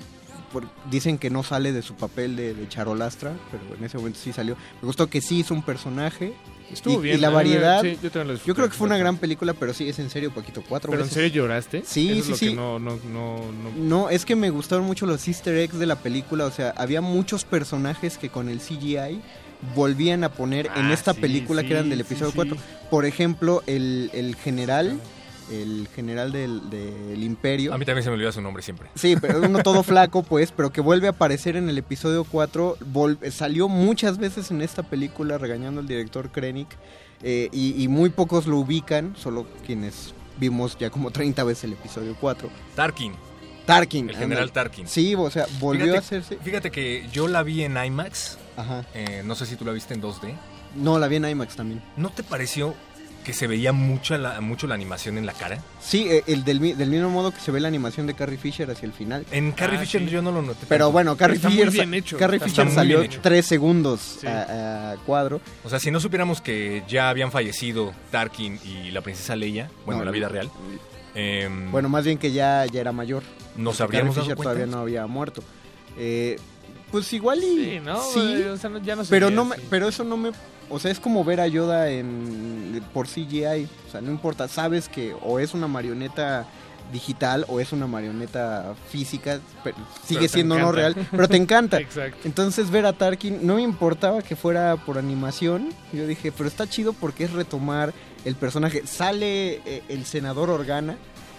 [SPEAKER 2] por- dicen que no sale de su papel de, de charolastra, pero en ese momento sí salió. Me gustó que sí hizo un personaje.
[SPEAKER 3] Estuvo
[SPEAKER 2] y,
[SPEAKER 3] bien,
[SPEAKER 2] y la
[SPEAKER 3] me-
[SPEAKER 2] variedad,
[SPEAKER 3] sí, yo disfruté,
[SPEAKER 2] creo que fue una gran película, pero sí, es en serio, Paquito, cuatro
[SPEAKER 3] ¿Pero en serio lloraste?
[SPEAKER 2] Sí,
[SPEAKER 3] Eso es
[SPEAKER 2] sí,
[SPEAKER 3] lo
[SPEAKER 2] sí.
[SPEAKER 3] que no, no, no, no-
[SPEAKER 2] No, es que me gustaron mucho los easter eggs de la película, o sea, había muchos personajes que con el CGI volvían a poner en
[SPEAKER 3] Ah,
[SPEAKER 2] esta
[SPEAKER 3] sí,
[SPEAKER 2] película
[SPEAKER 3] sí,
[SPEAKER 2] que eran del episodio
[SPEAKER 3] sí.
[SPEAKER 2] 4. Por ejemplo, el, el general, el general del, del imperio.
[SPEAKER 1] A mí también se me olvida su nombre siempre.
[SPEAKER 2] Sí, pero uno todo [laughs] flaco, pues, pero que vuelve a aparecer en el episodio 4. vol- salió muchas veces en esta película regañando al director Krennic. eh, y, y muy pocos lo ubican, solo quienes vimos ya como 30 veces el episodio 4.
[SPEAKER 1] Tarkin.
[SPEAKER 2] Tarkin.
[SPEAKER 1] El general. Tarkin.
[SPEAKER 2] Sí, o sea, volvió
[SPEAKER 1] Fíjate-
[SPEAKER 2] a hacerse.
[SPEAKER 1] Fíjate que yo la vi en IMAX.
[SPEAKER 2] Ajá.
[SPEAKER 1] Eh, no sé si tú la viste en 2D.
[SPEAKER 2] No, la vi en IMAX también.
[SPEAKER 1] ¿No te pareció que se veía mucha la, mucho la animación en la cara?
[SPEAKER 2] Sí, eh, el del, del mismo modo que se ve la animación de Carrie Fisher hacia el final.
[SPEAKER 1] En Carrie
[SPEAKER 3] Ah,
[SPEAKER 1] Fisher
[SPEAKER 3] sí.
[SPEAKER 1] yo no lo noté.
[SPEAKER 2] Pero
[SPEAKER 1] tanto.
[SPEAKER 2] bueno, Carrie
[SPEAKER 3] Está muy
[SPEAKER 2] Fisher,
[SPEAKER 3] bien
[SPEAKER 2] sa-
[SPEAKER 3] hecho.
[SPEAKER 2] Carrie
[SPEAKER 1] Está
[SPEAKER 2] Fisher
[SPEAKER 1] muy
[SPEAKER 2] salió
[SPEAKER 1] bien hecho.
[SPEAKER 2] tres segundos
[SPEAKER 3] Sí.
[SPEAKER 2] a, a cuadro.
[SPEAKER 1] O sea, si no supiéramos que ya habían fallecido Tarkin y la princesa Leia, bueno,
[SPEAKER 2] No,
[SPEAKER 1] en la vida real, em,
[SPEAKER 2] Bueno, más bien que ya, ya era mayor.
[SPEAKER 1] nos
[SPEAKER 2] Porque
[SPEAKER 1] habríamos
[SPEAKER 2] Carrie Fisher todavía no había muerto. Eh, pues igual y
[SPEAKER 3] Sí, ¿no?
[SPEAKER 2] sí,
[SPEAKER 3] O sea, no- ya no
[SPEAKER 2] pero no me- pero eso no me o sea, es como ver a Yoda en por CGI, o sea, no importa, sabes que o es una marioneta digital o es una marioneta física, pero sigue siendo no real, pero te encanta. [laughs]
[SPEAKER 3] Exacto.
[SPEAKER 2] Entonces ver a Tarkin no me importaba que fuera por animación. Yo dije, pero está chido porque es retomar el personaje. Sale eh, el senador Organa,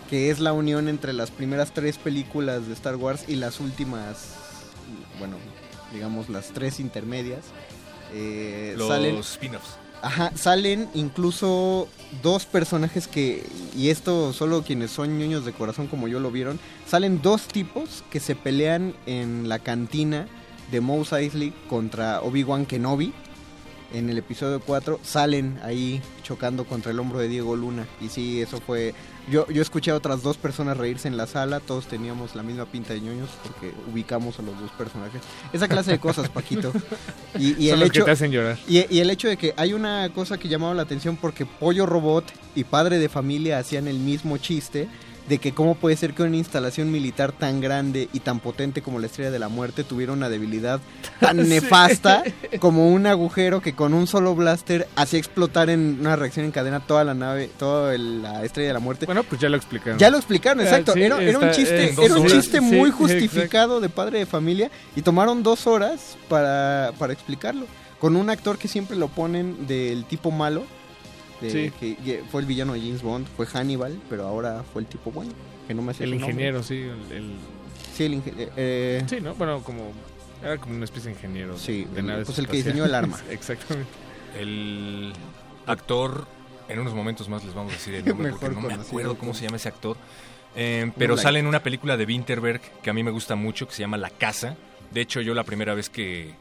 [SPEAKER 2] que es la unión entre las primeras tres películas de Star Wars y las últimas, bueno, digamos las tres intermedias. Eh,
[SPEAKER 1] Los
[SPEAKER 2] salen,
[SPEAKER 1] spin-offs.
[SPEAKER 2] Ajá, salen incluso dos personajes que, y esto solo quienes son ñoños de corazón como yo lo vieron, salen dos tipos que se pelean en la cantina de Mos Eisley contra Obi-Wan Kenobi. En el episodio 4 salen ahí chocando contra el hombro de Diego Luna. Y sí, eso fue... Yo, yo escuché a otras dos personas reírse en la sala, todos teníamos la misma pinta de ñoños porque ubicamos a los dos personajes. Esa clase de cosas, Paquito. Y, y
[SPEAKER 3] Son
[SPEAKER 2] el
[SPEAKER 3] los
[SPEAKER 2] hecho...
[SPEAKER 3] que te hacen llorar.
[SPEAKER 2] Y, y el hecho de que hay una cosa que llamaba la atención porque Pollo Robot y Padre de Familia hacían el mismo chiste de que cómo puede ser que una instalación militar tan grande y tan potente como la Estrella de la Muerte tuviera una debilidad tan [laughs]
[SPEAKER 3] Sí.
[SPEAKER 2] nefasta como un agujero que con un solo blaster hacía explotar en una reacción en cadena toda la nave, toda el- la Estrella de la Muerte.
[SPEAKER 3] Bueno, pues ya lo explicaron.
[SPEAKER 2] Ya lo explicaron, exacto.
[SPEAKER 3] Ah, sí,
[SPEAKER 2] era, era un
[SPEAKER 3] está-
[SPEAKER 2] chiste, era un chiste muy [laughs]
[SPEAKER 3] sí,
[SPEAKER 2] justificado de padre de familia y tomaron dos horas para, para explicarlo. Con un actor que siempre lo ponen del tipo malo, de-
[SPEAKER 3] Sí.
[SPEAKER 2] que que fue el villano de James Bond, fue Hannibal, pero ahora fue el tipo bueno, que no me hacía
[SPEAKER 3] El
[SPEAKER 2] nombre.
[SPEAKER 3] ingeniero, sí. El, el-
[SPEAKER 2] Sí, el ingeniero. eh,
[SPEAKER 3] Sí, ¿no? Bueno, como... Era como una especie de ingeniero.
[SPEAKER 2] Sí,
[SPEAKER 3] de
[SPEAKER 2] el-
[SPEAKER 3] naves
[SPEAKER 2] pues el que diseñó el arma. [laughs]
[SPEAKER 3] Exactamente.
[SPEAKER 1] El actor, en unos momentos más les vamos a decir el nombre
[SPEAKER 2] Mejor
[SPEAKER 1] porque no me acuerdo cómo se llama ese actor. Eh, pero sale en una película de Winterberg que a mí me gusta mucho, que se llama La Casa. De hecho, yo la primera vez que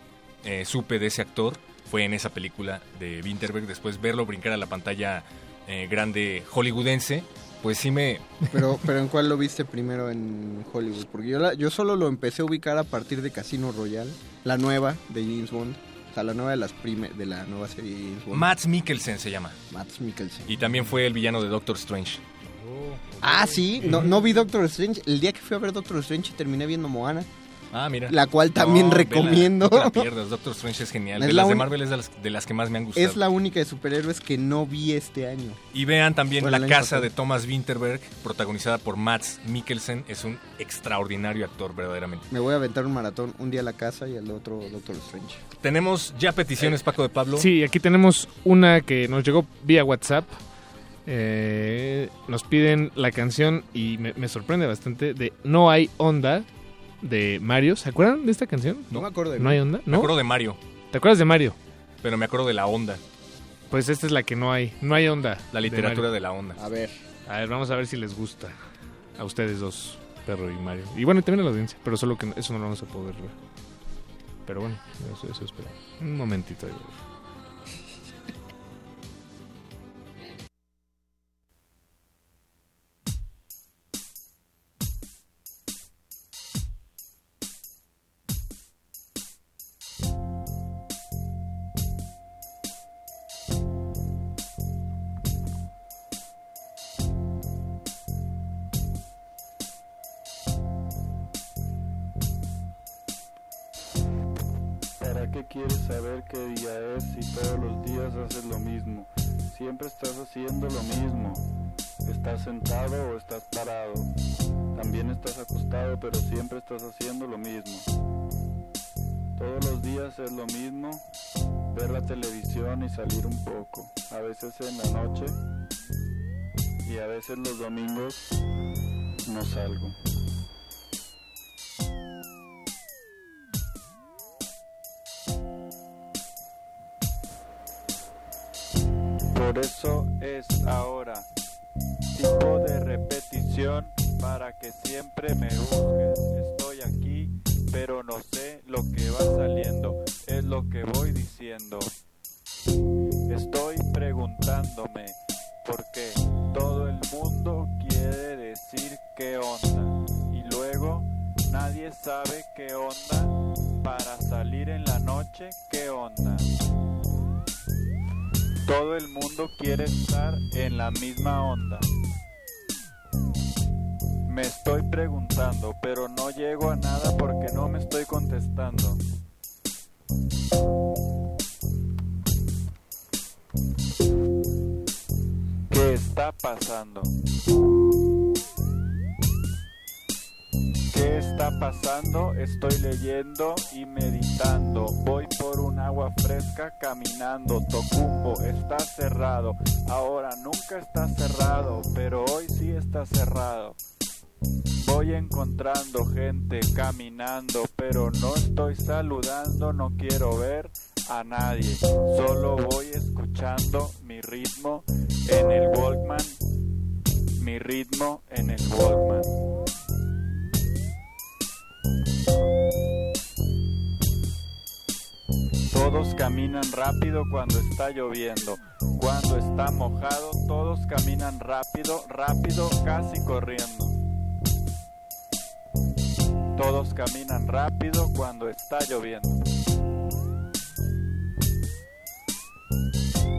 [SPEAKER 1] eh, supe de ese actor fue en esa película de Winterberg. Después verlo brincar a la pantalla eh, grande hollywoodense, pues sí me... [laughs]
[SPEAKER 2] pero, pero ¿en cuál lo viste primero en Hollywood? Porque yo, la- yo solo lo empecé a ubicar a partir de Casino Royale, la nueva de James Bond. O sea, la nueva de, las prime- de la nueva serie de James Bond.
[SPEAKER 1] Matt Mikkelsen se llama.
[SPEAKER 2] Matt Mikkelsen.
[SPEAKER 1] Y también fue el villano de Doctor Strange.
[SPEAKER 2] Ah, sí, no, no vi Doctor Strange. El día que fui a ver Doctor Strange terminé viendo Moana.
[SPEAKER 1] Ah, mira.
[SPEAKER 2] La cual también
[SPEAKER 1] No, vela,
[SPEAKER 2] recomiendo.
[SPEAKER 1] no te la pierdas, Doctor Strange es genial.
[SPEAKER 2] Es
[SPEAKER 1] de
[SPEAKER 2] la
[SPEAKER 1] las de Marvel es de las, de las que más me han gustado.
[SPEAKER 2] Es la única de superhéroes que no vi este año.
[SPEAKER 1] Y vean también
[SPEAKER 2] Bueno,
[SPEAKER 1] La Casa
[SPEAKER 2] pasado.
[SPEAKER 1] de Thomas Winterberg, protagonizada por Mads Mikkelsen. Es un extraordinario actor, verdaderamente.
[SPEAKER 2] Me voy a aventar un maratón, un día a la casa y el otro Doctor Strange.
[SPEAKER 1] Tenemos ya peticiones, Paco de Pablo.
[SPEAKER 3] Sí, aquí tenemos una que nos llegó vía WhatsApp. Eh, nos piden la canción y me, me sorprende bastante de No hay onda de Mario. ¿Se acuerdan de esta canción?
[SPEAKER 2] No me acuerdo de
[SPEAKER 3] No hay onda,
[SPEAKER 1] Me
[SPEAKER 3] ¿no?
[SPEAKER 1] acuerdo de Mario,
[SPEAKER 3] ¿Te acuerdas de Mario?
[SPEAKER 1] pero me acuerdo de la onda,
[SPEAKER 3] Pues esta es la que no hay. No hay onda.
[SPEAKER 1] la literatura de la onda.
[SPEAKER 2] A ver.
[SPEAKER 3] A ver, vamos a ver si les gusta a ustedes dos, Perro y Mario. Y bueno, y también a la audiencia, pero solo que eso no lo vamos a poder ver. Pero bueno, eso, eso espero. Un momentito. ahí.
[SPEAKER 26] Qué día es si todos los días haces lo mismo? Siempre estás haciendo lo mismo. Estás sentado o estás parado. También estás acostado, pero siempre estás haciendo lo mismo. Todos los días es lo mismo. Ver la televisión y salir un poco. A veces en la noche y a veces los domingos no salgo. Por eso es ahora tipo de repetición para que siempre me busques. Estoy aquí, pero no sé lo que va saliendo, es lo que voy diciendo. Estoy preguntándome por qué todo el mundo quiere decir qué onda y luego nadie sabe qué onda para salir en la noche, qué onda. Todo el mundo quiere estar en la misma onda. Me estoy preguntando, pero no llego a nada porque no me estoy contestando. ¿Qué está pasando? ¿Qué está pasando? Estoy leyendo y meditando. Voy por un agua fresca caminando. Tocumbo está cerrado. Ahora nunca está cerrado, pero hoy sí está cerrado. Voy encontrando gente caminando, pero no estoy saludando, no quiero ver a nadie. Solo voy escuchando mi ritmo en el Walkman. Mi ritmo en el Walkman. Todos caminan rápido cuando está lloviendo. Cuando está mojado, todos caminan rápido, rápido, casi corriendo. Todos caminan rápido cuando está lloviendo.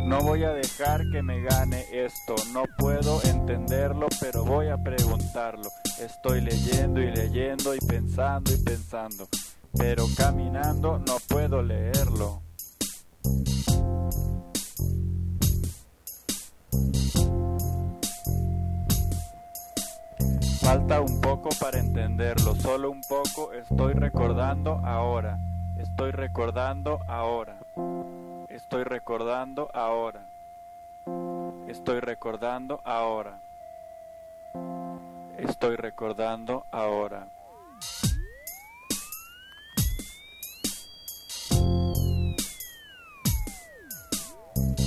[SPEAKER 26] No voy a dejar que me gane esto, no puedo entenderlo, pero voy a preguntarlo. Estoy leyendo y leyendo y pensando y pensando, pero caminando no puedo leerlo. Falta un poco para entenderlo, solo un poco estoy recordando ahora, estoy recordando ahora, estoy recordando ahora, estoy recordando ahora, estoy recordando ahora.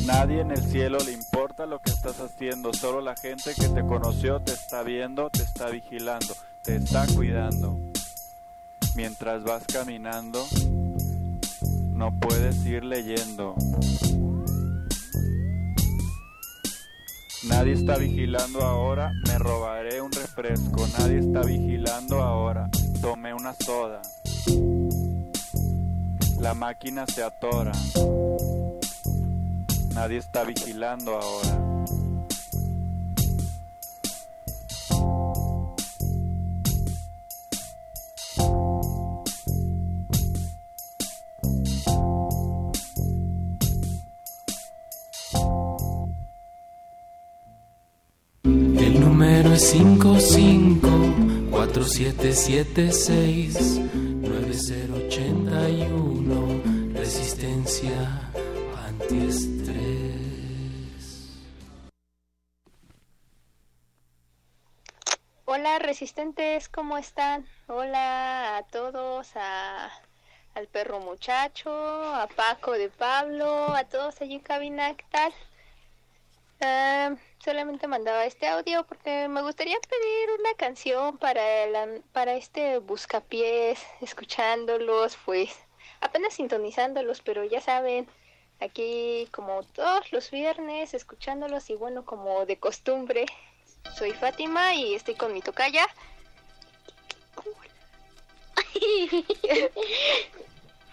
[SPEAKER 26] Nadie en el cielo le importa lo que estás haciendo, solo la gente que te conoció te está viendo, te está vigilando, te está cuidando. Mientras vas caminando, no puedes ir leyendo. Nadie está vigilando ahora, me robaré un refresco. Nadie está vigilando ahora, tomé una soda. La máquina se atora. Nadie está vigilando ahora.
[SPEAKER 18] 4776 9081 Resistencia antiestrés.
[SPEAKER 27] Hola resistentes, ¿cómo están? Hola a todos, a, al perro muchacho, a Paco de Pablo, a todos allí en cabina, ¿qué tal? Ah, solamente mandaba este audio porque me gustaría pedir una canción para, la- para este buscapiés, escuchándolos, pues apenas sintonizándolos, pero ya saben, aquí como todos los viernes, escuchándolos y bueno, como de costumbre, soy Fátima y estoy con mi tocaya. [laughs]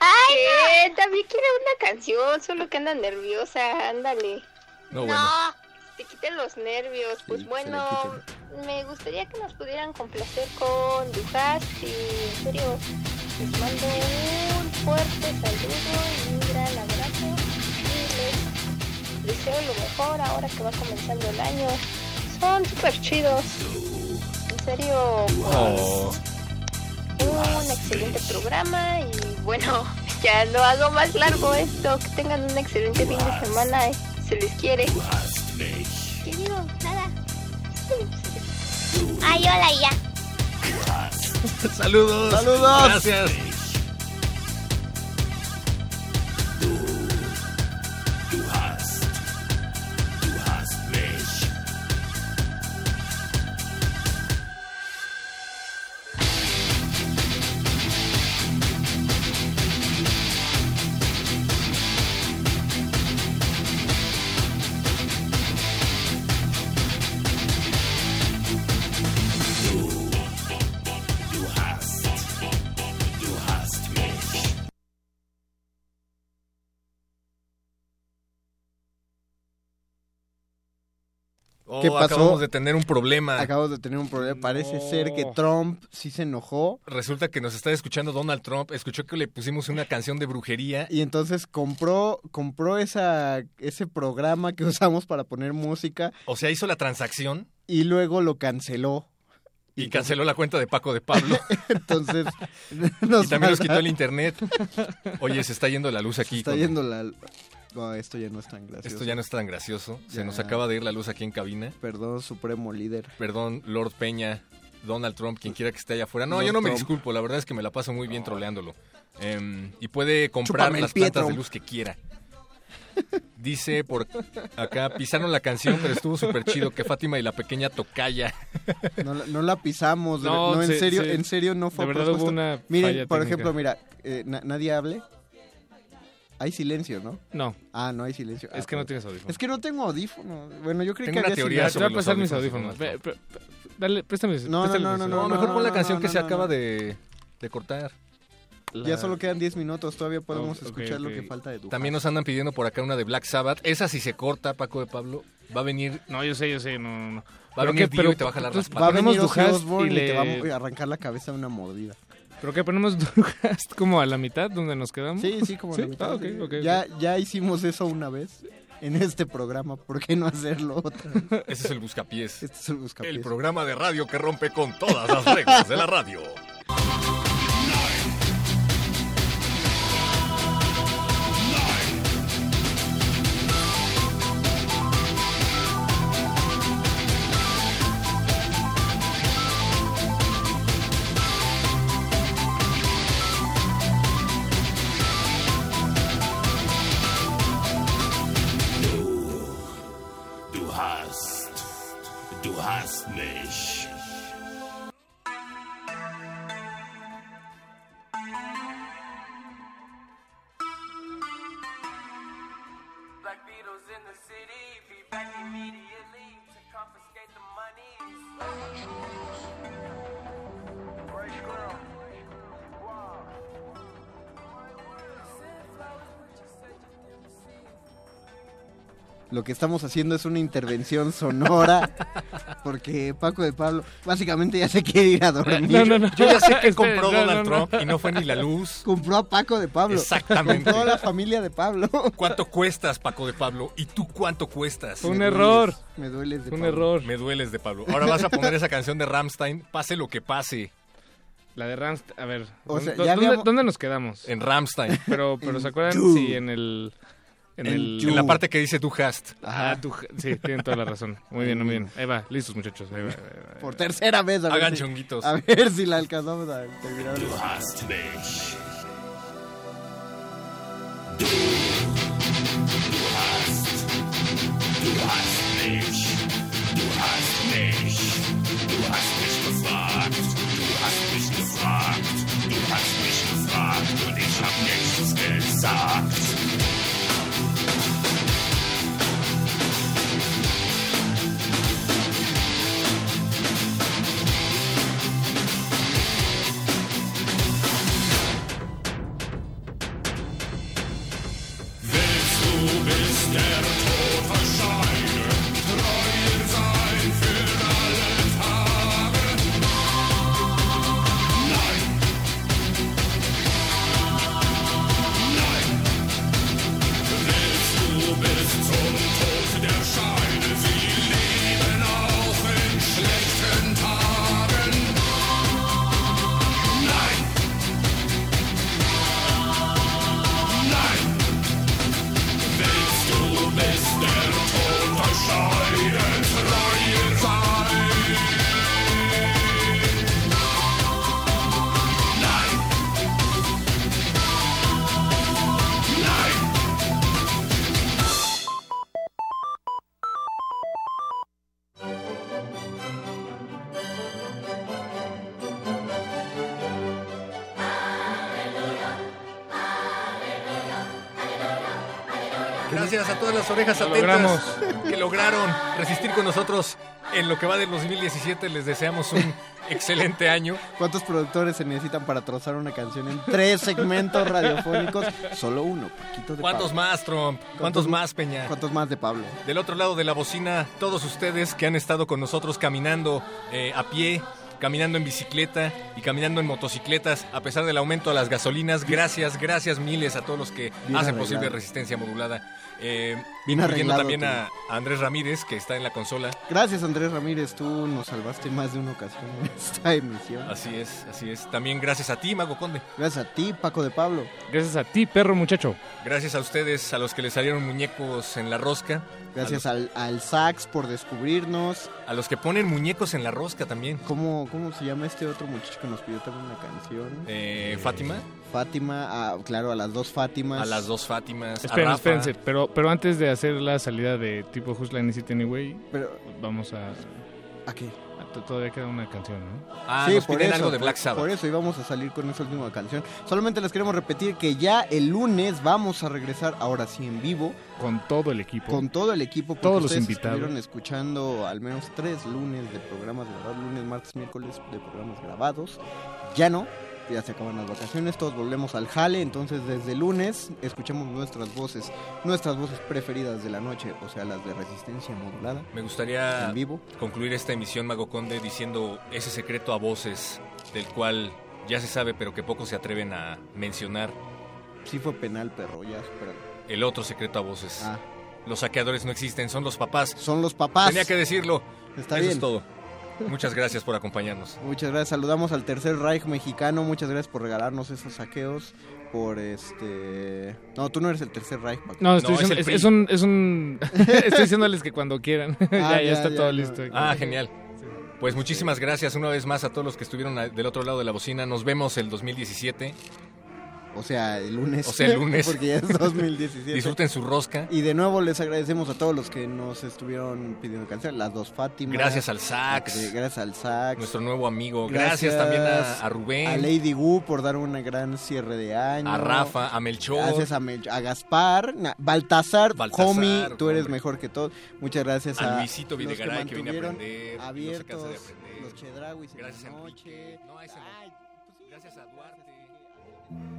[SPEAKER 27] Ay, también quiere una canción, solo que anda nerviosa, ándale.
[SPEAKER 1] No,
[SPEAKER 27] te quiten los nervios. Pues bueno, me gustaría que nos pudieran complacer con Dujas y en serio, les mando un fuerte saludo y un gran abrazo. Y les deseo lo mejor ahora que va comenzando el año. Son súper chidos. En serio,
[SPEAKER 1] pues,
[SPEAKER 27] un excelente programa y bueno, [laughs] ya lo hago más largo esto. Que tengan un excelente fin de semana. Se les quiere.
[SPEAKER 28] ¿Qué digo? Nada. Ay, hola, ya.
[SPEAKER 1] Saludos.
[SPEAKER 2] Saludos.
[SPEAKER 1] Gracias. Oh,
[SPEAKER 2] ¿Qué pasó?
[SPEAKER 1] Acabamos de tener un problema.
[SPEAKER 2] Acabamos de tener un problema. Parece ser que Trump sí se enojó
[SPEAKER 1] Resulta que nos está escuchando Donald Trump. Escuchó que le pusimos una canción de brujería.
[SPEAKER 2] y entonces compró compró esa ese programa que [laughs] usamos para poner música
[SPEAKER 1] O sea, hizo la transacción
[SPEAKER 2] y luego lo canceló.
[SPEAKER 1] y canceló la cuenta de Paco de Pablo. [laughs]
[SPEAKER 2] Entonces
[SPEAKER 1] y también nos quitó el internet. Oye, se está yendo la luz aquí.
[SPEAKER 2] Está
[SPEAKER 1] con-
[SPEAKER 2] yendo la No, esto ya no es tan gracioso.
[SPEAKER 1] Esto ya no es tan gracioso. Se nos acaba de ir la luz aquí en cabina.
[SPEAKER 2] Perdón, Supremo Líder.
[SPEAKER 1] Perdón, Lord Peña, Donald Trump, quien quiera que esté allá afuera. No,
[SPEAKER 2] Lord
[SPEAKER 1] yo no me disculpo, la verdad es que me la paso muy bien troleándolo. Em, y puede comprar
[SPEAKER 2] Chúpame
[SPEAKER 1] las
[SPEAKER 2] pie,
[SPEAKER 1] plantas de luz que quiera. Dice por acá, pisaron la canción, pero estuvo súper chido que Fátima y la pequeña tocaya.
[SPEAKER 2] No, la- no la pisamos,
[SPEAKER 3] No,
[SPEAKER 2] no, en
[SPEAKER 3] se-
[SPEAKER 2] serio,
[SPEAKER 3] se-
[SPEAKER 2] en serio no fue
[SPEAKER 3] de verdad hubo una
[SPEAKER 2] Miren, por
[SPEAKER 3] técnica.
[SPEAKER 2] ejemplo, mira, eh, na- nadie hable. Hay silencio, ¿no?
[SPEAKER 3] No.
[SPEAKER 2] Ah, no hay silencio.
[SPEAKER 3] Es
[SPEAKER 2] Ah,
[SPEAKER 3] que no
[SPEAKER 2] pues.
[SPEAKER 3] tienes audífonos.
[SPEAKER 2] Es que no tengo audífonos. Bueno, yo creí
[SPEAKER 1] Tengo
[SPEAKER 2] que
[SPEAKER 1] una
[SPEAKER 2] había
[SPEAKER 1] teoría
[SPEAKER 2] silencio.
[SPEAKER 3] Te voy a pasar mis
[SPEAKER 1] audífonos,
[SPEAKER 3] dale, préstame
[SPEAKER 2] No, no,
[SPEAKER 3] préstame
[SPEAKER 2] no,
[SPEAKER 1] mejor pon la canción
[SPEAKER 2] no,
[SPEAKER 1] que
[SPEAKER 2] no,
[SPEAKER 1] se acaba
[SPEAKER 2] no.
[SPEAKER 1] de, de cortar.
[SPEAKER 2] Ya solo quedan 10 minutos, todavía podemos escuchar lo que falta de tu
[SPEAKER 1] También nos andan pidiendo por acá una de Black Sabbath. Esa si se corta, Paco de Pablo, va a venir...
[SPEAKER 3] No, yo sé, yo sé, no, no, no.
[SPEAKER 1] Va a
[SPEAKER 3] ¿Pero
[SPEAKER 1] venir
[SPEAKER 3] qué?
[SPEAKER 1] Dio
[SPEAKER 3] Pero-
[SPEAKER 1] y te va a jalar las patas.
[SPEAKER 2] Va a
[SPEAKER 3] ponemos
[SPEAKER 2] venir Osbourne y,
[SPEAKER 3] y
[SPEAKER 2] te
[SPEAKER 3] le-
[SPEAKER 2] va a arrancar la cabeza una mordida.
[SPEAKER 3] ¿Pero qué ponemos [laughs] Duhast como a la mitad donde nos quedamos?
[SPEAKER 2] Sí, sí, como la mitad.
[SPEAKER 3] Ah, ok,
[SPEAKER 2] sí.
[SPEAKER 3] ok, ok.
[SPEAKER 2] Ya, ya hicimos eso una vez en este programa. ¿Por qué no hacerlo otra vez? [laughs]
[SPEAKER 1] Ese es el buscapiés.
[SPEAKER 2] Este es el buscapiés.
[SPEAKER 1] El programa de radio que rompe con todas las reglas de la radio.
[SPEAKER 2] Lo que estamos haciendo es una intervención sonora [laughs] porque Paco de Pablo básicamente ya se quiere ir a dormir.
[SPEAKER 3] No, no, no.
[SPEAKER 1] Yo ya sé que [laughs] compró
[SPEAKER 3] no,
[SPEAKER 1] Donald
[SPEAKER 3] no, no.
[SPEAKER 1] Trump y no fue ni la luz.
[SPEAKER 2] Compró a Paco de Pablo.
[SPEAKER 1] Exactamente.
[SPEAKER 2] Compró a la familia de Pablo.
[SPEAKER 1] ¿Cuánto cuestas, Paco de Pablo? ¿Y tú cuánto cuestas?
[SPEAKER 3] Un
[SPEAKER 2] Me
[SPEAKER 3] error.
[SPEAKER 2] dueles, Me dueles de
[SPEAKER 3] un
[SPEAKER 2] Pablo.
[SPEAKER 3] error.
[SPEAKER 1] Me dueles de Pablo. Ahora vas a poner esa canción de Ramstein, pase lo que pase,
[SPEAKER 3] La de Rams, a ver.
[SPEAKER 2] O sea,
[SPEAKER 3] ¿dó-
[SPEAKER 2] ya
[SPEAKER 3] ¿dónde,
[SPEAKER 2] habíamos-
[SPEAKER 3] dónde nos quedamos?
[SPEAKER 1] en Ramstein.
[SPEAKER 3] Pero, pero ¿se acuerdan? Sí, en el... En,
[SPEAKER 2] En
[SPEAKER 3] el...
[SPEAKER 2] You.
[SPEAKER 1] En la parte que dice du hast.
[SPEAKER 3] Ah, tú, sí, tienen toda la razón. Muy bien, muy bien. Ahí va, listos muchachos. Ahí va, ahí va, ahí va.
[SPEAKER 2] Por tercera vez. A ver
[SPEAKER 1] Hagan
[SPEAKER 2] si-
[SPEAKER 1] chonguitos.
[SPEAKER 2] A ver si la alcanzamos a terminar.
[SPEAKER 7] Du hast mich. Du, du hast, du hast mich. Du hast mich. Du hast mich gefragt. Du hast mich gefragt. Du hast mich gefragt und ich hab nichts gesagt.
[SPEAKER 1] Las orejas atentas
[SPEAKER 3] logramos.
[SPEAKER 1] que lograron resistir con nosotros en lo que va del 2017. Les deseamos un [laughs] excelente año.
[SPEAKER 2] ¿Cuántos productores se necesitan para trozar una canción en tres segmentos radiofónicos? Solo uno, Paquito de
[SPEAKER 1] ¿Cuántos
[SPEAKER 2] Pablo.
[SPEAKER 1] más, Trump? ¿Cuántos más, Peña?
[SPEAKER 2] ¿Cuántos más de Pablo?
[SPEAKER 1] Del otro lado de la bocina, todos ustedes que han estado con nosotros caminando eh, a pie, caminando en bicicleta y caminando en motocicletas, a pesar del aumento a las gasolinas. Gracias, gracias miles a todos los que
[SPEAKER 2] Bien
[SPEAKER 1] hacen
[SPEAKER 2] arreglado.
[SPEAKER 1] posible Resistencia Modulada. Eh,
[SPEAKER 2] Bien
[SPEAKER 1] incluyendo
[SPEAKER 2] arreglado,
[SPEAKER 1] también a, a Andrés Ramírez, que está en la consola.
[SPEAKER 2] Gracias Andrés Ramírez, tú nos salvaste más de una ocasión en esta [laughs] emisión.
[SPEAKER 1] Así es, así es. También gracias a ti, Mago Conde.
[SPEAKER 2] Gracias a ti, Paco de Pablo.
[SPEAKER 3] Gracias a ti, perro muchacho.
[SPEAKER 1] Gracias a ustedes, a los que les salieron muñecos en la rosca.
[SPEAKER 2] Gracias al, al Sax por descubrirnos.
[SPEAKER 1] a los que ponen muñecos en la rosca también.
[SPEAKER 2] ¿Cómo, ¿Cómo se llama este otro muchacho que nos pidió también una canción?
[SPEAKER 1] Eh, Fátima.
[SPEAKER 2] Fátima, claro, a las dos Fátimas.
[SPEAKER 1] A las dos Fátimas.
[SPEAKER 3] Esperen, espérense, pero, pero antes de hacer la salida de tipo Who's Line Is It Anyway,
[SPEAKER 2] Pero-
[SPEAKER 3] vamos a...
[SPEAKER 2] ¿A qué?
[SPEAKER 3] a- Todavía queda una canción, ¿no?
[SPEAKER 1] Ah,
[SPEAKER 2] sí,
[SPEAKER 1] nos
[SPEAKER 2] por
[SPEAKER 1] piden
[SPEAKER 2] eso,
[SPEAKER 1] algo de Black Sabbath.
[SPEAKER 2] Por eso íbamos a salir con esa última canción. Solamente les queremos repetir que ya el lunes vamos a regresar, ahora sí en vivo,
[SPEAKER 3] Con todo el equipo.
[SPEAKER 2] con todo el equipo. porque
[SPEAKER 3] Todos los invitados.
[SPEAKER 2] Estuvieron escuchando al menos tres lunes de programas grabados, lunes, martes, miércoles de programas grabados. Ya no, ya se acaban las vacaciones, todos volvemos al jale, entonces desde lunes escuchamos nuestras voces, nuestras voces preferidas de la noche, o sea, las de resistencia modulada.
[SPEAKER 1] Me gustaría
[SPEAKER 2] En vivo.
[SPEAKER 1] concluir esta emisión, Mago Conde, diciendo ese secreto a voces del cual ya se sabe, pero que pocos se atreven a mencionar.
[SPEAKER 2] Sí fue penal, perro, ya supéralo.
[SPEAKER 1] El otro secreto a voces.
[SPEAKER 2] Ah.
[SPEAKER 1] Los saqueadores no existen, son los papás.
[SPEAKER 2] Son los papás.
[SPEAKER 1] Tenía que decirlo.
[SPEAKER 2] Está
[SPEAKER 1] Eso
[SPEAKER 2] bien.
[SPEAKER 1] es todo. Muchas gracias por acompañarnos.
[SPEAKER 2] Muchas gracias, saludamos al Tercer Reich mexicano, muchas gracias por regalarnos esos saqueos, por este... No, tú no eres el Tercer Reich, Paco.
[SPEAKER 3] No, estoy
[SPEAKER 1] No,
[SPEAKER 3] diciendo- es, un, es un- [laughs] estoy diciéndoles que cuando quieran. [laughs] ya, ya,
[SPEAKER 2] ya,
[SPEAKER 3] está
[SPEAKER 2] ya,
[SPEAKER 3] todo
[SPEAKER 2] ya.
[SPEAKER 3] listo.
[SPEAKER 1] Ah, genial. Pues muchísimas gracias una vez más a todos los que estuvieron del otro lado de la bocina. Nos vemos el 2017.
[SPEAKER 2] O sea, el lunes.
[SPEAKER 1] O sea, el lunes. [laughs]
[SPEAKER 2] Porque ya es 2017.
[SPEAKER 1] Disfruten su rosca.
[SPEAKER 2] Y de nuevo les agradecemos a todos los que nos estuvieron pidiendo canción, las dos Fátimas.
[SPEAKER 1] Gracias al sax.
[SPEAKER 2] Eh, Gracias al sax.
[SPEAKER 1] Nuestro nuevo amigo. Gracias, también a, a Rubén.
[SPEAKER 2] A Lady Wu por dar un gran cierre de año.
[SPEAKER 1] A Rafa, a Melchor.
[SPEAKER 2] Gracias a, Mel- a Gaspar, Baltasar,
[SPEAKER 1] Baltasar,
[SPEAKER 2] homie, tú eres
[SPEAKER 1] hombre.
[SPEAKER 2] mejor que todo. Muchas gracias
[SPEAKER 1] A
[SPEAKER 2] a,
[SPEAKER 1] Luisito Videgaray, que viene a
[SPEAKER 2] mantuvieron
[SPEAKER 1] aprender, no se
[SPEAKER 2] abiertos
[SPEAKER 1] de aprender.
[SPEAKER 2] los Chedrauis en
[SPEAKER 1] Gracias,
[SPEAKER 2] la noche.
[SPEAKER 1] No.
[SPEAKER 2] Ay, pues sí,
[SPEAKER 1] Gracias a Duarte.